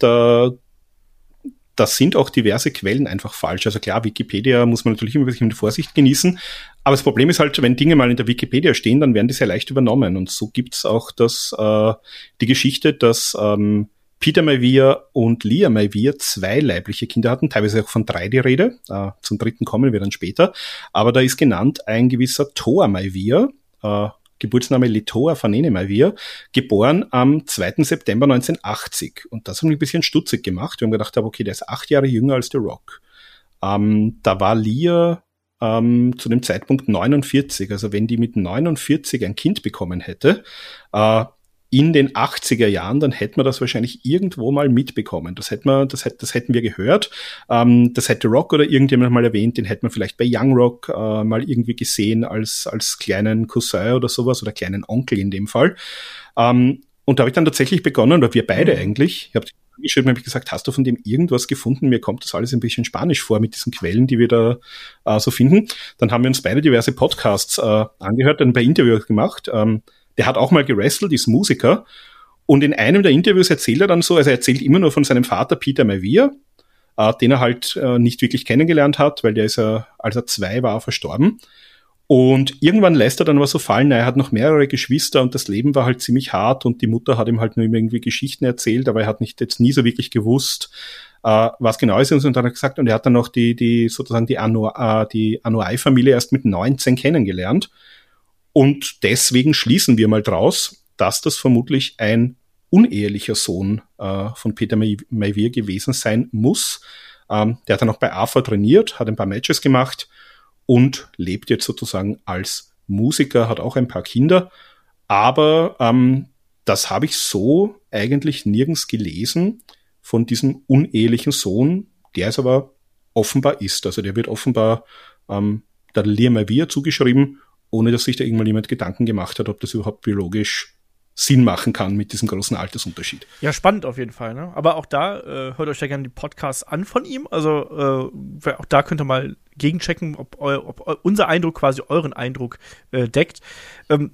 da, das sind auch diverse Quellen einfach falsch. Also klar, Wikipedia muss man natürlich immer ein bisschen mit Vorsicht genießen. Aber das Problem ist halt, wenn Dinge mal in der Wikipedia stehen, dann werden die sehr leicht übernommen. Und so gibt's auch das, äh, die Geschichte, dass ähm, Peter Maivia und Leah Maivia zwei leibliche Kinder hatten, teilweise auch von drei die Rede. Äh, zum dritten kommen wir dann später. Aber da ist genannt ein gewisser Toa Maivia, äh, Geburtsname Letoa Fanene Maivia, geboren am 2. September 1980. Und das hat mich ein bisschen stutzig gemacht. Wir haben gedacht, okay, der ist acht Jahre jünger als The Rock. Ähm, da war Leah ähm, zu dem Zeitpunkt 49. Also wenn die mit 49 ein Kind bekommen hätte, äh, in den 80er Jahren, dann hätten wir das wahrscheinlich irgendwo mal mitbekommen. Das hätten wir, das, das hätten wir gehört. Ähm, das hätte Rock oder irgendjemand mal erwähnt, den hätten wir vielleicht bei Young Rock äh, mal irgendwie gesehen als, als kleinen Cousin oder sowas oder kleinen Onkel in dem Fall. Ähm, und da habe ich dann tatsächlich begonnen, oder wir beide mhm. eigentlich, ich habe geschrieben, habe ich gesagt, hast du von dem irgendwas gefunden? Mir kommt das alles ein bisschen spanisch vor mit diesen Quellen, die wir da äh, so finden. Dann haben wir uns beide diverse Podcasts äh, angehört, dann ein paar Interviews gemacht. Ähm, der hat auch mal gerestelt, ist Musiker. Und in einem der Interviews erzählt er dann so, also er erzählt immer nur von seinem Vater Peter Maivia, äh, den er halt äh, nicht wirklich kennengelernt hat, weil der ist ja, als er zwei war, verstorben. Und irgendwann lässt er dann aber so fallen, er hat noch mehrere Geschwister und das Leben war halt ziemlich hart und die Mutter hat ihm halt nur irgendwie Geschichten erzählt, aber er hat nicht jetzt nie so wirklich gewusst, äh, was genau ist. Und dann hat er gesagt, und er hat dann noch die, die sozusagen die, Anu, äh, die Anuai-Familie erst mit 19 kennengelernt. Und deswegen schließen wir mal draus, dass das vermutlich ein unehelicher Sohn äh, von Peter Mayvier gewesen sein muss. Ähm, der hat dann auch bei AFA trainiert, hat ein paar Matches gemacht und lebt jetzt sozusagen als Musiker, hat auch ein paar Kinder. Aber ähm, das habe ich so eigentlich nirgends gelesen von diesem unehelichen Sohn, der es aber offenbar ist. Also der wird offenbar ähm, der Liam Mavia zugeschrieben ohne dass sich da irgendwann jemand Gedanken gemacht hat, ob das überhaupt biologisch Sinn machen kann mit diesem großen Altersunterschied. Ja, spannend auf jeden Fall. Ne? Aber auch da äh, hört euch ja gerne die Podcasts an von ihm. Also äh, auch da könnt ihr mal gegenchecken, ob, eu, ob unser Eindruck quasi euren Eindruck äh, deckt. Ähm,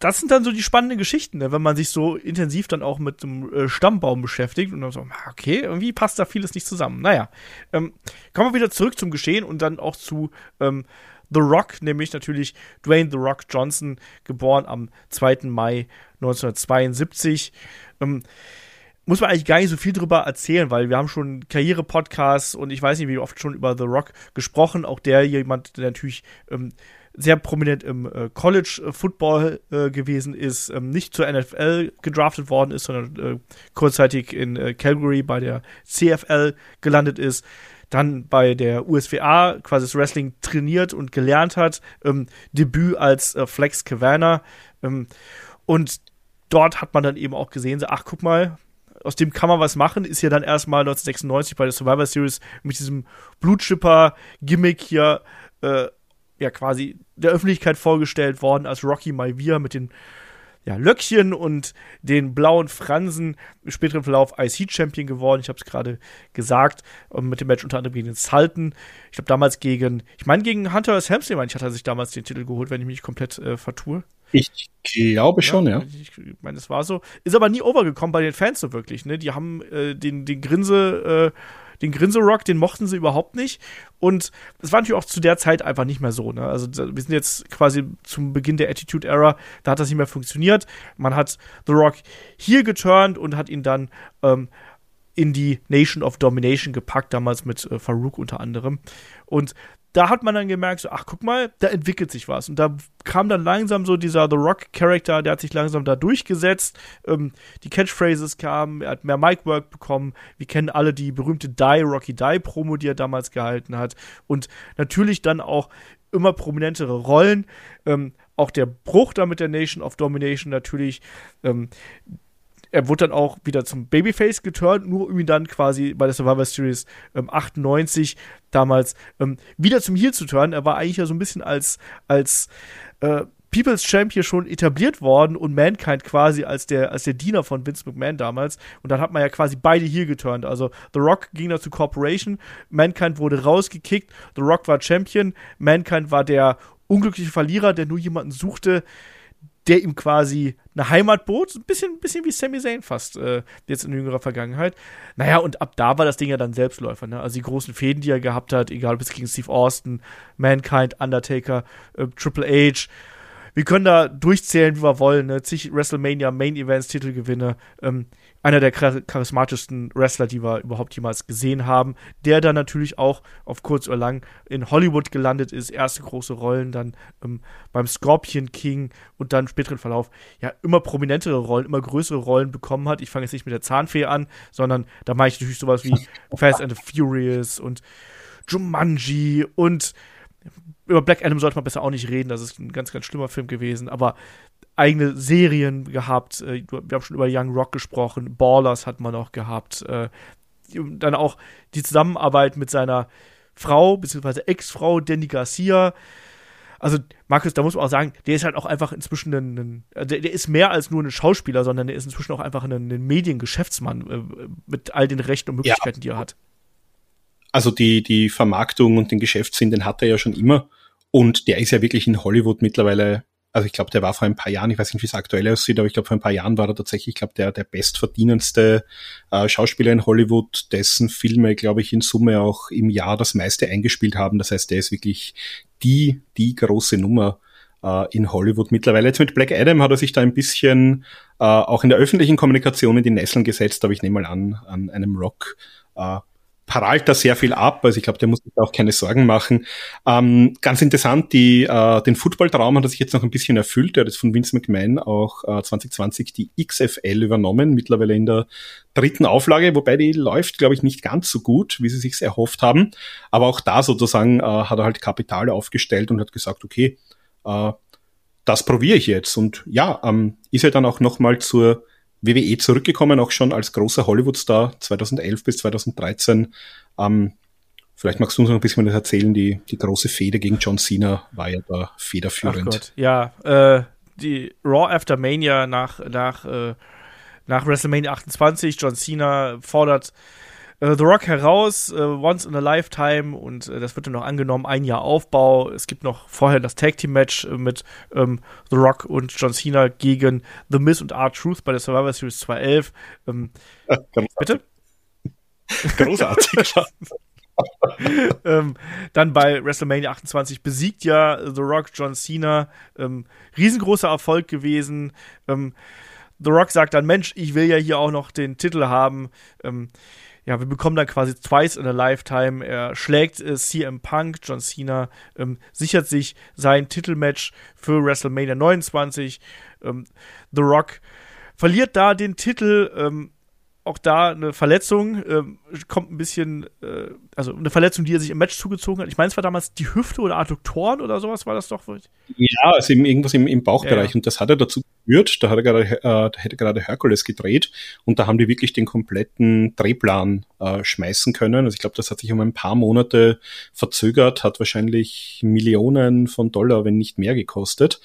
das sind dann so die spannenden Geschichten, ne? wenn man sich so intensiv dann auch mit dem äh, Stammbaum beschäftigt und dann so, okay, irgendwie passt da vieles nicht zusammen. Naja, ähm, kommen wir wieder zurück zum Geschehen und dann auch zu ähm, The Rock, nämlich natürlich Dwayne The Rock Johnson, geboren am 2. Mai 1972. Ähm, muss man eigentlich gar nicht so viel drüber erzählen, weil wir haben schon Karriere-Podcasts und ich weiß nicht, wie oft schon über The Rock gesprochen. Auch der jemand, der natürlich ähm, sehr prominent im äh, College äh, Football äh, gewesen ist, ähm, nicht zur NFL gedraftet worden ist, sondern äh, kurzzeitig in äh, Calgary bei der CFL gelandet ist dann bei der USWA quasi das Wrestling trainiert und gelernt hat. Ähm, Debüt als äh, Flex Cavana. Ähm, und dort hat man dann eben auch gesehen, so, ach, guck mal, aus dem kann man was machen, ist ja dann erstmal 1996 bei der Survivor Series mit diesem Blutschipper-Gimmick hier äh, ja quasi der Öffentlichkeit vorgestellt worden als Rocky Maivia mit den ja, Löckchen und den blauen Fransen im späteren Verlauf IC-Champion geworden. Ich habe es gerade gesagt, mit dem Match unter anderem gegen den Sultan. Ich glaube damals gegen, ich meine gegen Hunter S. Hamsley, meine ich, hat er sich damals den Titel geholt, wenn ich mich komplett äh, vertue. Ich glaube schon, ja. Ich meine, es war so. Ist aber nie overgekommen bei den Fans so wirklich, ne? Die haben äh, den, den Grinse, äh, den Grinse-Rock, den mochten sie überhaupt nicht. Und es war natürlich auch zu der Zeit einfach nicht mehr so, ne? Also wir sind jetzt quasi zum Beginn der Attitude Era, da hat das nicht mehr funktioniert. Man hat The Rock hier geturnt und hat ihn dann ähm, in die Nation of Domination gepackt, damals mit äh, Farouk unter anderem. Und da hat man dann gemerkt, so, ach, guck mal, da entwickelt sich was. Und da kam dann langsam so dieser The Rock-Charakter, der hat sich langsam da durchgesetzt. Ähm, die Catchphrases kamen, er hat mehr Mic-Work bekommen. Wir kennen alle die berühmte Die, Rocky Die-Promo, die er damals gehalten hat. Und natürlich dann auch immer prominentere Rollen. Ähm, auch der Bruch da mit der Nation of Domination natürlich. Ähm, er wurde dann auch wieder zum Babyface geturnt, nur um ihn dann quasi bei der Survivor Series ähm, 98 damals ähm, wieder zum Heel zu turnen. Er war eigentlich ja so ein bisschen als, als äh, People's Champion schon etabliert worden und Mankind quasi als der, als der Diener von Vince McMahon damals. Und dann hat man ja quasi beide hier geturnt. Also The Rock ging da zu Corporation, Mankind wurde rausgekickt, The Rock war Champion, Mankind war der unglückliche Verlierer, der nur jemanden suchte, der ihm quasi eine Heimat bot. Ein bisschen, ein bisschen wie Sami Zayn fast, äh, jetzt in jüngerer Vergangenheit. Naja, und ab da war das Ding ja dann Selbstläufer. Ne? Also die großen Fäden, die er gehabt hat, egal ob es gegen Steve Austin, Mankind, Undertaker, äh, Triple H, wir können da durchzählen, wie wir wollen. Ne? Zig WrestleMania Main Events, Titelgewinne. Ähm, einer der charismatischsten Wrestler, die wir überhaupt jemals gesehen haben, der dann natürlich auch auf kurz oder lang in Hollywood gelandet ist, erste große Rollen dann ähm, beim Scorpion King und dann im späteren Verlauf ja immer prominentere Rollen, immer größere Rollen bekommen hat. Ich fange jetzt nicht mit der Zahnfee an, sondern da mache ich natürlich sowas wie Fast and the Furious und Jumanji und über Black Adam sollte man besser auch nicht reden, das ist ein ganz, ganz schlimmer Film gewesen, aber eigene Serien gehabt. Äh, wir haben schon über Young Rock gesprochen. Ballers hat man auch gehabt. Äh, dann auch die Zusammenarbeit mit seiner Frau, beziehungsweise Ex-Frau, Danny Garcia. Also, Markus, da muss man auch sagen, der ist halt auch einfach inzwischen ein, ein äh, der, der, ist mehr als nur ein Schauspieler, sondern der ist inzwischen auch einfach ein, ein Mediengeschäftsmann äh, mit all den Rechten und Möglichkeiten, ja. die er hat. Also die, die Vermarktung und den Geschäftssinn, den hat er ja schon immer. Und der ist ja wirklich in Hollywood mittlerweile also ich glaube, der war vor ein paar Jahren, ich weiß nicht, wie es aktuell aussieht, aber ich glaube, vor ein paar Jahren war er tatsächlich, ich glaube, der, der bestverdienendste äh, Schauspieler in Hollywood, dessen Filme, glaube ich, in Summe auch im Jahr das meiste eingespielt haben. Das heißt, der ist wirklich die, die große Nummer äh, in Hollywood mittlerweile. Jetzt mit Black Adam hat er sich da ein bisschen äh, auch in der öffentlichen Kommunikation in die Nesseln gesetzt, aber ich nehme mal an, an einem Rock äh, prallt da sehr viel ab. Also ich glaube, der muss sich auch keine Sorgen machen. Ähm, ganz interessant, die, äh, den Football-Traum hat er sich jetzt noch ein bisschen erfüllt. Er hat jetzt von Vince McMahon auch äh, 2020 die XFL übernommen, mittlerweile in der dritten Auflage, wobei die läuft, glaube ich, nicht ganz so gut, wie sie sich erhofft haben. Aber auch da sozusagen äh, hat er halt Kapital aufgestellt und hat gesagt, okay, äh, das probiere ich jetzt. Und ja, ähm, ist er dann auch nochmal zur WWE zurückgekommen, auch schon als großer Hollywood-Star 2011 bis 2013. Ähm, vielleicht magst du uns noch ein bisschen was erzählen. Die, die große Fehde gegen John Cena war ja da federführend. Ja. Äh, die Raw After Mania nach, nach, äh, nach WrestleMania 28. John Cena fordert äh, The Rock heraus, äh, Once in a Lifetime und äh, das wird dann noch angenommen, ein Jahr Aufbau. Es gibt noch vorher das Tag Team Match äh, mit ähm, The Rock und John Cena gegen The Miz und R-Truth bei der Survivor Series 211. Ähm, bitte? Großartig. ähm, dann bei WrestleMania 28 besiegt ja The Rock John Cena. Ähm, riesengroßer Erfolg gewesen. Ähm, The Rock sagt dann: Mensch, ich will ja hier auch noch den Titel haben. Ja, wir bekommen dann quasi twice in a lifetime. Er schlägt äh, CM Punk, John Cena, ähm, sichert sich sein Titelmatch für WrestleMania 29. Ähm, The Rock verliert da den Titel. Ähm, auch da eine Verletzung, ähm, kommt ein bisschen, äh, also eine Verletzung, die er sich im Match zugezogen hat. Ich meine, es war damals die Hüfte oder Adduktoren oder sowas war das doch. Ja, also eben irgendwas im, im Bauchbereich. Ja. Und das hat er dazu geführt. Da hat er gerade, äh, da hätte gerade Hercules gedreht und da haben die wirklich den kompletten Drehplan äh, schmeißen können. Also ich glaube, das hat sich um ein paar Monate verzögert, hat wahrscheinlich Millionen von Dollar, wenn nicht mehr gekostet.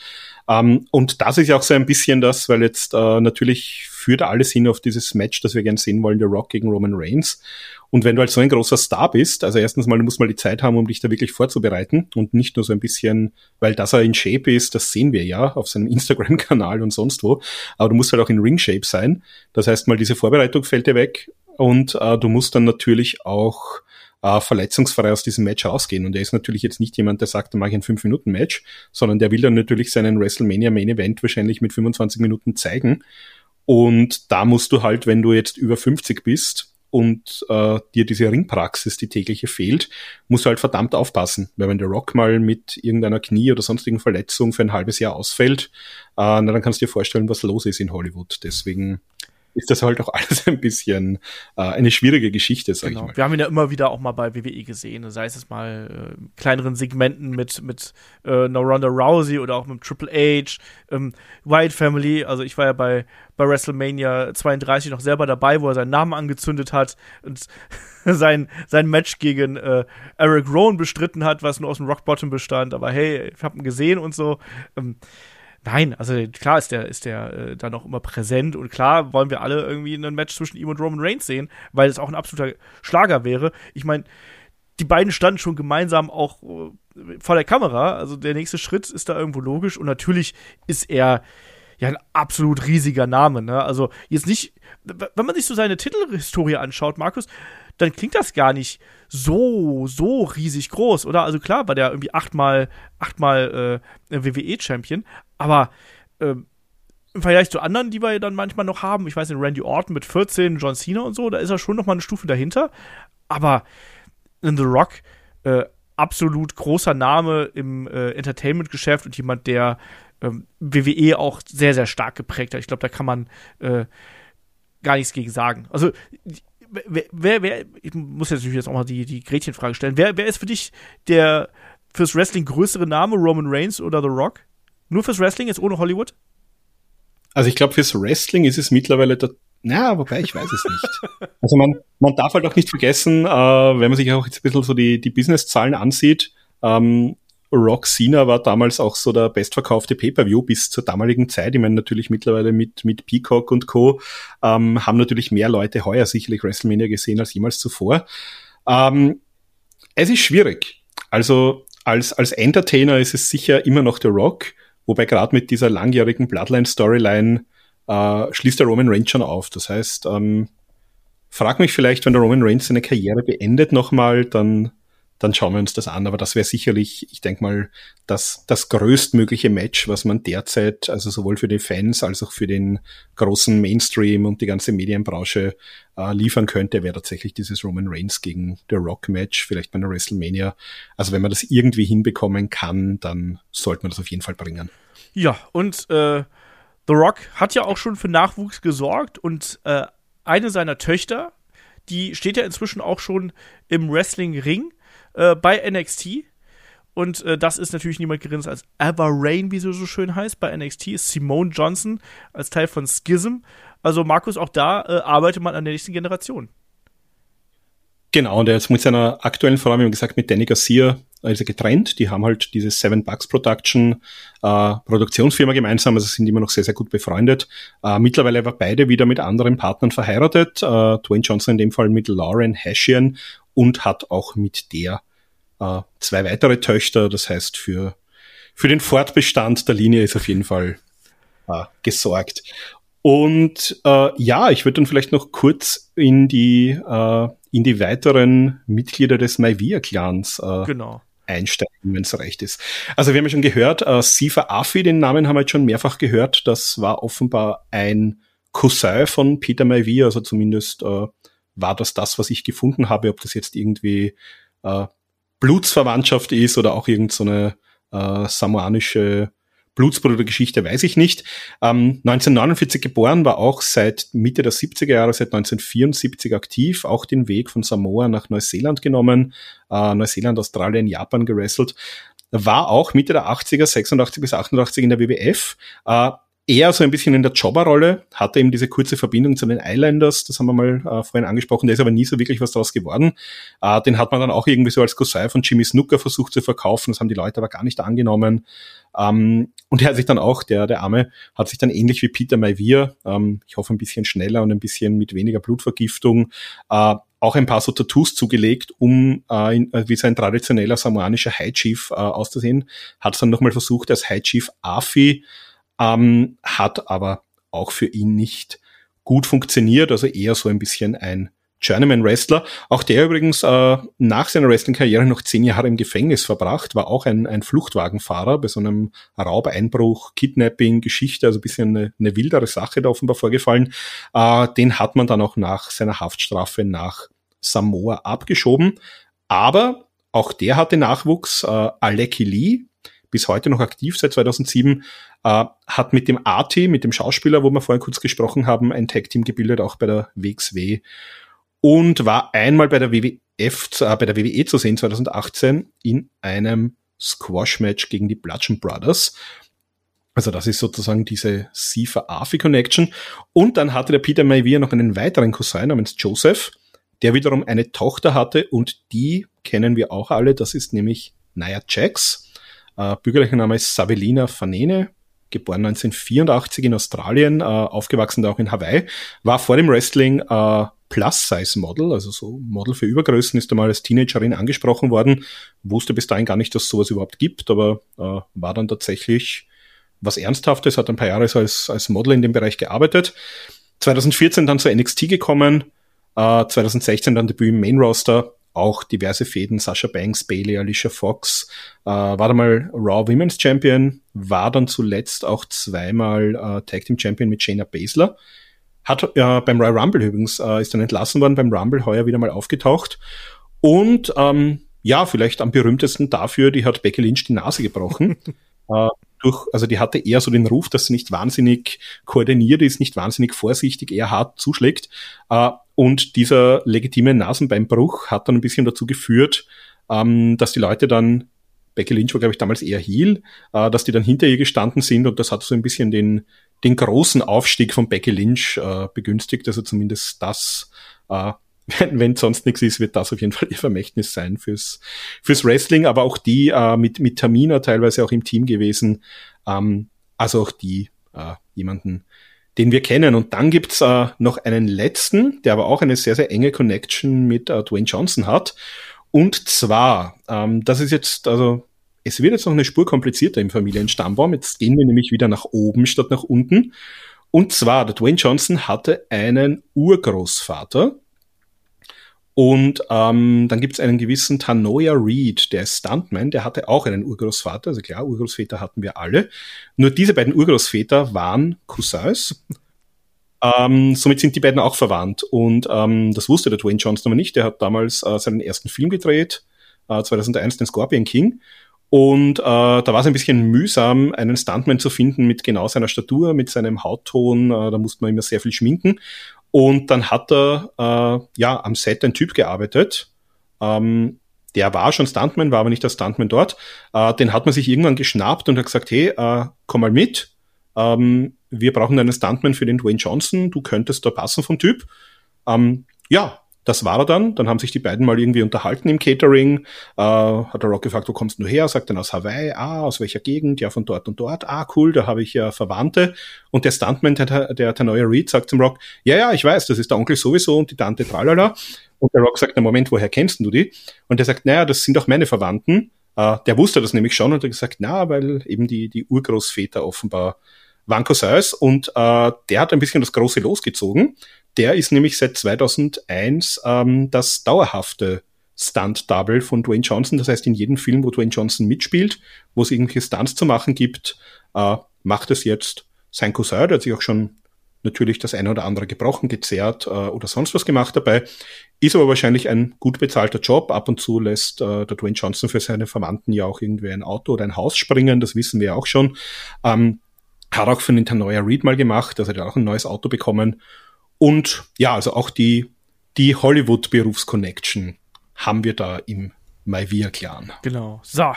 Ähm, und das ist ja auch so ein bisschen das, weil jetzt äh, natürlich führt alles hin auf dieses Match, das wir gerne sehen wollen, The Rock gegen Roman Reigns. Und wenn du halt so ein großer Star bist, also erstens mal, du musst mal die Zeit haben, um dich da wirklich vorzubereiten und nicht nur so ein bisschen, weil das er in Shape ist, das sehen wir ja auf seinem Instagram-Kanal und sonst wo, aber du musst halt auch in Ring-Shape sein. Das heißt mal, diese Vorbereitung fällt dir weg und äh, du musst dann natürlich auch äh, verletzungsfrei aus diesem Match rausgehen. Und er ist natürlich jetzt nicht jemand, der sagt, dann mache ich ein 5-Minuten-Match, sondern der will dann natürlich seinen WrestleMania Main Event wahrscheinlich mit 25 Minuten zeigen. Und da musst du halt, wenn du jetzt über 50 bist und äh, dir diese Ringpraxis, die tägliche fehlt, musst du halt verdammt aufpassen. Weil wenn der Rock mal mit irgendeiner Knie- oder sonstigen Verletzung für ein halbes Jahr ausfällt, äh, na, dann kannst du dir vorstellen, was los ist in Hollywood. Deswegen ist das halt auch alles ein bisschen äh, eine schwierige Geschichte, sag genau. ich mal. Wir haben ihn ja immer wieder auch mal bei WWE gesehen, sei es mal äh, kleineren Segmenten mit, mit äh, einer Ronda Rousey oder auch mit Triple H, ähm, Wyatt Family, also ich war ja bei, bei WrestleMania 32 noch selber dabei, wo er seinen Namen angezündet hat und sein, sein Match gegen äh, Eric Rowan bestritten hat, was nur aus dem Rock Bottom bestand, aber hey, ich hab ihn gesehen und so. Ähm, Nein, also klar ist der, ist der äh, da noch immer präsent und klar wollen wir alle irgendwie ein Match zwischen ihm und Roman Reigns sehen, weil es auch ein absoluter Schlager wäre. Ich meine, die beiden standen schon gemeinsam auch äh, vor der Kamera, also der nächste Schritt ist da irgendwo logisch und natürlich ist er ja ein absolut riesiger Name, ne? Also jetzt nicht, wenn man sich so seine Titelhistorie anschaut, Markus, dann klingt das gar nicht so, so riesig groß, oder? Also klar war der irgendwie achtmal, achtmal äh, WWE-Champion, aber äh, im Vergleich zu anderen, die wir dann manchmal noch haben, ich weiß nicht, Randy Orton mit 14, John Cena und so, da ist er schon noch mal eine Stufe dahinter. Aber in The Rock, äh, absolut großer Name im äh, Entertainment-Geschäft und jemand, der ähm, WWE auch sehr, sehr stark geprägt hat. Ich glaube, da kann man äh, gar nichts gegen sagen. Also, wer, wer, wer, ich muss jetzt natürlich jetzt auch mal die, die Gretchenfrage stellen. Wer, wer ist für dich der fürs Wrestling größere Name, Roman Reigns oder The Rock? Nur fürs Wrestling, jetzt ohne Hollywood? Also ich glaube, fürs Wrestling ist es mittlerweile der na, wobei ich weiß es nicht. Also man, man darf halt auch nicht vergessen, äh, wenn man sich auch jetzt ein bisschen so die, die Business-Zahlen ansieht, ähm, Rock Cena war damals auch so der bestverkaufte Pay-Per-View bis zur damaligen Zeit. Ich meine, natürlich mittlerweile mit, mit Peacock und Co. Ähm, haben natürlich mehr Leute heuer sicherlich WrestleMania gesehen als jemals zuvor. Ähm, es ist schwierig. Also als, als Entertainer ist es sicher immer noch der Rock. Wobei gerade mit dieser langjährigen Bloodline-Storyline äh, schließt der Roman Reigns schon auf. Das heißt, ähm, frag mich vielleicht, wenn der Roman Reigns seine Karriere beendet nochmal, dann dann schauen wir uns das an. Aber das wäre sicherlich, ich denke mal, das, das größtmögliche Match, was man derzeit, also sowohl für die Fans als auch für den großen Mainstream und die ganze Medienbranche äh, liefern könnte, wäre tatsächlich dieses Roman Reigns gegen The Rock Match, vielleicht bei einer WrestleMania. Also wenn man das irgendwie hinbekommen kann, dann sollte man das auf jeden Fall bringen. Ja, und äh, The Rock hat ja auch schon für Nachwuchs gesorgt und äh, eine seiner Töchter, die steht ja inzwischen auch schon im Wrestling-Ring äh, bei NXT. Und äh, das ist natürlich niemand geringes als Ava Rain, wie sie so schön heißt. Bei NXT ist Simone Johnson als Teil von Schism. Also Markus, auch da äh, arbeitet man an der nächsten Generation. Genau, und er ist mit seiner aktuellen Frau, wie gesagt, mit Danny Garcia also getrennt. Die haben halt diese Seven Bucks Production äh, Produktionsfirma gemeinsam, also sind immer noch sehr, sehr gut befreundet. Äh, mittlerweile war beide wieder mit anderen Partnern verheiratet. Äh, Dwayne Johnson in dem Fall mit Lauren Hashian und hat auch mit der äh, zwei weitere Töchter. Das heißt, für, für den Fortbestand der Linie ist auf jeden Fall äh, gesorgt. Und äh, ja, ich würde dann vielleicht noch kurz in die, äh, in die weiteren Mitglieder des Maivia-Clans äh, genau. einsteigen, wenn es recht ist. Also wir haben ja schon gehört, äh, Sifa Afi, den Namen haben wir jetzt schon mehrfach gehört. Das war offenbar ein Cousin von Peter Maivia, also zumindest äh, war das das, was ich gefunden habe, ob das jetzt irgendwie äh, Blutsverwandtschaft ist oder auch irgendeine so äh, samoanische Blutsbrudergeschichte weiß ich nicht. Ähm, 1949 geboren, war auch seit Mitte der 70er Jahre, seit 1974 aktiv, auch den Weg von Samoa nach Neuseeland genommen, äh, Neuseeland, Australien, Japan gewrestelt. War auch Mitte der 80er, 86 bis 88 in der WWF. Äh, eher so ein bisschen in der Jobberrolle, hatte eben diese kurze Verbindung zu den Islanders, das haben wir mal äh, vorhin angesprochen, der ist aber nie so wirklich was daraus geworden. Äh, den hat man dann auch irgendwie so als Cousin von Jimmy Snooker versucht zu verkaufen, das haben die Leute aber gar nicht angenommen. Ähm, und er hat sich dann auch, der, der Arme, hat sich dann ähnlich wie Peter Maivir, ähm, ich hoffe ein bisschen schneller und ein bisschen mit weniger Blutvergiftung, äh, auch ein paar so Tattoos zugelegt, um äh, in, äh, wie sein traditioneller samoanischer High Chief äh, auszusehen. Hat es dann nochmal versucht als High Chief Afi ähm, hat aber auch für ihn nicht gut funktioniert, also eher so ein bisschen ein Journeyman Wrestler. Auch der übrigens äh, nach seiner Wrestling-Karriere noch zehn Jahre im Gefängnis verbracht, war auch ein, ein Fluchtwagenfahrer bei so einem Raubeinbruch, Kidnapping, Geschichte, also ein bisschen eine, eine wildere Sache da offenbar vorgefallen. Äh, den hat man dann auch nach seiner Haftstrafe nach Samoa abgeschoben. Aber auch der hatte Nachwuchs. Äh, Aleki Lee, bis heute noch aktiv seit 2007, äh, hat mit dem AT, mit dem Schauspieler, wo wir vorhin kurz gesprochen haben, ein Tag-Team gebildet, auch bei der WXW und war einmal bei der WWF, äh, bei der WWE zu sehen 2018 in einem Squash-Match gegen die Bludgeon Brothers. Also das ist sozusagen diese Sifa Afi Connection. Und dann hatte der Peter Maivia noch einen weiteren Cousin namens Joseph, der wiederum eine Tochter hatte und die kennen wir auch alle. Das ist nämlich Nia Jax. Äh, bürgerlicher Name ist Sabelina Fanene, geboren 1984 in Australien, äh, aufgewachsen auch in Hawaii, war vor dem Wrestling äh, Plus-Size-Model, also so Model für Übergrößen, ist einmal als Teenagerin angesprochen worden, wusste bis dahin gar nicht, dass sowas überhaupt gibt, aber äh, war dann tatsächlich was Ernsthaftes, hat ein paar Jahre so als, als Model in dem Bereich gearbeitet. 2014 dann zur NXT gekommen, äh, 2016 dann Debüt im Main Roster, auch diverse Fäden, Sasha Banks, Bailey, Alicia Fox, äh, war dann mal Raw Women's Champion, war dann zuletzt auch zweimal äh, Tag Team Champion mit Shayna Baszler. Hat äh, beim Royal Rumble übrigens, äh, ist dann entlassen worden, beim Rumble heuer wieder mal aufgetaucht. Und ähm, ja, vielleicht am berühmtesten dafür, die hat Becky Lynch die Nase gebrochen. äh, durch, also die hatte eher so den Ruf, dass sie nicht wahnsinnig koordiniert ist, nicht wahnsinnig vorsichtig, eher hart zuschlägt. Äh, und dieser legitime Nasenbeinbruch hat dann ein bisschen dazu geführt, ähm, dass die Leute dann, Becky Lynch war, glaube ich, damals eher Heel, äh, dass die dann hinter ihr gestanden sind und das hat so ein bisschen den, den großen Aufstieg von Becky Lynch äh, begünstigt. Also zumindest das, wenn, wenn sonst nichts ist, wird das auf jeden Fall ihr Vermächtnis sein fürs, fürs Wrestling, aber auch die äh, mit, mit Tamina teilweise auch im Team gewesen. Ähm, also auch die äh, jemanden, den wir kennen. Und dann gibt's äh, noch einen letzten, der aber auch eine sehr, sehr enge Connection mit äh, Dwayne Johnson hat. Und zwar, ähm, das ist jetzt, also es wird jetzt noch eine Spur komplizierter im Familienstammbaum. Jetzt gehen wir nämlich wieder nach oben statt nach unten. Und zwar, der Dwayne Johnson hatte einen Urgroßvater. Und ähm, dann gibt es einen gewissen Tanoia Reed, der ist Stuntman, der hatte auch einen Urgroßvater. Also klar, Urgroßväter hatten wir alle. Nur diese beiden Urgroßväter waren Cousins. Ähm, somit sind die beiden auch verwandt. Und ähm, das wusste der Dwayne Johnson aber nicht. Der hat damals äh, seinen ersten Film gedreht, äh, 2001, den Scorpion King. Und äh, da war es ein bisschen mühsam, einen Stuntman zu finden mit genau seiner Statur, mit seinem Hautton. Äh, da musste man immer sehr viel schminken. Und dann hat er äh, ja am Set ein Typ gearbeitet. Ähm, der war schon Stuntman, war aber nicht der Stuntman dort. Äh, den hat man sich irgendwann geschnappt und hat gesagt, hey, äh, komm mal mit. Ähm, wir brauchen einen Stuntman für den Dwayne Johnson. Du könntest da passen vom Typ. Ähm, ja, das war er dann. Dann haben sich die beiden mal irgendwie unterhalten im Catering. Äh, hat der Rock gefragt, wo kommst du her? Sagt dann aus Hawaii. Ah, aus welcher Gegend? Ja, von dort und dort. Ah, cool, da habe ich ja Verwandte. Und der Stuntman, der, der, neue Reed, sagt zum Rock, ja, ja, ich weiß, das ist der Onkel sowieso und die Tante tralala. Und der Rock sagt, na Moment, woher kennst du die? Und der sagt, naja, das sind doch meine Verwandten. Äh, der wusste das nämlich schon und hat gesagt, na, weil eben die, die Urgroßväter offenbar waren Cousins und äh, der hat ein bisschen das große losgezogen der ist nämlich seit 2001 ähm, das dauerhafte Stunt-Double von Dwayne Johnson. Das heißt, in jedem Film, wo Dwayne Johnson mitspielt, wo es irgendwelche Stunts zu machen gibt, äh, macht es jetzt sein Cousin, der hat sich auch schon natürlich das eine oder andere gebrochen, gezerrt äh, oder sonst was gemacht dabei. Ist aber wahrscheinlich ein gut bezahlter Job. Ab und zu lässt äh, der Dwayne Johnson für seine Verwandten ja auch irgendwie ein Auto oder ein Haus springen, das wissen wir auch schon. Ähm, hat auch für Nintendo Reed mal gemacht, also hat auch ein neues Auto bekommen. Und ja, also auch die, die Hollywood-Berufsconnection haben wir da im Maivia-Clan. Genau. So,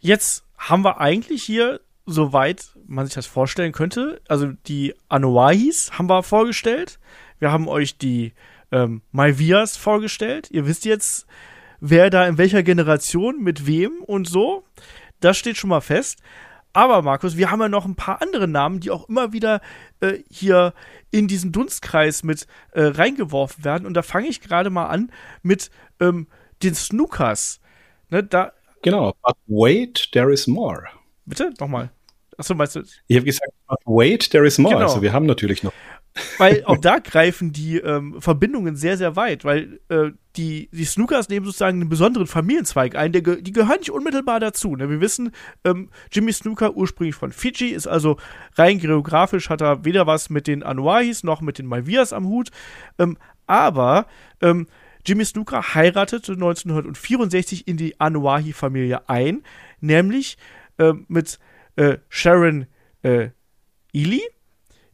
jetzt haben wir eigentlich hier soweit man sich das vorstellen könnte. Also die Anuahis haben wir vorgestellt. Wir haben euch die ähm, Malvias vorgestellt. Ihr wisst jetzt, wer da in welcher Generation mit wem und so. Das steht schon mal fest. Aber Markus, wir haben ja noch ein paar andere Namen, die auch immer wieder äh, hier in diesen Dunstkreis mit äh, reingeworfen werden. Und da fange ich gerade mal an mit ähm, den Snookers. Ne, da genau, but wait, there is more. Bitte? Nochmal. Achso, meinst du? Ich habe gesagt, but wait, there is more. Genau. Also wir haben natürlich noch. Weil auch da greifen die ähm, Verbindungen sehr, sehr weit, weil äh, die, die Snookers nehmen sozusagen einen besonderen Familienzweig ein, der die gehören nicht unmittelbar dazu. Ne? Wir wissen, ähm, Jimmy Snooker ursprünglich von Fiji, ist also rein geografisch, hat er weder was mit den Anuahis noch mit den Malvias am Hut. Ähm, aber ähm, Jimmy Snooker heiratete 1964 in die Anuahi-Familie ein, nämlich äh, mit äh, Sharon äh, Ely.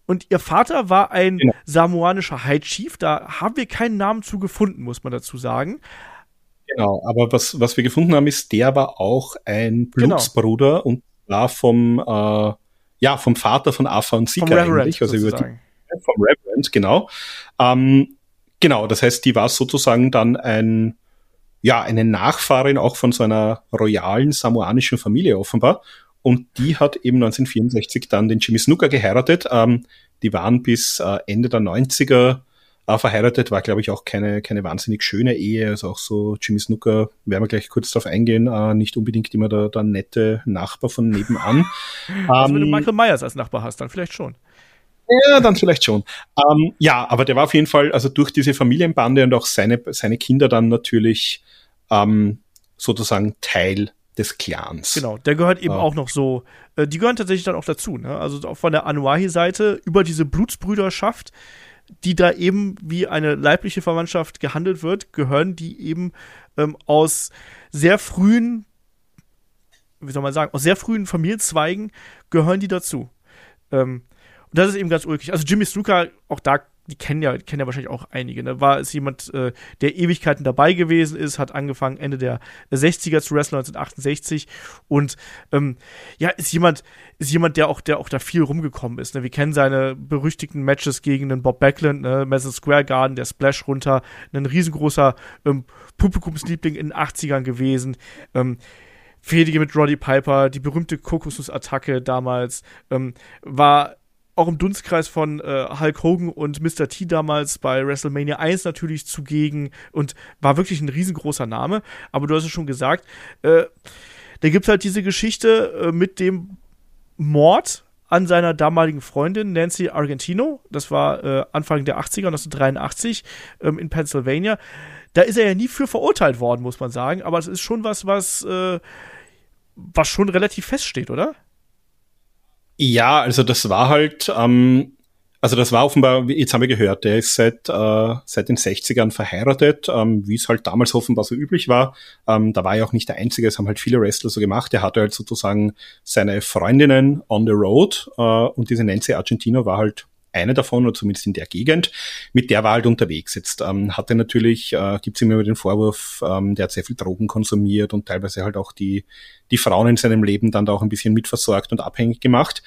Und ihr Vater war ein genau. samoanischer High Chief. Da haben wir keinen Namen zu gefunden, muss man dazu sagen. Genau, aber was, was wir gefunden haben, ist, der war auch ein genau. Blutsbruder genau. und war vom, äh, ja, vom Vater von Afa und Sika eigentlich. Also über die, vom Reverend, genau. Ähm, genau, das heißt, die war sozusagen dann ein, ja, eine Nachfahrin auch von so einer royalen samoanischen Familie offenbar. Und die hat eben 1964 dann den Jimmy Snooker geheiratet. Ähm, die waren bis äh, Ende der 90er äh, verheiratet, war, glaube ich, auch keine, keine wahnsinnig schöne Ehe. Also auch so Jimmy Snooker, werden wir gleich kurz darauf eingehen, äh, nicht unbedingt immer der, der nette Nachbar von nebenan. also wenn du ähm, Michael Myers als Nachbar hast, dann vielleicht schon. Ja, dann vielleicht schon. Ähm, ja, aber der war auf jeden Fall, also durch diese Familienbande und auch seine, seine Kinder dann natürlich ähm, sozusagen Teil des Clans. Genau, der gehört eben ja. auch noch so, äh, die gehören tatsächlich dann auch dazu, ne? Also auch von der Anuahi-Seite über diese Blutsbrüderschaft, die da eben wie eine leibliche Verwandtschaft gehandelt wird, gehören die eben ähm, aus sehr frühen, wie soll man sagen, aus sehr frühen Familienzweigen gehören die dazu. Ähm, und das ist eben ganz ulkig. Also Jimmy Snooker, auch da die kennen ja, kennen ja wahrscheinlich auch einige, ne? War es jemand, äh, der Ewigkeiten dabei gewesen ist, hat angefangen Ende der 60er zu wrestlen, 1968 und ähm, ja, ist jemand, ist jemand, der auch, der auch da viel rumgekommen ist. Ne? Wir kennen seine berüchtigten Matches gegen den Bob Backlund, ne? Madison Square Garden, der Splash runter, ein riesengroßer ähm, Publikumsliebling in den 80ern gewesen. Ähm, Fedige mit Roddy Piper, die berühmte Kokosnuss-Attacke damals, ähm, war auch im Dunstkreis von äh, Hulk Hogan und Mr. T damals bei WrestleMania 1 natürlich zugegen und war wirklich ein riesengroßer Name. Aber du hast es schon gesagt, äh, da gibt es halt diese Geschichte äh, mit dem Mord an seiner damaligen Freundin Nancy Argentino. Das war äh, Anfang der 80er, 1983 ähm, in Pennsylvania. Da ist er ja nie für verurteilt worden, muss man sagen. Aber es ist schon was, was, äh, was schon relativ feststeht, oder? Ja, also das war halt, ähm, also das war offenbar, jetzt haben wir gehört, der ist seit, äh, seit den 60ern verheiratet, ähm, wie es halt damals offenbar so üblich war. Ähm, da war er auch nicht der Einzige, es haben halt viele Wrestler so gemacht. Er hatte halt sozusagen seine Freundinnen on the road äh, und diese Nancy Argentino war halt eine davon, oder zumindest in der Gegend, mit der war halt unterwegs. Jetzt ähm, hatte natürlich, äh, gibt es immer den Vorwurf, ähm, der hat sehr viel Drogen konsumiert und teilweise halt auch die, die Frauen in seinem Leben dann da auch ein bisschen mitversorgt und abhängig gemacht.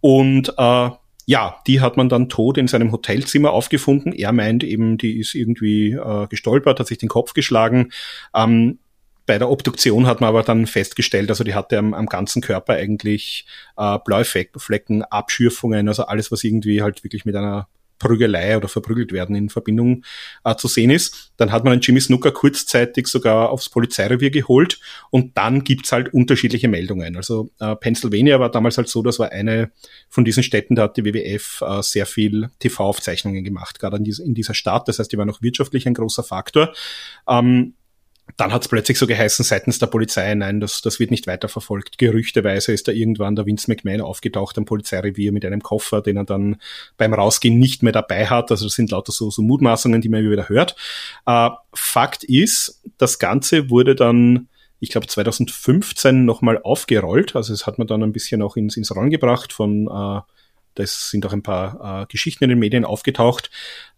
Und äh, ja, die hat man dann tot in seinem Hotelzimmer aufgefunden. Er meint eben, die ist irgendwie äh, gestolpert, hat sich den Kopf geschlagen. Ähm, bei der Obduktion hat man aber dann festgestellt, also die hatte am, am ganzen Körper eigentlich äh, Blauflecken, Abschürfungen, also alles, was irgendwie halt wirklich mit einer Prügelei oder verprügelt werden in Verbindung äh, zu sehen ist. Dann hat man einen Jimmy Snooker kurzzeitig sogar aufs Polizeirevier geholt und dann gibt's halt unterschiedliche Meldungen. Also äh, Pennsylvania war damals halt so, das war eine von diesen Städten, da hat die WWF äh, sehr viel TV-Aufzeichnungen gemacht, gerade in, dies, in, dieser Stadt. Das heißt, die war noch wirtschaftlich ein großer Faktor. Ähm, dann hat es plötzlich so geheißen seitens der Polizei, nein, das, das wird nicht weiterverfolgt. Gerüchteweise ist da irgendwann der Vince McMahon aufgetaucht am Polizeirevier mit einem Koffer, den er dann beim Rausgehen nicht mehr dabei hat. Also das sind lauter so, so Mutmaßungen, die man wieder hört. Äh, Fakt ist, das Ganze wurde dann, ich glaube 2015 nochmal aufgerollt. Also es hat man dann ein bisschen auch ins, ins Rollen gebracht von äh, das sind auch ein paar äh, Geschichten in den Medien aufgetaucht.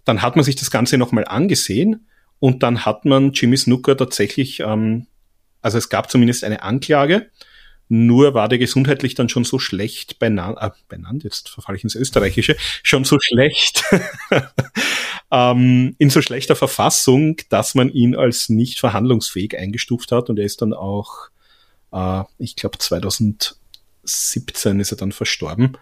Dann hat man sich das Ganze nochmal angesehen und dann hat man Jimmy Snooker tatsächlich, ähm, also es gab zumindest eine Anklage, nur war der gesundheitlich dann schon so schlecht benannt, äh, benannt jetzt verfalle ich ins Österreichische, schon so schlecht, ähm, in so schlechter Verfassung, dass man ihn als nicht verhandlungsfähig eingestuft hat und er ist dann auch, äh, ich glaube 2017 ist er dann verstorben.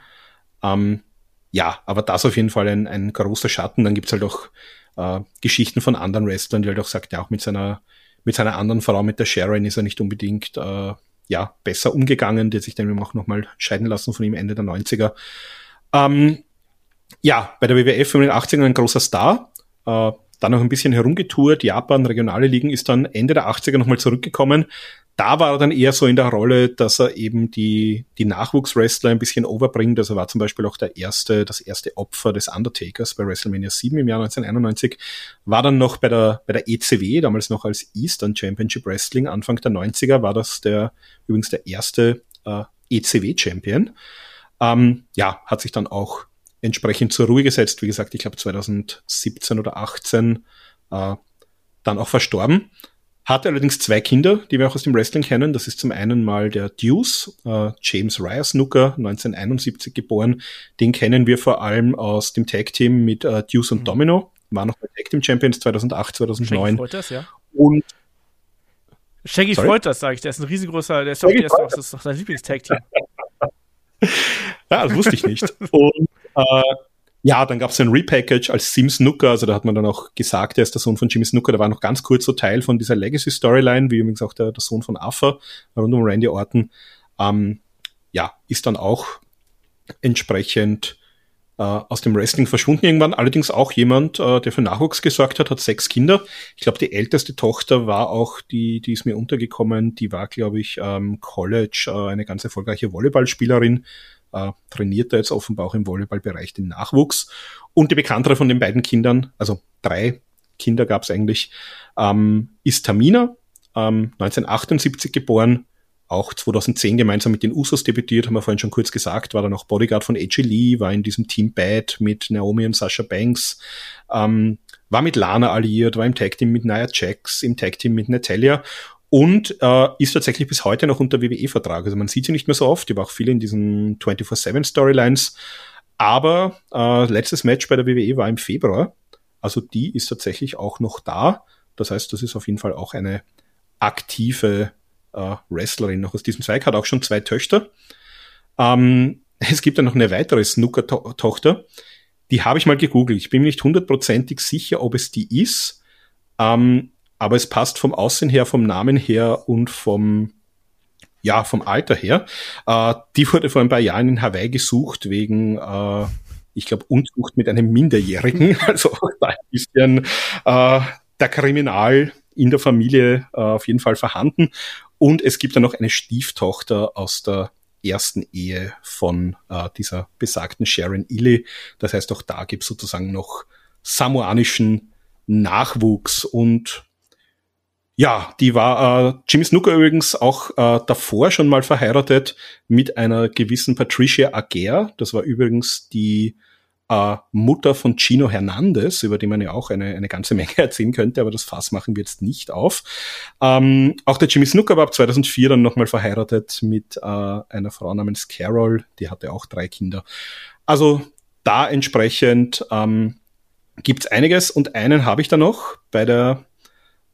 Ähm, ja, aber das auf jeden Fall ein, ein großer Schatten. Dann gibt's halt auch äh, Geschichten von anderen Wrestlern, die halt auch sagt, ja, auch mit seiner, mit seiner anderen Frau, mit der Sharon, ist er nicht unbedingt äh, ja, besser umgegangen, hat sich dann auch nochmal scheiden lassen von ihm Ende der 90er. Ähm, ja, bei der WWF in den 80ern ein großer Star. Äh, dann noch ein bisschen herumgetourt, Japan, regionale Ligen, ist dann Ende der 80er nochmal zurückgekommen, da war er dann eher so in der Rolle, dass er eben die, die Nachwuchswrestler ein bisschen overbringt. Also war zum Beispiel auch der erste, das erste Opfer des Undertakers bei WrestleMania 7 im Jahr 1991. War dann noch bei der, bei der ECW, damals noch als Eastern Championship Wrestling, Anfang der 90er war das der, übrigens der erste äh, ECW Champion. Ähm, ja, hat sich dann auch entsprechend zur Ruhe gesetzt. Wie gesagt, ich glaube 2017 oder 18 äh, dann auch verstorben. Hatte allerdings zwei Kinder, die wir auch aus dem Wrestling kennen. Das ist zum einen mal der Deuce, äh, James Ryer Snooker, 1971 geboren. Den kennen wir vor allem aus dem Tag Team mit äh, Deuce und mhm. Domino. War noch bei Tag Team Champions 2008, 2009. Shaggy freut das, ja. Und Shaggy Sorry? freut das, sage ich. Der ist ein riesengroßer, der ist, doch, der ist doch, das ist doch sein Lieblingstag Team. ja, das wusste ich nicht. Und äh, ja, dann gab es ein Repackage als Sim Snooker, also da hat man dann auch gesagt, er ist der Sohn von Jimmy Snooker, der war noch ganz kurz so Teil von dieser Legacy-Storyline, wie übrigens auch der, der Sohn von Arthur rund um Randy Orton. Ähm, ja, ist dann auch entsprechend äh, aus dem Wrestling verschwunden irgendwann. Allerdings auch jemand, äh, der für Nachwuchs gesorgt hat, hat sechs Kinder. Ich glaube, die älteste Tochter war auch die, die ist mir untergekommen, die war, glaube ich, ähm, College, äh, eine ganz erfolgreiche Volleyballspielerin äh, trainiert er jetzt offenbar auch im Volleyballbereich den Nachwuchs. Und die bekanntere von den beiden Kindern, also drei Kinder gab es eigentlich, ähm, ist Tamina, ähm, 1978 geboren, auch 2010 gemeinsam mit den Usos debütiert, haben wir vorhin schon kurz gesagt, war dann auch Bodyguard von AJ Lee, war in diesem Team Bad mit Naomi und Sasha Banks, ähm, war mit Lana alliiert, war im Tag Team mit Nia Jax, im Tag Team mit Natalia und äh, ist tatsächlich bis heute noch unter WWE-Vertrag. Also man sieht sie nicht mehr so oft, die war auch viel in diesen 24-7-Storylines. Aber äh, letztes Match bei der WWE war im Februar. Also die ist tatsächlich auch noch da. Das heißt, das ist auf jeden Fall auch eine aktive äh, Wrestlerin noch aus diesem Zweig, hat auch schon zwei Töchter. Ähm, es gibt dann noch eine weitere Snooker-Tochter. Die habe ich mal gegoogelt. Ich bin mir nicht hundertprozentig sicher, ob es die ist. Ähm, aber es passt vom Aussehen her, vom Namen her und vom ja, vom Alter her. Äh, die wurde vor ein paar Jahren in Hawaii gesucht wegen, äh, ich glaube, Unzucht mit einem Minderjährigen. Also da ein bisschen äh, der Kriminal in der Familie äh, auf jeden Fall vorhanden. Und es gibt dann noch eine Stieftochter aus der ersten Ehe von äh, dieser besagten Sharon Illy. Das heißt, auch da gibt es sozusagen noch samoanischen Nachwuchs und ja, die war äh, Jimmy Snooker übrigens auch äh, davor schon mal verheiratet mit einer gewissen Patricia Aguer. Das war übrigens die äh, Mutter von Chino Hernandez, über die man ja auch eine, eine ganze Menge erzählen könnte, aber das Fass machen wir jetzt nicht auf. Ähm, auch der Jimmy Snooker war ab 2004 dann nochmal verheiratet mit äh, einer Frau namens Carol, die hatte auch drei Kinder. Also da entsprechend ähm, gibt's einiges und einen habe ich da noch bei der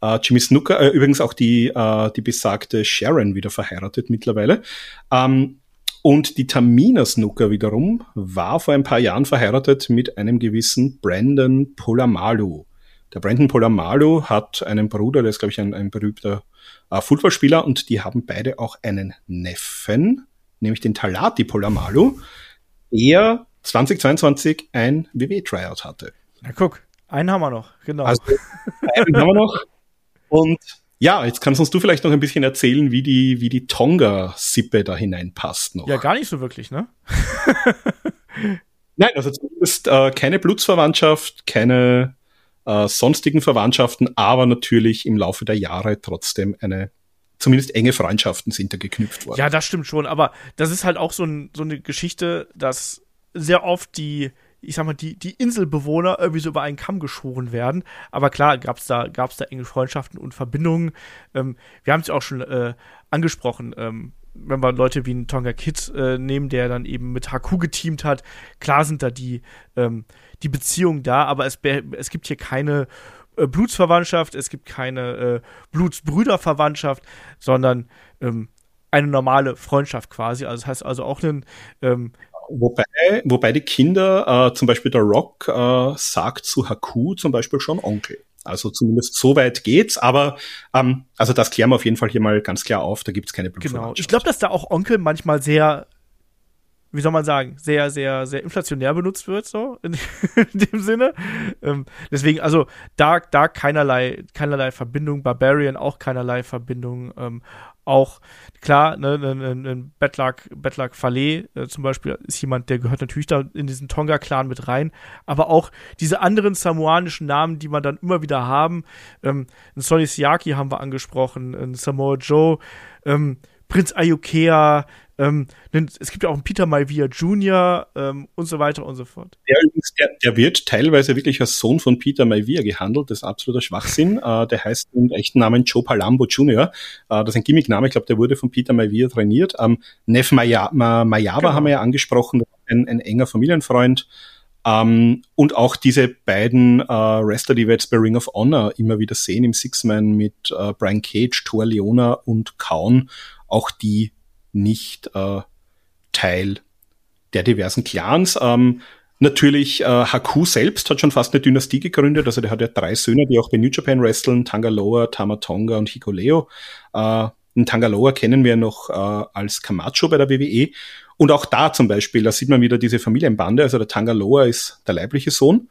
Uh, Jimmy Snooker, äh, übrigens auch die, äh, die besagte Sharon wieder verheiratet mittlerweile. Ähm, und die Tamina Snooker wiederum war vor ein paar Jahren verheiratet mit einem gewissen Brandon Polamalu. Der Brandon Polamalu hat einen Bruder, der ist, glaube ich, ein, ein berühmter äh, Footballspieler und die haben beide auch einen Neffen, nämlich den Talati Polamalu, der 2022 ein WW-Tryout hatte. Na guck, einen haben wir noch, genau. Also, einen haben wir noch. Und Ja, jetzt kannst uns du vielleicht noch ein bisschen erzählen, wie die, wie die Tonga-Sippe da hineinpasst noch. Ja, gar nicht so wirklich, ne? Nein, also zumindest äh, keine Blutsverwandtschaft, keine äh, sonstigen Verwandtschaften, aber natürlich im Laufe der Jahre trotzdem eine zumindest enge Freundschaften sind da geknüpft worden. Ja, das stimmt schon, aber das ist halt auch so, ein, so eine Geschichte, dass sehr oft die ich sag mal, die, die Inselbewohner irgendwie so über einen Kamm geschoren werden. Aber klar, gab's da, gab's da enge Freundschaften und Verbindungen. Ähm, wir haben es ja auch schon äh, angesprochen, ähm, wenn wir Leute wie einen Tonga Kid äh, nehmen, der dann eben mit Haku geteamt hat, klar sind da die, ähm, die Beziehungen da, aber es, es gibt hier keine äh, Blutsverwandtschaft, es gibt keine äh, Blutsbrüderverwandtschaft, sondern ähm, eine normale Freundschaft quasi. Also das heißt also auch ein ähm, Wobei, wobei die Kinder, äh, zum Beispiel der Rock, äh, sagt zu Haku zum Beispiel schon Onkel. Also zumindest so weit geht's, aber ähm, also das klären wir auf jeden Fall hier mal ganz klar auf, da gibt's keine Genau. Ich glaube, dass da auch Onkel manchmal sehr, wie soll man sagen, sehr, sehr, sehr inflationär benutzt wird, so in, in dem Sinne. Ähm, deswegen, also da, da keinerlei, keinerlei Verbindung, Barbarian auch keinerlei Verbindung. Ähm, auch klar, ne, ein, ein, ein Betlak, Betlak Fallet äh, zum Beispiel ist jemand, der gehört natürlich da in diesen Tonga-Clan mit rein, aber auch diese anderen samoanischen Namen, die man dann immer wieder haben, ähm, ein Sonny Siaki haben wir angesprochen, ein Samoa Joe, ähm, Prinz Ayukea, ähm, es gibt ja auch einen Peter Malvia Jr. Ähm, und so weiter und so fort. Der, der, der wird teilweise wirklich als Sohn von Peter Malvia gehandelt. Das ist absoluter Schwachsinn. Äh, der heißt im echten Namen Joe Palambo Jr. Äh, das ist ein Gimmickname. Ich glaube, der wurde von Peter Malvia trainiert. Ähm, Neff Maya, Ma, Mayaba genau. haben wir ja angesprochen. Ein, ein enger Familienfreund. Um, und auch diese beiden uh, Wrestler, die wir jetzt bei Ring of Honor immer wieder sehen im Six-Man mit uh, Brian Cage, Thor Leona und Kaun, auch die nicht äh, Teil der diversen Clans. Ähm, natürlich, äh, Haku selbst hat schon fast eine Dynastie gegründet. Also der hat ja drei Söhne, die auch bei New Japan wresteln, Tangaloa, Tamatonga und Hikuleo. Äh, Tangaloa kennen wir noch äh, als Camacho bei der WWE. Und auch da zum Beispiel, da sieht man wieder diese Familienbande. Also der Tangaloa ist der leibliche Sohn.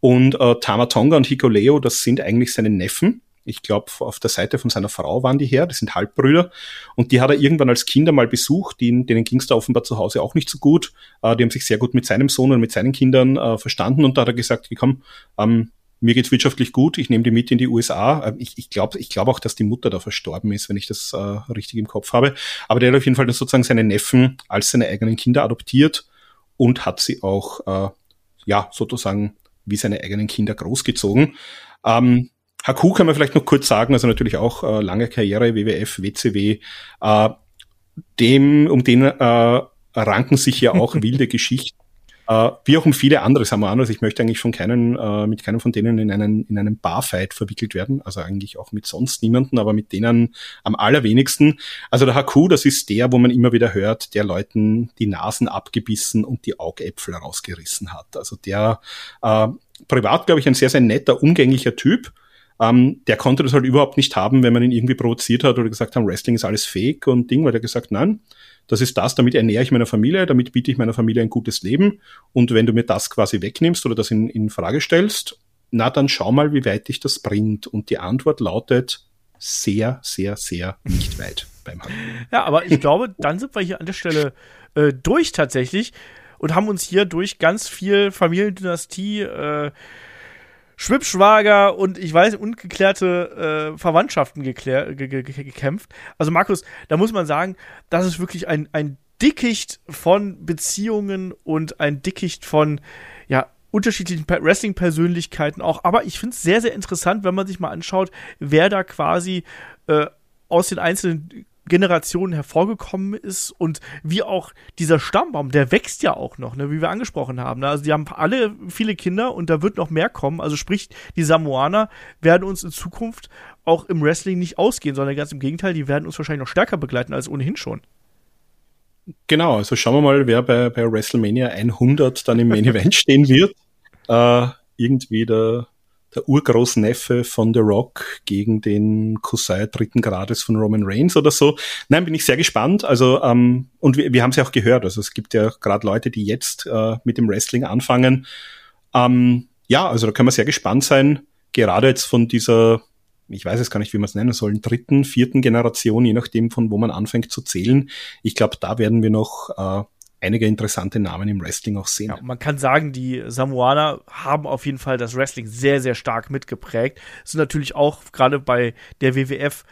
Und äh, Tamatonga und Hikuleo, das sind eigentlich seine Neffen. Ich glaube, auf der Seite von seiner Frau waren die her, das sind Halbbrüder. Und die hat er irgendwann als Kinder mal besucht, die, denen ging es da offenbar zu Hause auch nicht so gut. Äh, die haben sich sehr gut mit seinem Sohn und mit seinen Kindern äh, verstanden. Und da hat er gesagt, komm, ähm, mir geht's wirtschaftlich gut, ich nehme die mit in die USA. Äh, ich, ich glaube ich glaub auch, dass die Mutter da verstorben ist, wenn ich das äh, richtig im Kopf habe. Aber der hat auf jeden Fall sozusagen seine Neffen als seine eigenen Kinder adoptiert und hat sie auch, äh, ja, sozusagen wie seine eigenen Kinder großgezogen. Ähm, Haku kann man vielleicht noch kurz sagen, also natürlich auch äh, lange Karriere, WWF, WCW, äh, dem, um den äh, ranken sich ja auch wilde Geschichten, äh, wie auch um viele andere Samoanos. Ich möchte eigentlich von keinen, äh, mit keinem von denen in einen, in einen Barfight verwickelt werden, also eigentlich auch mit sonst niemanden, aber mit denen am allerwenigsten. Also der Haku, das ist der, wo man immer wieder hört, der Leuten die Nasen abgebissen und die Augäpfel rausgerissen hat. Also der äh, privat, glaube ich, ein sehr, sehr netter, umgänglicher Typ ähm, der konnte das halt überhaupt nicht haben, wenn man ihn irgendwie provoziert hat oder gesagt haben, Wrestling ist alles fake und Ding, weil der gesagt, nein, das ist das, damit ernähre ich meiner Familie, damit biete ich meiner Familie ein gutes Leben und wenn du mir das quasi wegnimmst oder das in, in Frage stellst, na dann schau mal, wie weit dich das bringt. Und die Antwort lautet sehr, sehr, sehr nicht weit beim Handel. Ja, aber ich glaube, dann sind wir hier an der Stelle äh, durch tatsächlich und haben uns hier durch ganz viel Familiendynastie äh, Schwibschwager und ich weiß, ungeklärte äh, Verwandtschaften geklär, ge ge gekämpft. Also Markus, da muss man sagen, das ist wirklich ein, ein Dickicht von Beziehungen und ein Dickicht von, ja, unterschiedlichen Wrestling-Persönlichkeiten auch. Aber ich finde es sehr, sehr interessant, wenn man sich mal anschaut, wer da quasi äh, aus den einzelnen Generationen hervorgekommen ist und wie auch dieser Stammbaum, der wächst ja auch noch, ne, wie wir angesprochen haben. Ne? Also die haben alle viele Kinder und da wird noch mehr kommen. Also sprich, die Samoaner werden uns in Zukunft auch im Wrestling nicht ausgehen, sondern ganz im Gegenteil, die werden uns wahrscheinlich noch stärker begleiten als ohnehin schon. Genau, also schauen wir mal, wer bei, bei WrestleMania 100 dann im Main Event stehen wird. Äh, irgendwie der der Urgroßneffe von The Rock gegen den Cousin dritten Grades von Roman Reigns oder so. Nein, bin ich sehr gespannt. Also, ähm, und wir, wir haben es ja auch gehört. Also es gibt ja gerade Leute, die jetzt äh, mit dem Wrestling anfangen. Ähm, ja, also da können wir sehr gespannt sein. Gerade jetzt von dieser ich weiß es gar nicht, wie man es nennen soll, dritten, vierten Generation, je nachdem, von wo man anfängt zu zählen. Ich glaube, da werden wir noch äh, einige interessante Namen im Wrestling auch sehen. Ja, man kann sagen, die Samoaner haben auf jeden Fall das Wrestling sehr, sehr stark mitgeprägt. Sind natürlich auch gerade bei der WWF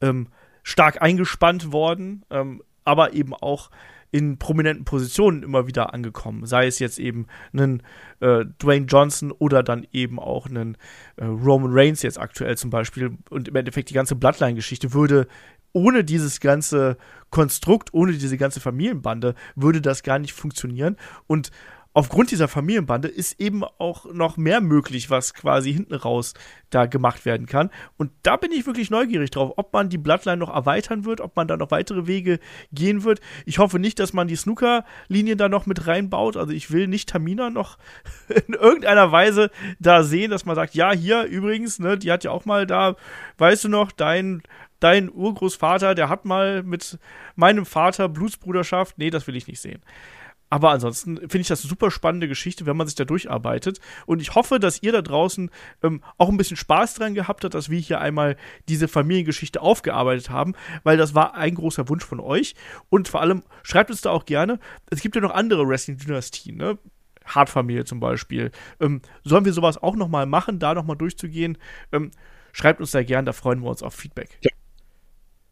ähm, stark eingespannt worden, ähm, aber eben auch in prominenten Positionen immer wieder angekommen. Sei es jetzt eben einen äh, Dwayne Johnson oder dann eben auch einen äh, Roman Reigns jetzt aktuell zum Beispiel. Und im Endeffekt die ganze Bloodline-Geschichte würde ohne dieses ganze Konstrukt, ohne diese ganze Familienbande, würde das gar nicht funktionieren. Und aufgrund dieser Familienbande ist eben auch noch mehr möglich, was quasi hinten raus da gemacht werden kann. Und da bin ich wirklich neugierig drauf, ob man die Bloodline noch erweitern wird, ob man da noch weitere Wege gehen wird. Ich hoffe nicht, dass man die Snooker-Linien da noch mit reinbaut. Also ich will nicht Tamina noch in irgendeiner Weise da sehen, dass man sagt, ja, hier übrigens, ne, die hat ja auch mal da, weißt du noch, dein dein Urgroßvater, der hat mal mit meinem Vater Blutsbruderschaft. Nee, das will ich nicht sehen. Aber ansonsten finde ich das eine super spannende Geschichte, wenn man sich da durcharbeitet. Und ich hoffe, dass ihr da draußen ähm, auch ein bisschen Spaß dran gehabt habt, dass wir hier einmal diese Familiengeschichte aufgearbeitet haben, weil das war ein großer Wunsch von euch. Und vor allem schreibt uns da auch gerne. Es gibt ja noch andere Wrestling-Dynastien, ne? Hartfamilie zum Beispiel. Ähm, sollen wir sowas auch nochmal machen, da nochmal durchzugehen? Ähm, schreibt uns da gerne, da freuen wir uns auf Feedback. Ja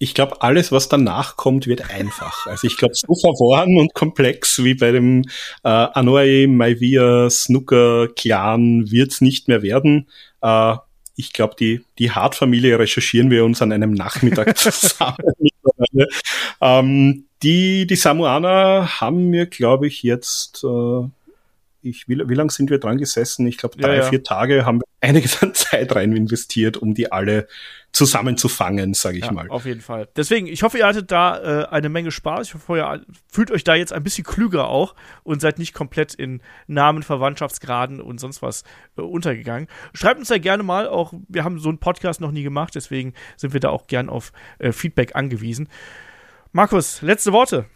ich glaube, alles, was danach kommt, wird einfach. Also ich glaube, so verworren und komplex wie bei dem äh, Anoa'i Maivia Snooker Clan wird's nicht mehr werden. Äh, ich glaube, die, die Hart-Familie recherchieren wir uns an einem Nachmittag zusammen. ähm, die, die Samoaner haben mir, glaube ich, jetzt äh, ich, wie, wie lange sind wir dran gesessen? Ich glaube, drei, ja, ja. vier Tage haben wir einiges an Zeit rein investiert, um die alle zusammenzufangen, sage ich ja, mal. Auf jeden Fall. Deswegen, ich hoffe, ihr hattet da äh, eine Menge Spaß. Ich hoffe, ihr fühlt euch da jetzt ein bisschen klüger auch und seid nicht komplett in Namen, Verwandtschaftsgraden und sonst was äh, untergegangen. Schreibt uns da gerne mal auch, wir haben so einen Podcast noch nie gemacht, deswegen sind wir da auch gern auf äh, Feedback angewiesen. Markus, letzte Worte.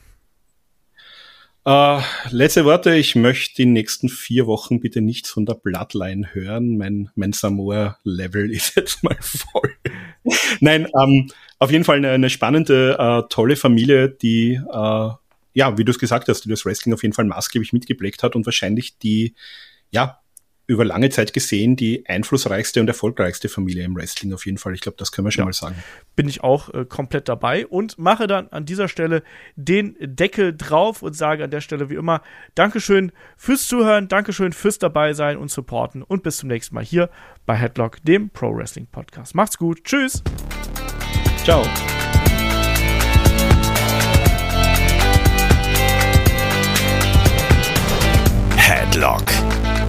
Uh, letzte Worte, ich möchte die nächsten vier Wochen bitte nichts von der Bloodline hören. Mein, mein Samoa-Level ist jetzt mal voll. Nein, ähm, auf jeden Fall eine, eine spannende, äh, tolle Familie, die, äh, ja, wie du es gesagt hast, die das Wrestling auf jeden Fall maßgeblich mitgeblickt hat und wahrscheinlich die, ja, über lange Zeit gesehen die einflussreichste und erfolgreichste Familie im Wrestling auf jeden Fall. Ich glaube, das können wir schon ja, mal sagen. Bin ich auch äh, komplett dabei und mache dann an dieser Stelle den Deckel drauf und sage an der Stelle wie immer Dankeschön fürs Zuhören, Dankeschön fürs dabei sein und supporten und bis zum nächsten Mal hier bei Headlock, dem Pro Wrestling Podcast. Macht's gut, tschüss. Ciao. Headlock